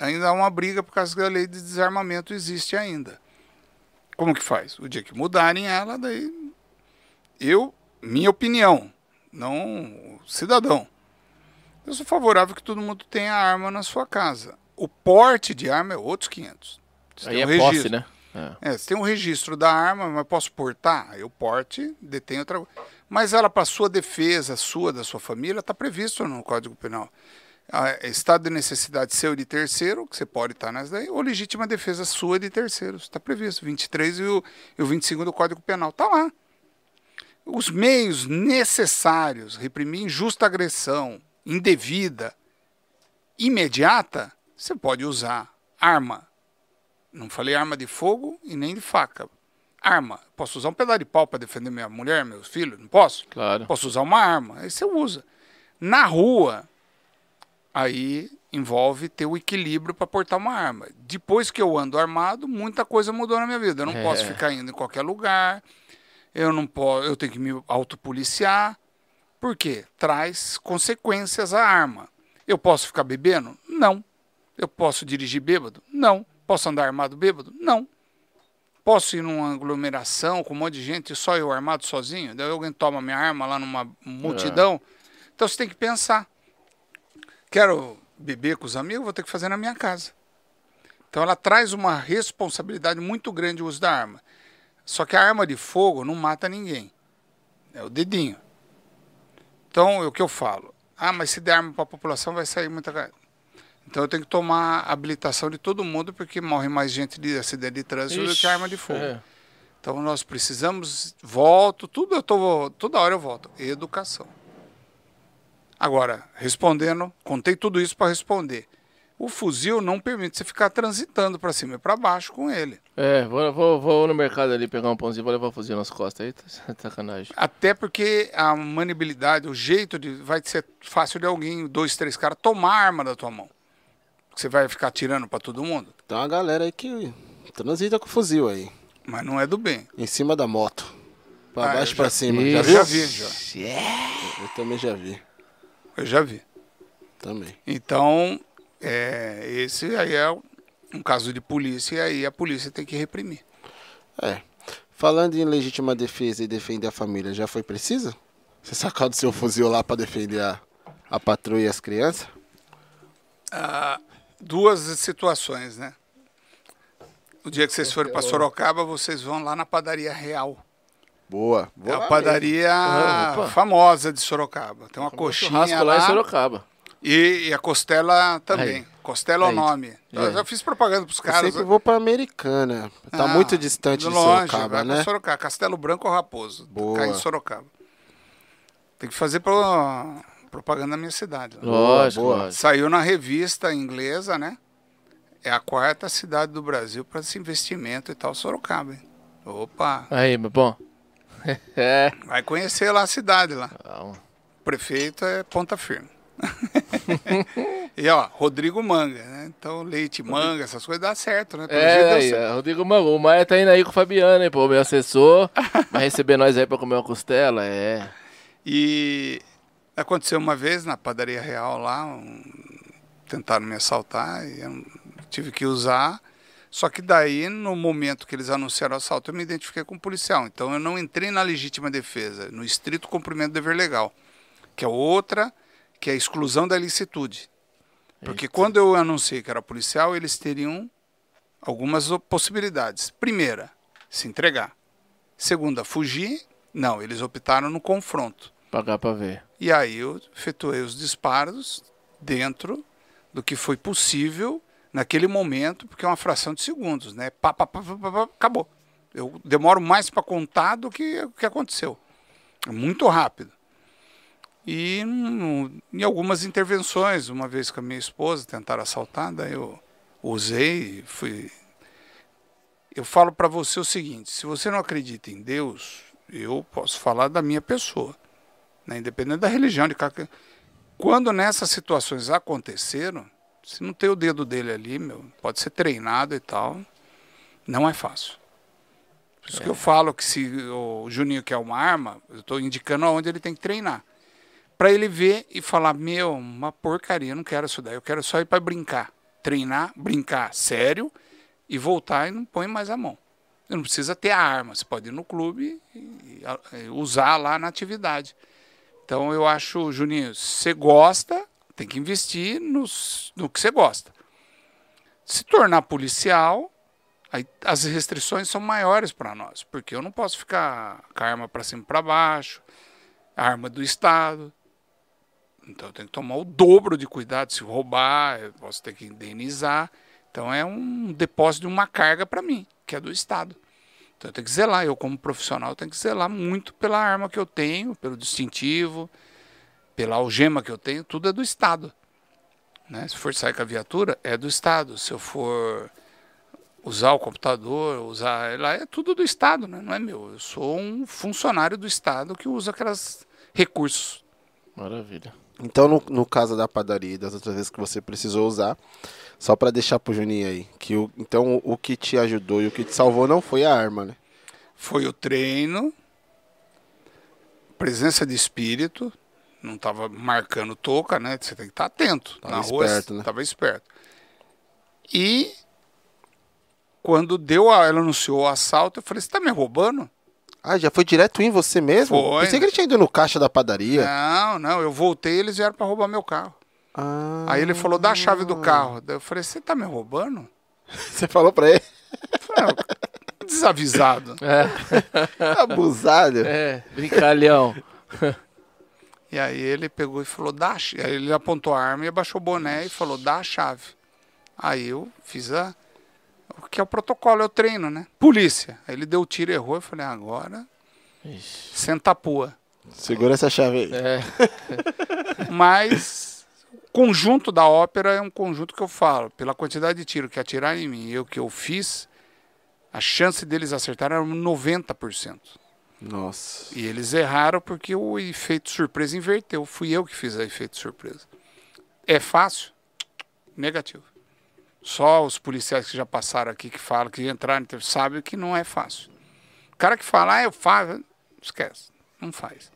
ainda há uma briga por causa que a lei de desarmamento existe ainda. Como que faz? O dia que mudarem ela, daí eu, minha opinião, não cidadão. Eu sou favorável que todo mundo tenha arma na sua casa. O porte de arma é outros 500. Você Aí um é registro. posse, né? É. é. você tem um registro da arma, mas posso portar? O porte detém outra Mas ela, para sua defesa, sua, da sua família, está previsto no Código Penal. Estado de necessidade seu de terceiro, que você pode estar nas daí, ou legítima defesa sua de terceiros. Está previsto. 23 e o, e o 25 do Código Penal. Está lá os meios necessários, reprimir injusta agressão, indevida, imediata, você pode usar arma. Não falei arma de fogo e nem de faca. Arma. Posso usar um pedaço de pau para defender minha mulher, meus filhos? Não posso? Claro. Posso usar uma arma. Aí você usa. Na rua, aí envolve ter o equilíbrio para portar uma arma. Depois que eu ando armado, muita coisa mudou na minha vida. Eu não é. posso ficar indo em qualquer lugar eu não posso, eu tenho que me autopoliciar. Por quê? Traz consequências à arma. Eu posso ficar bebendo? Não. Eu posso dirigir bêbado? Não. Posso andar armado bêbado? Não. Posso ir numa aglomeração com um monte de gente e só eu armado sozinho? Daí alguém toma minha arma lá numa multidão? É. Então você tem que pensar. Quero beber com os amigos, vou ter que fazer na minha casa. Então ela traz uma responsabilidade muito grande o uso da arma. Só que a arma de fogo não mata ninguém. É o dedinho. Então, é o que eu falo? Ah, mas se der arma para a população vai sair muita Então eu tenho que tomar a habilitação de todo mundo porque morre mais gente de acidente de trânsito Ixi, do que arma de fogo. É. Então nós precisamos, volto, tudo eu tô, toda hora eu volto, educação. Agora, respondendo, contei tudo isso para responder o fuzil não permite você ficar transitando para cima e para baixo com ele. É, vou, vou, vou, no mercado ali pegar um pãozinho, vou levar o fuzil nas costas aí, tá sacanagem. Até porque a manibilidade, o jeito de. vai ser fácil de alguém, dois, três caras, tomar a arma da tua mão. Você vai ficar tirando para todo mundo? Tem uma galera aí que transita com fuzil aí. Mas não é do bem. Em cima da moto. Pra ah, baixo para cima. Já, já vi, já. Yeah. Eu também já vi. Eu já vi. Também. Então, é, esse aí é um caso de polícia e aí a polícia tem que reprimir. É. Falando em legítima defesa e defender a família, já foi precisa? Você sacar do seu fuzil lá para defender a, a patrulha e as crianças? Ah, duas situações, né? O dia que vocês forem para Sorocaba, vocês vão lá na padaria Real. Boa. é a padaria famosa de Sorocaba. Tem uma coxinha lá. lá em Sorocaba. E, e a costela também. Aí. Costela é o nome. É. Eu já fiz propaganda pros caras. Eu sempre vou pra Americana. Tá ah, muito distante de longe, Sorocaba, né? Sorocaba. Castelo Branco ou Raposo. Boa. Cai em Sorocaba. Tem que fazer pra, propaganda na minha cidade. Né? Lógico, boa. Saiu na revista inglesa, né? É a quarta cidade do Brasil para esse investimento e tal, Sorocaba. Hein? Opa! Aí, meu bom. É. Vai conhecer lá a cidade lá. Prefeito é ponta firme. e ó, Rodrigo Manga, né? Então, leite, manga, essas coisas dá certo, né? Pelo é, certo. Rodrigo Manga. O Maia tá indo aí com o Fabiano, hein, pô, meu assessor. vai receber nós aí pra comer uma costela, é. E aconteceu uma vez na padaria real lá, um... tentaram me assaltar e eu tive que usar. Só que daí, no momento que eles anunciaram o assalto, eu me identifiquei com o policial. Então eu não entrei na legítima defesa, no estrito cumprimento do dever legal, que é outra que é a exclusão da licitude. Porque Eita. quando eu anunciei que era policial, eles teriam algumas possibilidades. Primeira, se entregar. Segunda, fugir. Não, eles optaram no confronto. Pagar para ver. E aí eu efetuei os disparos dentro do que foi possível naquele momento, porque é uma fração de segundos, né? Pá, pá, pá, acabou. Eu demoro mais para contar do que o que aconteceu. É muito rápido. E em algumas intervenções, uma vez com a minha esposa, tentaram assaltar, daí eu usei, fui. Eu falo para você o seguinte: se você não acredita em Deus, Eu posso falar da minha pessoa, né? independente da religião de. Quando nessas situações aconteceram, se não tem o dedo dele ali, meu, pode ser treinado e tal, não é fácil. Por isso é. que eu falo que se o Juninho quer uma arma, eu estou indicando aonde ele tem que treinar. Para ele ver e falar, meu, uma porcaria, eu não quero isso daí, eu quero só ir para brincar. Treinar, brincar sério e voltar e não põe mais a mão. Você não precisa ter a arma, você pode ir no clube e, e usar lá na atividade. Então eu acho, Juninho, se você gosta, tem que investir nos, no que você gosta. Se tornar policial, aí as restrições são maiores para nós, porque eu não posso ficar com a arma para cima e para baixo, a arma do Estado. Então eu tenho que tomar o dobro de cuidado. Se roubar, eu posso ter que indenizar. Então é um depósito de uma carga para mim, que é do Estado. Então eu tenho que zelar, eu como profissional tenho que zelar muito pela arma que eu tenho, pelo distintivo, pela algema que eu tenho, tudo é do Estado. Né? Se for sair com a viatura, é do Estado. Se eu for usar o computador, usar lá é tudo do Estado, né? não é meu. Eu sou um funcionário do Estado que usa aqueles recursos. Maravilha. Então, no, no caso da padaria e das outras vezes que você precisou usar, só para deixar pro Juninho aí, que o, então o que te ajudou e o que te salvou não foi a arma, né? Foi o treino, presença de espírito, não tava marcando toca, né? Você tem que estar tá atento. Tava Na esperto, rua, né? tava esperto. E quando deu a, ela anunciou o assalto, eu falei: "Você tá me roubando?" Ah, já foi direto em você mesmo? Foi. Pensei que ele tinha ido no caixa da padaria. Não, não, eu voltei e eles vieram para roubar meu carro. Ah. Aí ele falou, dá a chave do carro. Daí eu falei, você tá me roubando? Você falou pra ele? Falei, desavisado. É. Abusado. É, brincalhão. E aí ele pegou e falou, dá a chave. Aí ele apontou a arma e abaixou o boné e falou, dá a chave. Aí eu fiz a. O que é o protocolo, é o treino, né? Polícia. Aí ele deu o tiro e errou. Eu falei, agora. Ixi. Senta a pua. Segura essa chave aí. É. Mas conjunto da ópera é um conjunto que eu falo, pela quantidade de tiro que atiraram em mim e o que eu fiz, a chance deles acertarem era 90%. Nossa. E eles erraram porque o efeito surpresa inverteu. Fui eu que fiz o efeito surpresa. É fácil? Negativo. Só os policiais que já passaram aqui, que falam, que entraram, sabem que não é fácil. O cara que fala, ah, eu faço, esquece, não faz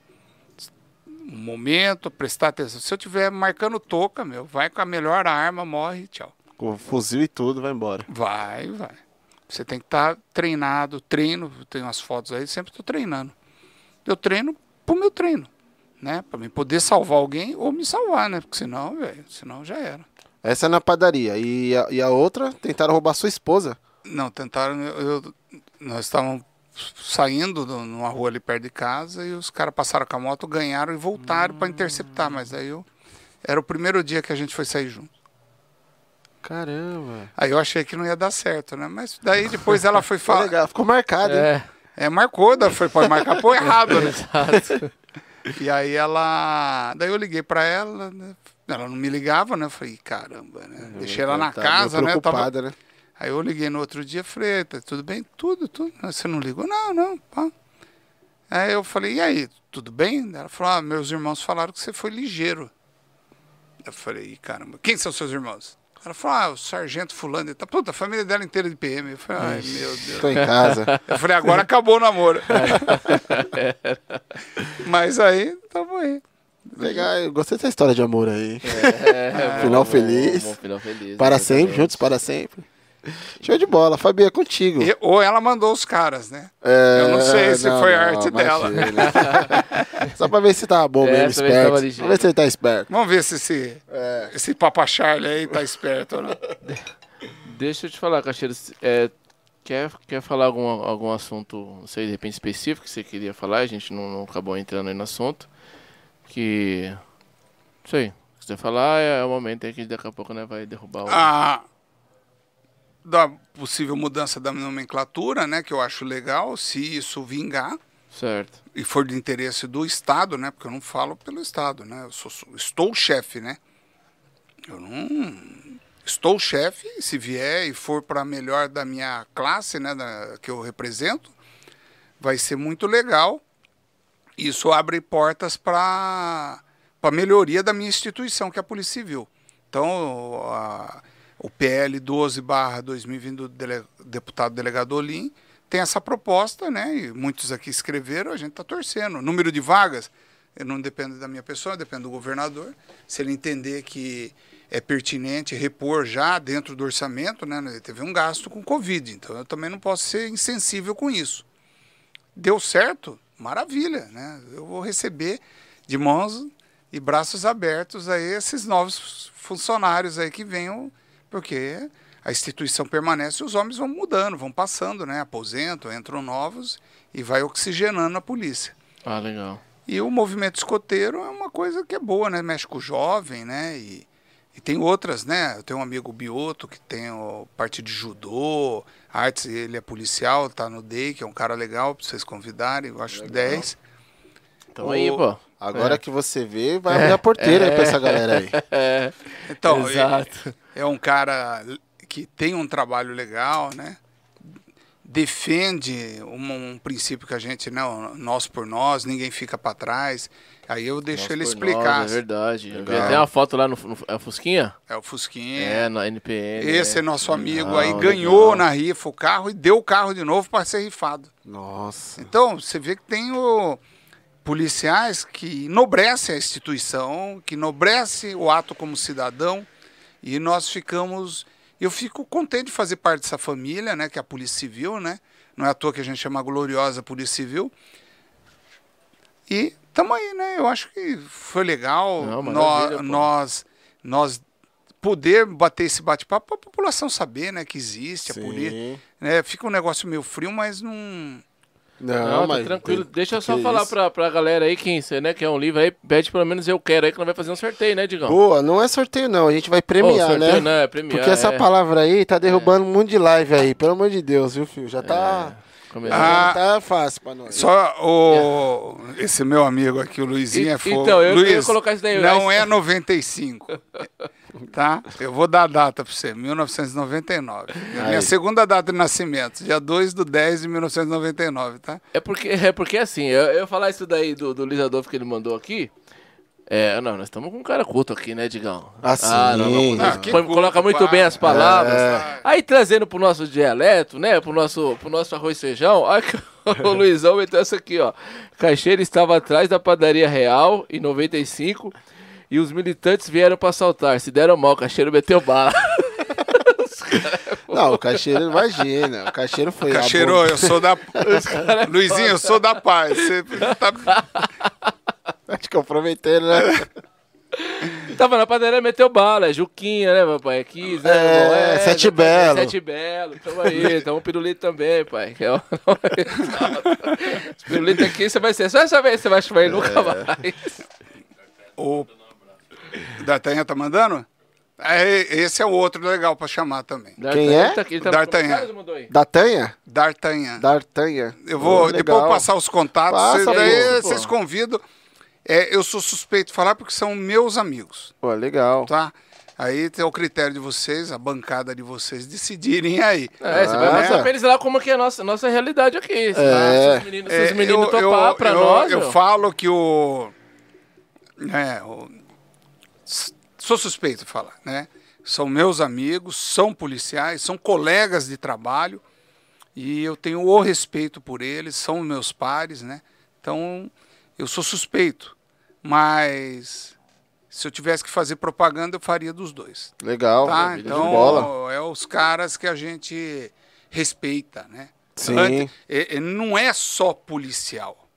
um momento, prestar atenção. Se eu tiver marcando toca, meu, vai com a melhor arma, morre, tchau. Com fuzil e tudo, vai embora. Vai, vai. Você tem que estar tá treinado, treino, tenho umas fotos aí, sempre estou treinando. Eu treino pro meu treino, né? Para mim poder salvar alguém ou me salvar, né? Porque senão, velho, senão já era. Essa é na padaria. E a, e a outra, tentaram roubar sua esposa. Não, tentaram. Eu, nós estávamos saindo numa rua ali perto de casa e os caras passaram com a moto, ganharam e voltaram hum. para interceptar. Mas aí eu. Era o primeiro dia que a gente foi sair junto. Caramba. Aí eu achei que não ia dar certo, né? Mas daí depois ela foi falar. legal, ficou marcado, é. hein? É, marcou, daí foi para marcar pô errado, né? Exato. E aí ela. Daí eu liguei para ela, né? ela não me ligava, né? Eu falei, caramba, né? Deixei ela na casa, né? Tava... né? Aí eu liguei no outro dia, falei, tá tudo bem? Tudo, tudo. Você não ligou? Não, não, pá. Aí eu falei, e aí, tudo bem? Ela falou, ah, meus irmãos falaram que você foi ligeiro. Eu falei, caramba, quem são seus irmãos? Ela falou, ah, o sargento fulano. Tá, puta, a família dela inteira de PM. Eu falei, ai, Ixi, meu Deus. Tô em casa. Eu falei, agora acabou o namoro. Mas aí, tamo aí. Legal, eu gostei dessa história de amor aí. É, final, bom, feliz. Bom, bom, final feliz. Para sempre, juntos para sempre. Show de bola, Fabi, é contigo. E, ou ela mandou os caras, né? É, eu não sei se não, foi a arte dela. Só pra ver se tá bom é, mesmo, esperto. Vamos ver se ele tá esperto. Vamos ver se esse, é. esse Papa Charlie aí tá esperto ou não. Deixa eu te falar, Cacheiro. É, quer, quer falar algum, algum assunto, não sei, de repente específico que você queria falar? A gente não, não acabou entrando aí no assunto. Que. Não sei. Se você falar, é o momento aí que daqui a pouco né, vai derrubar o. Ah! Da possível mudança da nomenclatura, né, que eu acho legal, se isso vingar. Certo. E for de interesse do Estado, né, porque eu não falo pelo Estado, né, eu sou, estou chefe, né. Eu não estou chefe, se vier e for para melhor da minha classe, né, da, que eu represento, vai ser muito legal. Isso abre portas para a melhoria da minha instituição, que é a Polícia Civil. Então, a, o PL 12 2020 do deputado delegado Olim tem essa proposta, né? E muitos aqui escreveram, a gente está torcendo. O número de vagas não depende da minha pessoa, depende do governador. Se ele entender que é pertinente repor já dentro do orçamento, né? Ele teve um gasto com Covid, então eu também não posso ser insensível com isso. Deu certo? Maravilha, né? Eu vou receber de mãos e braços abertos aí esses novos funcionários aí que venham, porque a instituição permanece e os homens vão mudando, vão passando, né? Aposentam, entram novos e vai oxigenando a polícia. Ah, legal. E o movimento escoteiro é uma coisa que é boa, né? Mexe com o jovem, né? E, e tem outras, né? Eu tenho um amigo Bioto que tem o parte de judô, artes, ele é policial, tá no DEI, que é um cara legal para vocês convidarem, eu acho legal. 10. Então o... aí, pô. Agora é. que você vê, vai abrir a porteira é. para essa galera aí. É. Então, Exato. É, é um cara que tem um trabalho legal, né? Defende um, um, princípio que a gente, né? Nós por nós, ninguém fica para trás. Aí eu deixo nós ele explicar. Nós, é verdade. Legal. Tem uma foto lá no, no é Fusquinha? É o Fusquinha. É, na NPN. Esse é, é nosso amigo. Não, aí ganhou legal. na rifa o carro e deu o carro de novo para ser rifado. Nossa. Então, você vê que tem o policiais que enobrece a instituição, que enobrece o ato como cidadão, e nós ficamos eu fico contente de fazer parte dessa família, né, que é a Polícia Civil, né? Não é à toa que a gente chama a gloriosa Polícia Civil. E estamos aí, né? Eu acho que foi legal Não, nós, nós, nós poder bater esse bate-papo para a população saber, né, que existe Sim. a polícia. Né? Fica um negócio meio frio, mas não não, não tá mas tranquilo. Deixa eu só falar pra, pra galera aí, quem né, quer um livro aí, pede pelo menos eu quero aí, que não vai fazer um sorteio, né, Digão? Boa, não é sorteio não, a gente vai premiar, oh, sorteio, né? Não, é premiar, Porque essa é. palavra aí tá derrubando é. um monte de live aí, pelo amor de Deus, viu, filho? Já tá... É. Ah, tá fácil pra nós. Só o. Esse meu amigo aqui, o Luizinho, é fogo. Então, eu Luiz, colocar isso daí. Não é 95. tá? Eu vou dar a data pra você, 1999. É minha segunda data de nascimento, dia 2 do 10 de 1999, tá? É porque, é porque assim, eu, eu falar isso daí do, do Luiz Adolfo que ele mandou aqui. É, não, nós estamos com um cara culto aqui, né, Digão? Assim. Ah, não, não, não, ah, coloca muito bem as palavras. É. Aí trazendo pro nosso dialeto, né, pro nosso, pro nosso arroz e feijão, olha que o Luizão meteu essa aqui, ó. Caixeira estava atrás da padaria Real, em 95, e os militantes vieram para assaltar. Se deram mal, o caixeiro meteu bala. Não, o caixeiro, imagina. O caixeiro foi. Caixeiro, eu sou da. Luizinho, eu sou da paz. Você tá. Te comprometeram, né? Tava na padaria, meteu bala, é Juquinha, né, papai? Aqui, Zé, é, é, Sete é, Belo. Sete Belo, tamo aí, tamo um pirulito também, pai. Os pirulitos aqui você vai ser, só essa vez você vai chamar ele, nunca mais. O D'Artagnan tá mandando? É, esse é o outro legal pra chamar também. Quem é? Tá, tá D'Artagnan. D'Artagnan? D'Artagnan. D'Artagnan. Eu vou oh, depois passar os contatos, Passa, daí vocês convidam. É, eu sou suspeito de falar porque são meus amigos. Pô, legal. Tá? Aí tem o critério de vocês, a bancada de vocês decidirem aí. É, você vai mostrar pra eles lá como que é a nossa, nossa realidade aqui. É. Se os meninos, se os meninos é, topar eu, pra eu, nós. Eu, eu falo que o. É, o sou suspeito de falar, né? São meus amigos, são policiais, são colegas de trabalho e eu tenho o respeito por eles, são meus pares, né? Então, eu sou suspeito, mas se eu tivesse que fazer propaganda, eu faria dos dois. Legal. Tá? Então, é os caras que a gente respeita, né? Sim. É, é, não é só policial.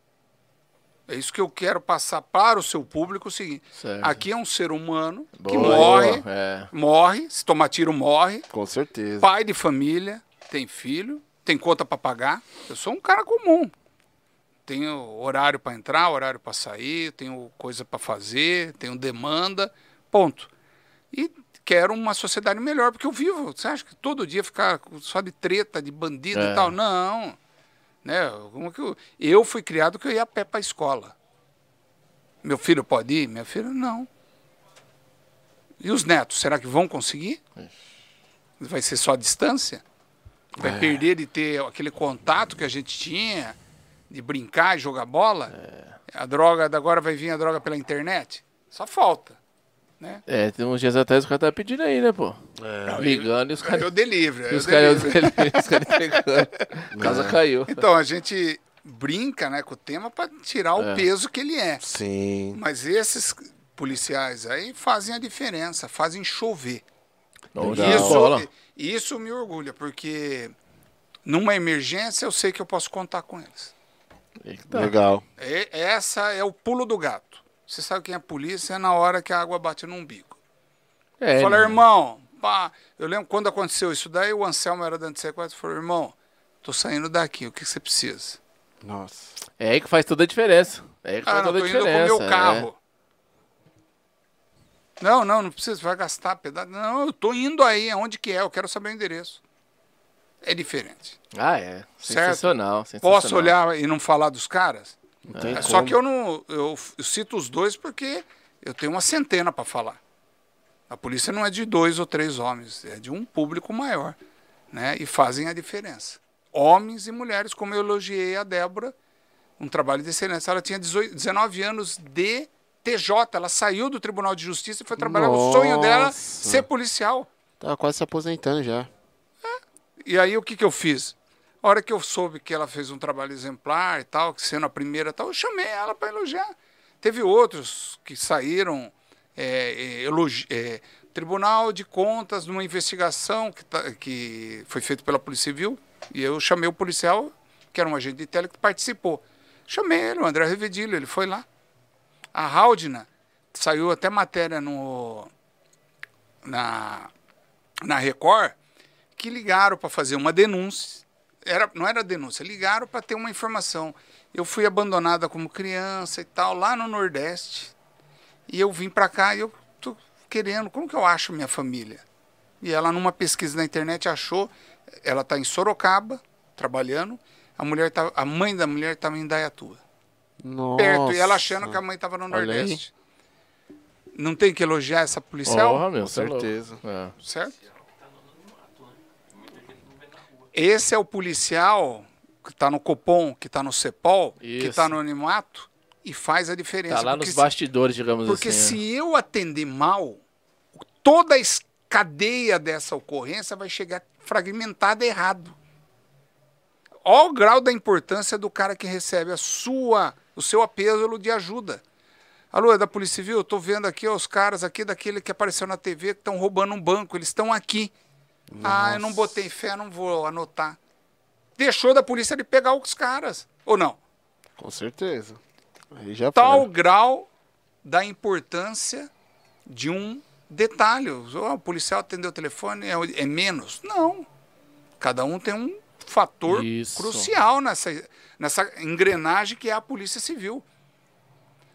É isso que eu quero passar para o seu público o seguinte: certo. aqui é um ser humano Boa, que morre, é. morre, se tomar tiro, morre. Com certeza. Pai de família, tem filho, tem conta para pagar. Eu sou um cara comum. Tenho horário para entrar, horário para sair, tenho coisa para fazer, tenho demanda, ponto. E quero uma sociedade melhor, porque eu vivo. Você acha que todo dia ficar só de treta, de bandido é. e tal? Não. Né? Como que eu, eu fui criado que eu ia a pé para a escola. Meu filho pode ir? Minha filha, não. E os netos, será que vão conseguir? Vai ser só a distância? Vai é. perder de ter aquele contato que a gente tinha, de brincar e jogar bola, a droga, agora vai vir a droga pela internet. Só falta. Né? É, tem uns dias atrás o cara tava pedindo aí, né, pô? É. Ligando e os caras. Eu delivery. E os caras os caras entregando. A casa caiu. Então, a gente brinca né, com o tema para tirar o É. peso que ele é. Sim. Mas esses policiais aí fazem a diferença, fazem chover. Não. Isso, isso me orgulha, porque numa emergência eu sei que eu posso contar com eles. Eita. Legal. É- essa é o pulo do gato. Você sabe quem é polícia? É na hora que a água bate no umbigo. É, Fala, né? irmão, pá. Eu lembro quando aconteceu isso daí, o Anselmo era dentro de sequestro. Falou, irmão, tô saindo daqui, o que você precisa? Nossa. É aí que faz toda a diferença. É aí que Ah, faz não, toda tô a indo com o diferença. meu carro. Não, não, não precisa, vai gastar pedaço. Não, eu tô indo aí, aonde que é? Eu quero saber o endereço. É diferente. Ah, é. Sensacional, sensacional. Posso olhar e não falar dos caras? É. Só que eu não. Eu, eu cito os dois porque eu tenho uma centena para falar. A polícia não é de dois ou três homens, é de um público maior. Né? E fazem a diferença. Homens e mulheres, como eu elogiei a Débora, um trabalho de excelência. Ela tinha 18, 19 anos de TJ, ela saiu do Tribunal de Justiça e foi trabalhar. O sonho dela Nossa. ser policial. Tava quase se aposentando já. E aí o que, que eu fiz? A hora que eu soube que ela fez um trabalho exemplar e tal, que sendo a primeira tal, eu chamei ela para elogiar. Teve outros que saíram, é, é, elogi- é, Tribunal de Contas, numa investigação que, tá- que foi feita pela Polícia Civil, e eu chamei o policial, que era um agente de tele, que participou. Chamei ele, o André Revedilho, ele foi lá. A Haldina, saiu até matéria no, na, na Record, que ligaram para fazer uma denúncia. Era, não era denúncia, ligaram para ter uma informação. Eu fui abandonada como criança e tal, lá no Nordeste. E eu vim para cá e eu tô querendo, como que eu acho minha família? E ela, numa pesquisa na internet, achou, ela está em Sorocaba, trabalhando, a, mulher tá, a mãe da mulher estava em Dayatuba, Nossa. perto, e ela achando que a mãe estava no Olha aí. Nordeste. Não tem que elogiar essa policial? Porra, meu, é certeza. É. certo? Esse é o policial que está no Copom, que está no CEPOL, que Isso. está no Animato e faz a diferença. Tá lá porque nos se, bastidores, digamos porque assim. se eu atender mal, toda a cadeia dessa ocorrência vai chegar fragmentada errado. Olha o grau da importância do cara que recebe a sua, o seu apelo de ajuda. Alô, é da Polícia Civil? Eu tô vendo aqui ó, os caras aqui daquele que apareceu na TV que estão roubando um banco. Eles estão aqui. Ah, eu não botei fé, não vou anotar. Deixou da polícia de pegar os caras. Ou não? Com certeza. Aí já Tal foi. grau da importância de um detalhe. Oh, o policial atendeu o telefone, é, é menos? Não. Cada um tem um fator Isso. crucial nessa, nessa engrenagem que é a Polícia Civil.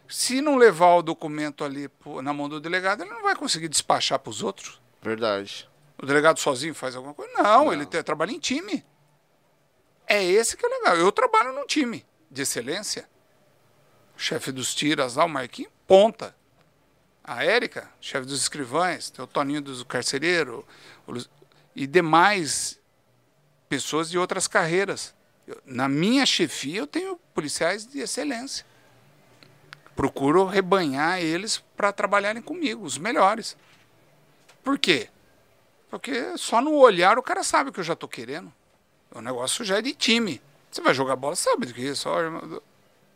Se não levar o documento ali na mão do delegado, ele não vai conseguir despachar para os outros. Verdade. O delegado sozinho faz alguma coisa? Não, ele te- trabalha em time. É esse que é legal. Eu trabalho num time de excelência. O chefe dos tiras lá, o Marquinhos, ponta. A Érica, chefe dos escrivães, tem o Toninho dos carcereiros o Luiz- e demais pessoas de outras carreiras. Eu- na minha chefia, eu tenho policiais de excelência. Procuro rebanhar eles para trabalharem comigo, os melhores. Por quê? Porque só no olhar o cara sabe o que eu já tô querendo. O negócio já é de time. Você vai jogar bola, sabe do que é isso? Ó, irmão,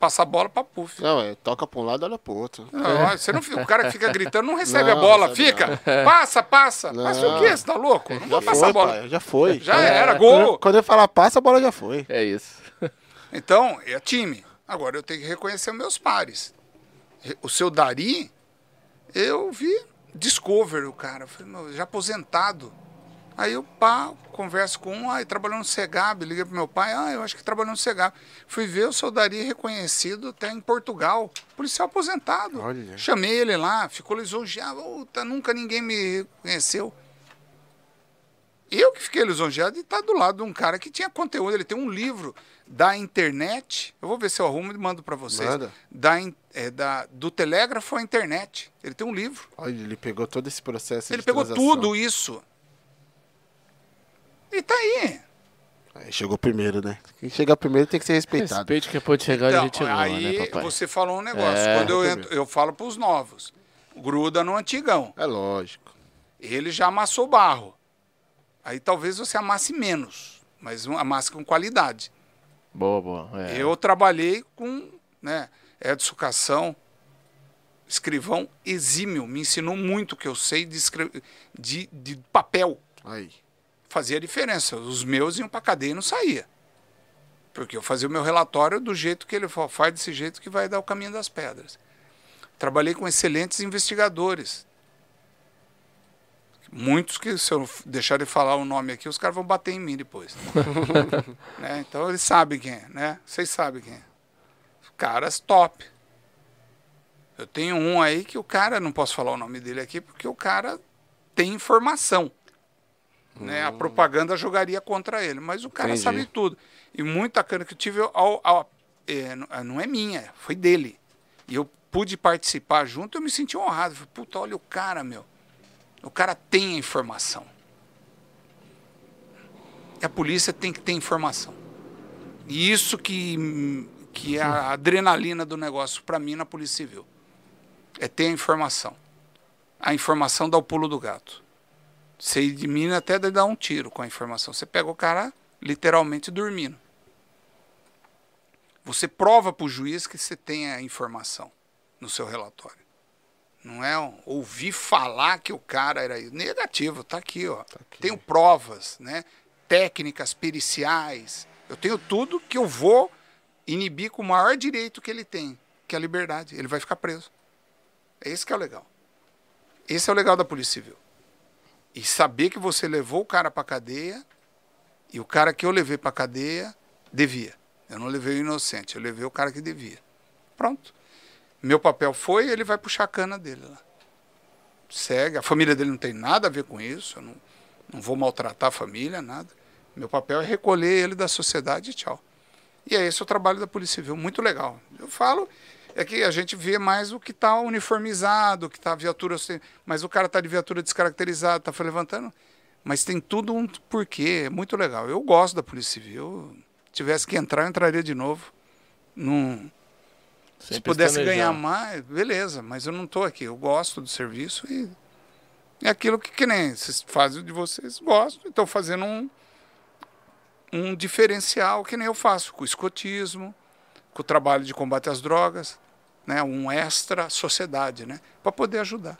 Passar a bola pra puff. Não, é, toca pra um lado, olha pro outro. Não, você não, o cara que fica gritando não recebe a Não, bola, recebe fica. Passa, passa. Passa o Não. quê? Você tá louco? Não Já vou passar foi, a bola. pai, já foi. Já Quando- era, gol. quando eu falar passa, a bola já foi. É isso. Então, é time. Agora eu tenho que reconhecer os meus pares. O seu Dari, eu vi Discover, o cara. Falei, meu, já aposentado. Aí eu pá, converso com um, ah, trabalhou no Segab, liguei pro meu pai, ah, eu acho que trabalhou no Segab. Fui ver o seu Dari reconhecido até em Portugal, policial aposentado. Olha. Chamei ele lá, ficou lisonjeado, "Puta, nunca ninguém me reconheceu. Eu que fiquei lisonjeado de estar do lado de um cara que tinha conteúdo. Ele tem um livro da internet. Eu vou ver se eu arrumo e mando para vocês. Manda. Da, in- é, da, do telégrafo à internet. Ele tem um livro. Olha, ele pegou todo esse processo Ele de pegou transação. tudo isso. E tá aí. Aí chegou primeiro, né? Quem chega primeiro tem que ser respeitado. Respeite que pode chegar onde a gente chegou, aí né, papai? você falou um negócio. É. Quando eu, entro, eu falo pros novos, gruda no antigão. É lógico. Ele já amassou barro. Aí talvez você amasse menos, mas amasse com qualidade. Boa, boa. É. Eu trabalhei com né, Edson Cação, escrivão exímio, me ensinou muito o que eu sei de, de, de papel. Aí. Fazia diferença. Os meus iam para cadeia e não saía. Porque eu fazia o meu relatório do jeito que ele fa- faz, desse jeito que vai dar o caminho das pedras. Trabalhei com excelentes investigadores. Muitos que, se eu deixar de falar o nome aqui, os caras vão bater em mim depois. Né? Então eles sabem quem é, né? Vocês sabem quem é. Caras top. Eu tenho um aí que o cara, não posso falar o nome dele aqui, porque o cara tem informação. Né? A propaganda jogaria contra ele, mas o cara Entendi. sabe tudo. E muita cana que eu tive, ao, ao- é, não- não é minha, foi dele. E eu pude participar junto, eu me senti honrado. Falei, puta, olha o cara, meu. O cara tem a informação. E a polícia tem que ter informação. E isso que, que é a adrenalina do negócio para mim na Polícia Civil. É ter a informação. A informação dá o pulo do gato. Você elimina até de dar um tiro com a informação. Você pega o cara literalmente dormindo. Você prova para o juiz que você tem a informação no seu relatório. Não é um- ouvir falar que o cara era. Negativo, tá aqui, ó. Tenho provas, né? Técnicas periciais. Eu tenho tudo que eu vou inibir com o maior direito que ele tem, que é a liberdade. Ele vai ficar preso. É esse que é o legal. Esse é o legal da Polícia Civil. E saber que você levou o cara para cadeia e o cara que eu levei para cadeia devia. Eu não levei o inocente, eu levei o cara que devia. Pronto. Meu papel foi, ele vai puxar a cana dele lá. Segue. A família dele não tem nada a ver com isso. Eu não, não vou maltratar a família, nada. Meu papel é recolher ele da sociedade e tchau. E é esse o trabalho da Polícia Civil. Muito legal. Eu falo, é que a gente vê mais o que está uniformizado, o que está viatura. Mas o cara está de viatura descaracterizado, está levantando. Mas tem tudo um porquê. É muito legal. Eu gosto da Polícia Civil. Se tivesse que entrar, eu entraria de novo. Não. Se pudesse ganhar mais, beleza, mas eu não estou aqui. Eu gosto do serviço e é aquilo que, que nem vocês fazem de vocês, gosto. Estão fazendo um, um diferencial que nem eu faço com o escotismo, com o trabalho de combate às drogas, né? um extra sociedade, né? para poder ajudar.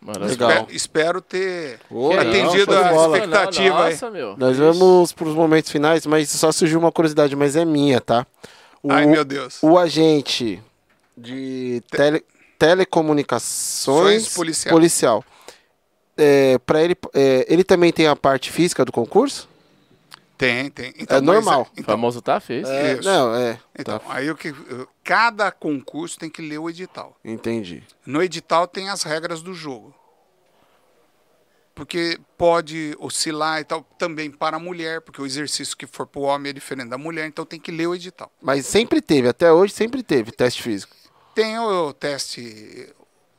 Legal. Espero, espero ter legal, atendido de a bola. expectativa aí. Nossa, meu. Nós Isso. vamos para os momentos finais, mas só surgiu uma curiosidade, mas é minha, tá? O, Ai, meu Deus. o agente de tele- telecomunicações Ações policial. policial. É, para ele, é, ele também tem a parte física do concurso? Tem, tem. É mas normal. O então, famoso tá fez. É, Isso. não, é. então, tá, aí o que cada concurso tem que ler o edital. entendi. No edital tem as regras do jogo. Porque pode oscilar e tal, também para a mulher, porque o exercício que for para o homem é diferente da mulher, então tem que ler o edital. Mas sempre teve, até hoje sempre teve teste físico. Tem o teste,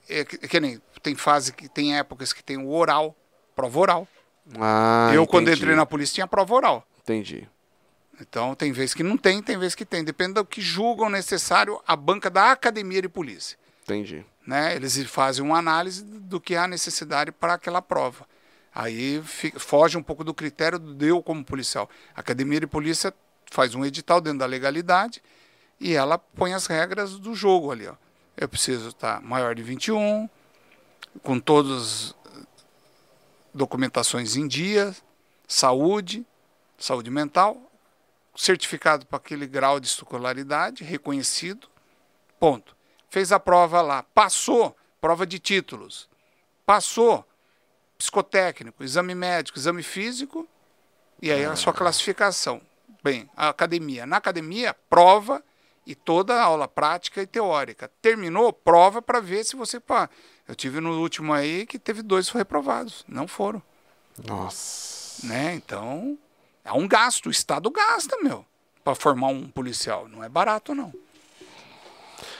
é, que, que nem, tem fase que tem épocas que tem o oral, prova oral. Ah, Eu, quando entendi, entrei na polícia, tinha prova oral. Entendi. Então, tem vezes que não tem, tem vezes que tem. Depende do que julgam necessário a banca da academia de polícia. Entendi. né? Eles fazem uma análise do que há necessidade para aquela prova. Aí fi- foge um pouco do critério do eu como policial. A Academia de Polícia faz um edital dentro da legalidade e ela põe as regras do jogo ali. Ó. Eu preciso estar maior de 21, com todas as documentações em dia, saúde, saúde mental, certificado para aquele grau de escolaridade, reconhecido, ponto. Fez a prova lá, passou, prova de títulos, passou, psicotécnico, exame médico, exame físico, e aí a sua classificação. Bem, a academia. Na academia, prova e toda a aula prática e teórica. Terminou, prova para ver se você. Pá. Eu tive no último aí que teve dois reprovados, não foram. Nossa. Né? Então, é um gasto, o Estado gasta, meu, para formar um policial. Não é barato, não.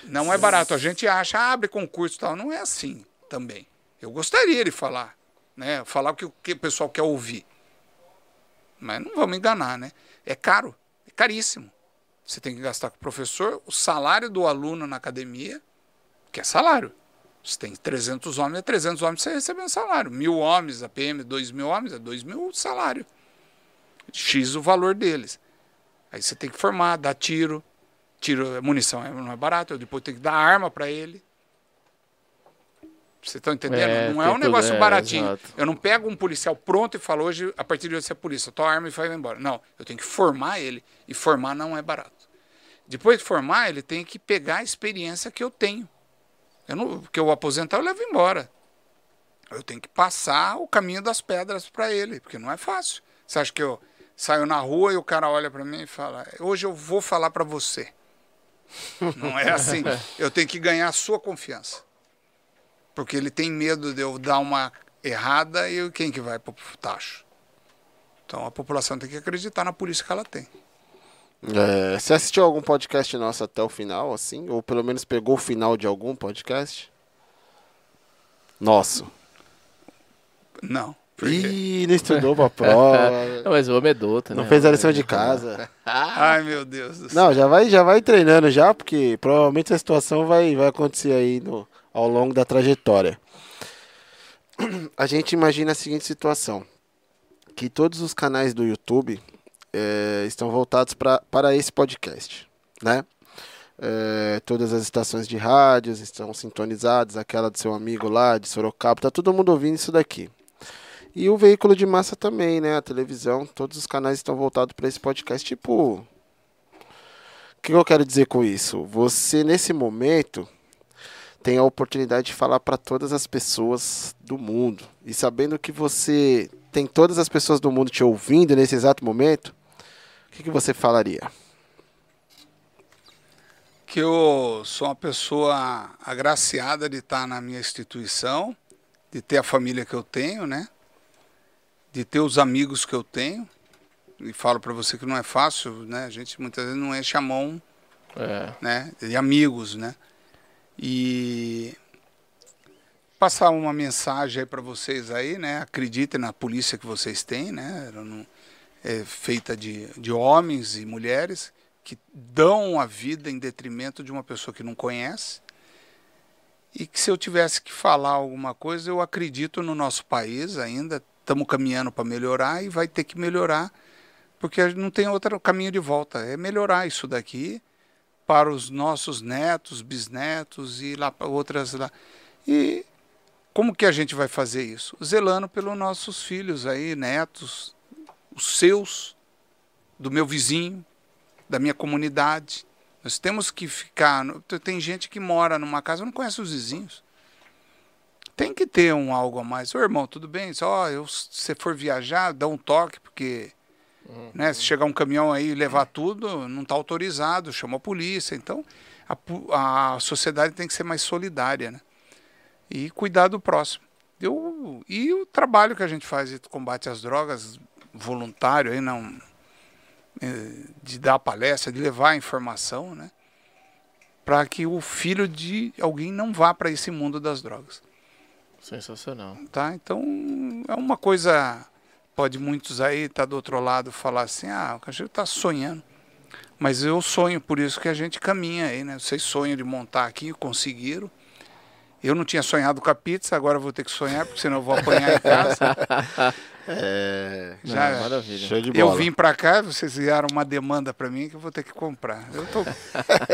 Não é barato. A gente acha, abre concurso e tal. Não é assim também. Eu gostaria de falar, né? Falar o que o que o pessoal quer ouvir. Mas não vamos enganar, né? é caro, é caríssimo. Você tem que gastar com o professor, o salário do aluno na academia, que é salário. Você tem 300 homens, é 300 homens você recebendo salário. Mil homens, a PM, 2 mil homens, é 2 mil salário. X o valor deles. Aí você tem que formar, dar tiro. Tiro, munição não é barato, depois tem que dar arma para ele. Vocês estão entendendo? É, não é um negócio tudo, é, baratinho. Eu não pego um policial pronto e falo hoje, a partir de hoje você é polícia, tua arma e vai embora. Não, eu tenho que formar ele. E formar não é barato. Depois de formar, ele tem que pegar a experiência que eu tenho. Eu não, porque eu aposentar, eu levo embora. Eu tenho que passar o caminho das pedras para ele, porque não é fácil. Você acha que eu saio na rua e o cara olha para mim e fala: Hoje eu vou falar para você. Não é assim. Eu tenho que ganhar a sua confiança. Porque ele tem medo de eu dar uma errada e quem que vai para o tacho? Então a população tem que acreditar na polícia que ela tem. É, você assistiu algum podcast nosso até o final, assim? Ou pelo menos pegou o final de algum podcast? Nosso. Não. Ih, não estudou pra prova. Não, mas o homem é douto, não né? fez a lição de casa. Ai, meu Deus do céu. Não, já vai, já vai treinando já, porque provavelmente a situação vai, vai acontecer aí no, ao longo da trajetória. A gente imagina a seguinte situação: que todos os canais do YouTube eh, estão voltados pra, para esse podcast, né? Eh, todas as estações de rádios estão sintonizadas, aquela do seu amigo lá de Sorocaba, tá todo mundo ouvindo isso daqui. E o veículo de massa também, né? A televisão, todos os canais estão voltados para esse podcast. Tipo, o que eu quero dizer com isso? Você, nesse momento, tem a oportunidade de falar para todas as pessoas do mundo. E sabendo que você tem todas as pessoas do mundo te ouvindo nesse exato momento, o que, que você falaria? que eu sou uma pessoa agraciada de estar na minha instituição, de ter a família que eu tenho, né? De ter os amigos que eu tenho. E falo para você que não é fácil, né? A gente muitas vezes não enche a mão, É. né? De amigos, né? E passar uma mensagem aí para vocês aí, né? Acreditem na polícia que vocês têm, né? É feita de, de homens e mulheres que dão a vida em detrimento de uma pessoa que não conhece. E que se eu tivesse que falar alguma coisa, eu acredito no nosso país ainda, estamos caminhando para melhorar e vai ter que melhorar, porque não tem outro caminho de volta. É melhorar isso daqui para os nossos netos, bisnetos e lá para outras lá. E como que a gente vai fazer isso? Zelando pelos nossos filhos aí, netos, os seus, do meu vizinho, da minha comunidade. Nós temos que ficar. Tem gente que mora numa casa não conhece os vizinhos. Tem que ter um algo a mais. Ô irmão, tudo bem? Só eu, se você for viajar, dá um toque, porque né, se chegar um caminhão aí e levar tudo, não está autorizado, chama a polícia. Então, a, a sociedade tem que ser mais solidária, né? E cuidar do próximo. Eu, e o trabalho que a gente faz de combate às drogas, voluntário, aí não, eh, de dar palestra, de levar informação, né? Para que o filho de alguém não vá para esse mundo das drogas Sensacional. tá? Então é uma coisa pode muitos aí estar do outro lado falar assim, ah, o Cacheiro está sonhando. Mas eu sonho, por isso que a gente caminha aí, né? Vocês sonham de montar aqui, conseguiram. Eu não tinha sonhado com a pizza, agora vou ter que sonhar, porque senão eu vou apanhar em casa. É. Já, Não, maravilha. Show de eu bola. vim para cá, vocês vieram uma demanda para mim que eu vou ter que comprar. Eu tô...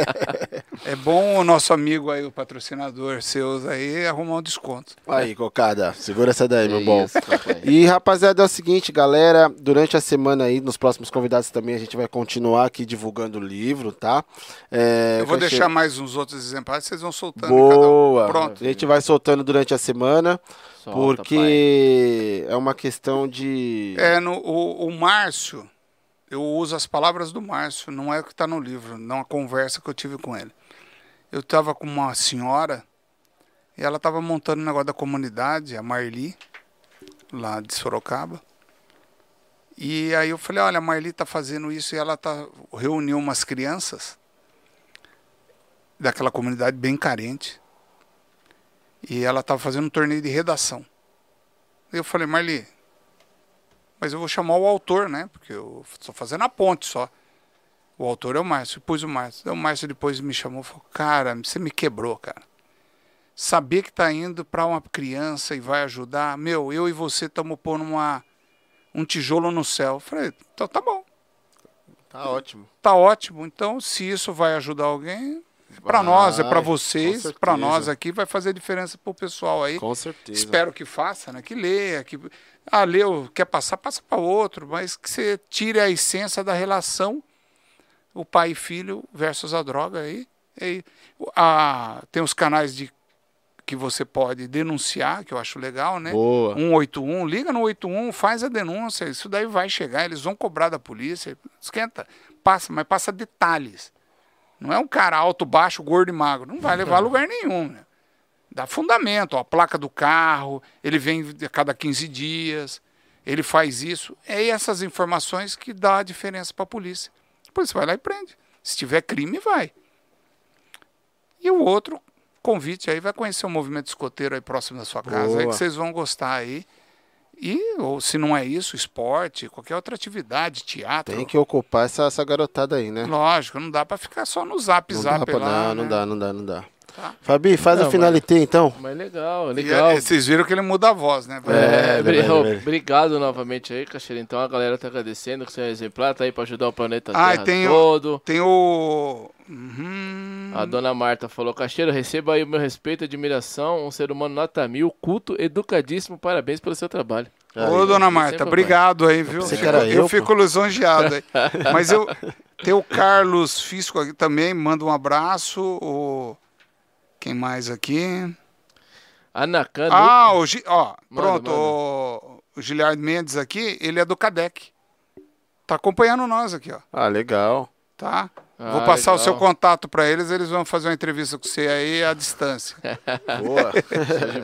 é bom o nosso amigo aí, o patrocinador seus aí, arrumar um desconto. Aí, cocada, segura essa daí, meu bom. Isso. E rapaziada, é o seguinte, galera, durante a semana aí, nos próximos convidados também, a gente vai continuar aqui divulgando o livro, tá? É, Eu vou deixar mais uns outros exemplares, vocês vão soltando em cada um. Boa! Pronto. A gente vai soltando durante a semana, Solta, porque é uma questão de. É, no, o, o Márcio, eu uso as palavras do Márcio, não é o que está no livro, não a conversa que eu tive com ele. Eu estava com uma senhora e ela estava montando um negócio da comunidade, a Marli, lá de Sorocaba. E aí eu falei, olha, a Marli está fazendo isso e ela tá, reuniu umas crianças daquela comunidade bem carente. E ela estava fazendo um torneio de redação. Eu falei, Marli, mas eu vou chamar o autor, né? Porque eu estou fazendo a ponte só. O autor é o Márcio, pus o Márcio. O Márcio depois me chamou e falou: Cara, você me quebrou, cara. Saber que está indo para uma criança e vai ajudar, meu, eu e você estamos pondo uma, um tijolo no céu. Eu falei: Então tá bom, Tá ótimo. tá ótimo. Então, se isso vai ajudar alguém, para nós, é para vocês, para nós aqui, vai fazer diferença pro pessoal aí. Com certeza. Espero que faça, né? Que leia, que ah, leu, quer passar, passa para outro, mas que você tire a essência da relação o pai e filho versus a droga aí. E, a, tem os canais de que você pode denunciar, que eu acho legal, né? Boa. 181, liga no 81, faz a denúncia, isso daí vai chegar, eles vão cobrar da polícia, esquenta, passa, mas passa detalhes. Não é um cara alto, baixo, gordo e magro, não vai levar a lugar nenhum, né? Dá fundamento, ó, a placa do carro, ele vem a cada 15 dias, ele faz isso. É essas informações que dá a diferença para a polícia. Depois você vai lá e prende. Se tiver crime, vai. E o outro convite aí vai conhecer o movimento escoteiro aí próximo da sua casa, aí que vocês vão gostar aí. E, ou se não é isso, esporte, qualquer outra atividade, teatro. Tem que ocupar essa, essa garotada aí, né? Lógico, não dá para ficar só no zap Não zap dá pra, lá. não, não né? dá, não dá, não dá. Tá. Fabi, faz Não, a finalité então. Mas legal, E, legal. é, vocês viram que ele muda a voz, né? É, É, velho, ô, velho. Obrigado novamente aí, Cacheiro. Então a galera tá agradecendo que você é exemplar, tá aí pra ajudar o planeta Ah, Terra e tem o- todo. Tem o. Uhum. A dona Marta falou, Cacheiro, receba aí o meu respeito e admiração, um ser humano nota mil, culto, educadíssimo, parabéns pelo seu trabalho. Ô, Aí. dona Sempre Marta, obrigado aí, viu? que era eu, eu fico lisonjeado aí. Mas eu. Tem o Carlos Fisco aqui também, manda um abraço. O, quem mais aqui? Anacan, Ah, o Gi, ó, Manda, pronto, manda. O, o Giliard Mendes aqui, ele é do CADEC. Tá acompanhando nós aqui, ó. Ah, legal. Tá? Ah, Vou passar o legal. seu contato para eles, eles vão fazer uma entrevista com você aí à distância. Boa.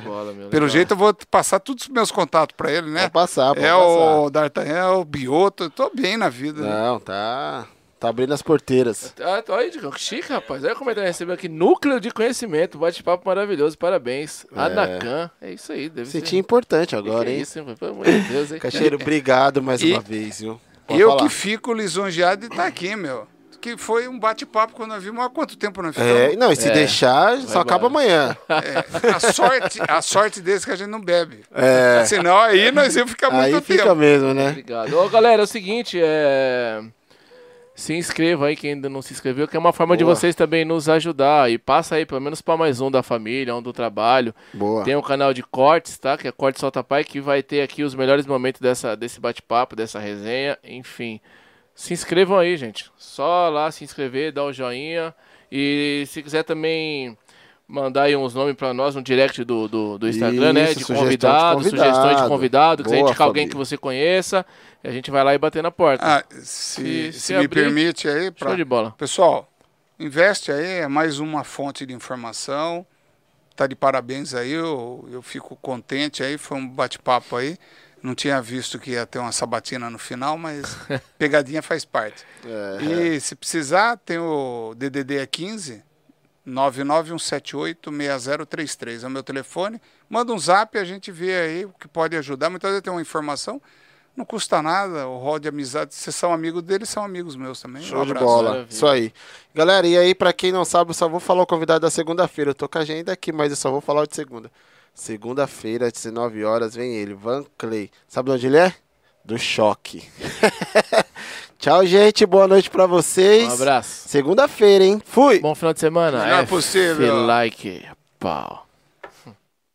bola, meu. Pelo legal. jeito eu vou passar todos os meus contatos para ele, né? Pode passar, pode é passar. o D'Artagnan, o Bioto, eu tô bem na vida. né? Não, tá. Tá abrindo as porteiras. Ah, olha, Digão, que chique, rapaz. Olha como ele recebeu aqui. Núcleo de conhecimento. Bate-papo maravilhoso. Parabéns. Anacan. É isso aí. Deve Senti ser. importante Que agora, que é hein? isso, hein? Pelo amor de Deus, hein? Cacheiro, obrigado mais E- uma vez, viu? Pode eu falar. que fico lisonjeado de estar aqui, meu. Que foi um bate-papo quando nós vimos há quanto tempo nós ficamos. É, não, e se É. deixar, só embora. acaba amanhã. É, a sorte, a sorte desse que a gente não bebe. É. Senão aí nós íamos ficar muito Aí fica tempo. mesmo, né? Obrigado. Ô, galera, é o seguinte, é... Se inscreva aí, quem ainda não se inscreveu, que é uma forma de Boa. vocês também nos ajudar. E passa aí, pelo menos para mais um da família, um do trabalho. Boa. Tem um canal de cortes, tá? Que é Corte Solta Pai, que vai ter aqui os melhores momentos dessa, desse bate-papo, dessa resenha, enfim. Se inscrevam aí, gente. Só lá se inscrever, dar o joinha. E se quiser também mandar aí uns nomes pra nós no direct do, do, do Instagram, né? Isso, De sugestão de convidado, convidado. sugestões de convidado. Quiser Boa, indicar alguém que você conheça, e a gente vai lá e bater na porta. Ah, se, Se- se, me abrir, permite aí, Show pra... de bola. pessoal, investe aí, é mais uma fonte de informação. Tá de parabéns aí, eu, eu fico contente aí, foi um bate-papo aí. Não tinha visto que ia ter uma sabatina no final, mas pegadinha faz parte. É. E se precisar, tem o DDD é 15 991786033. É o meu telefone. Manda um zap, a gente vê aí o que pode ajudar. Muitas vezes tem uma informação, não custa nada. O rol de amizade, vocês são amigos deles, são amigos meus também. Show um de abraço. bola. Maravilha. Isso aí. Galera, e aí, pra quem não sabe, eu só vou falar o convidado da segunda-feira. Eu tô com a agenda aqui, mas eu só vou falar o de segunda. Segunda-feira, às 19 horas, vem ele, Van Clay. Sabe de onde ele é? Do choque. Tchau, gente. Boa noite pra vocês. Um abraço. Segunda-feira, hein? Fui! Bom final de semana. Melhor É possível. like. Pau.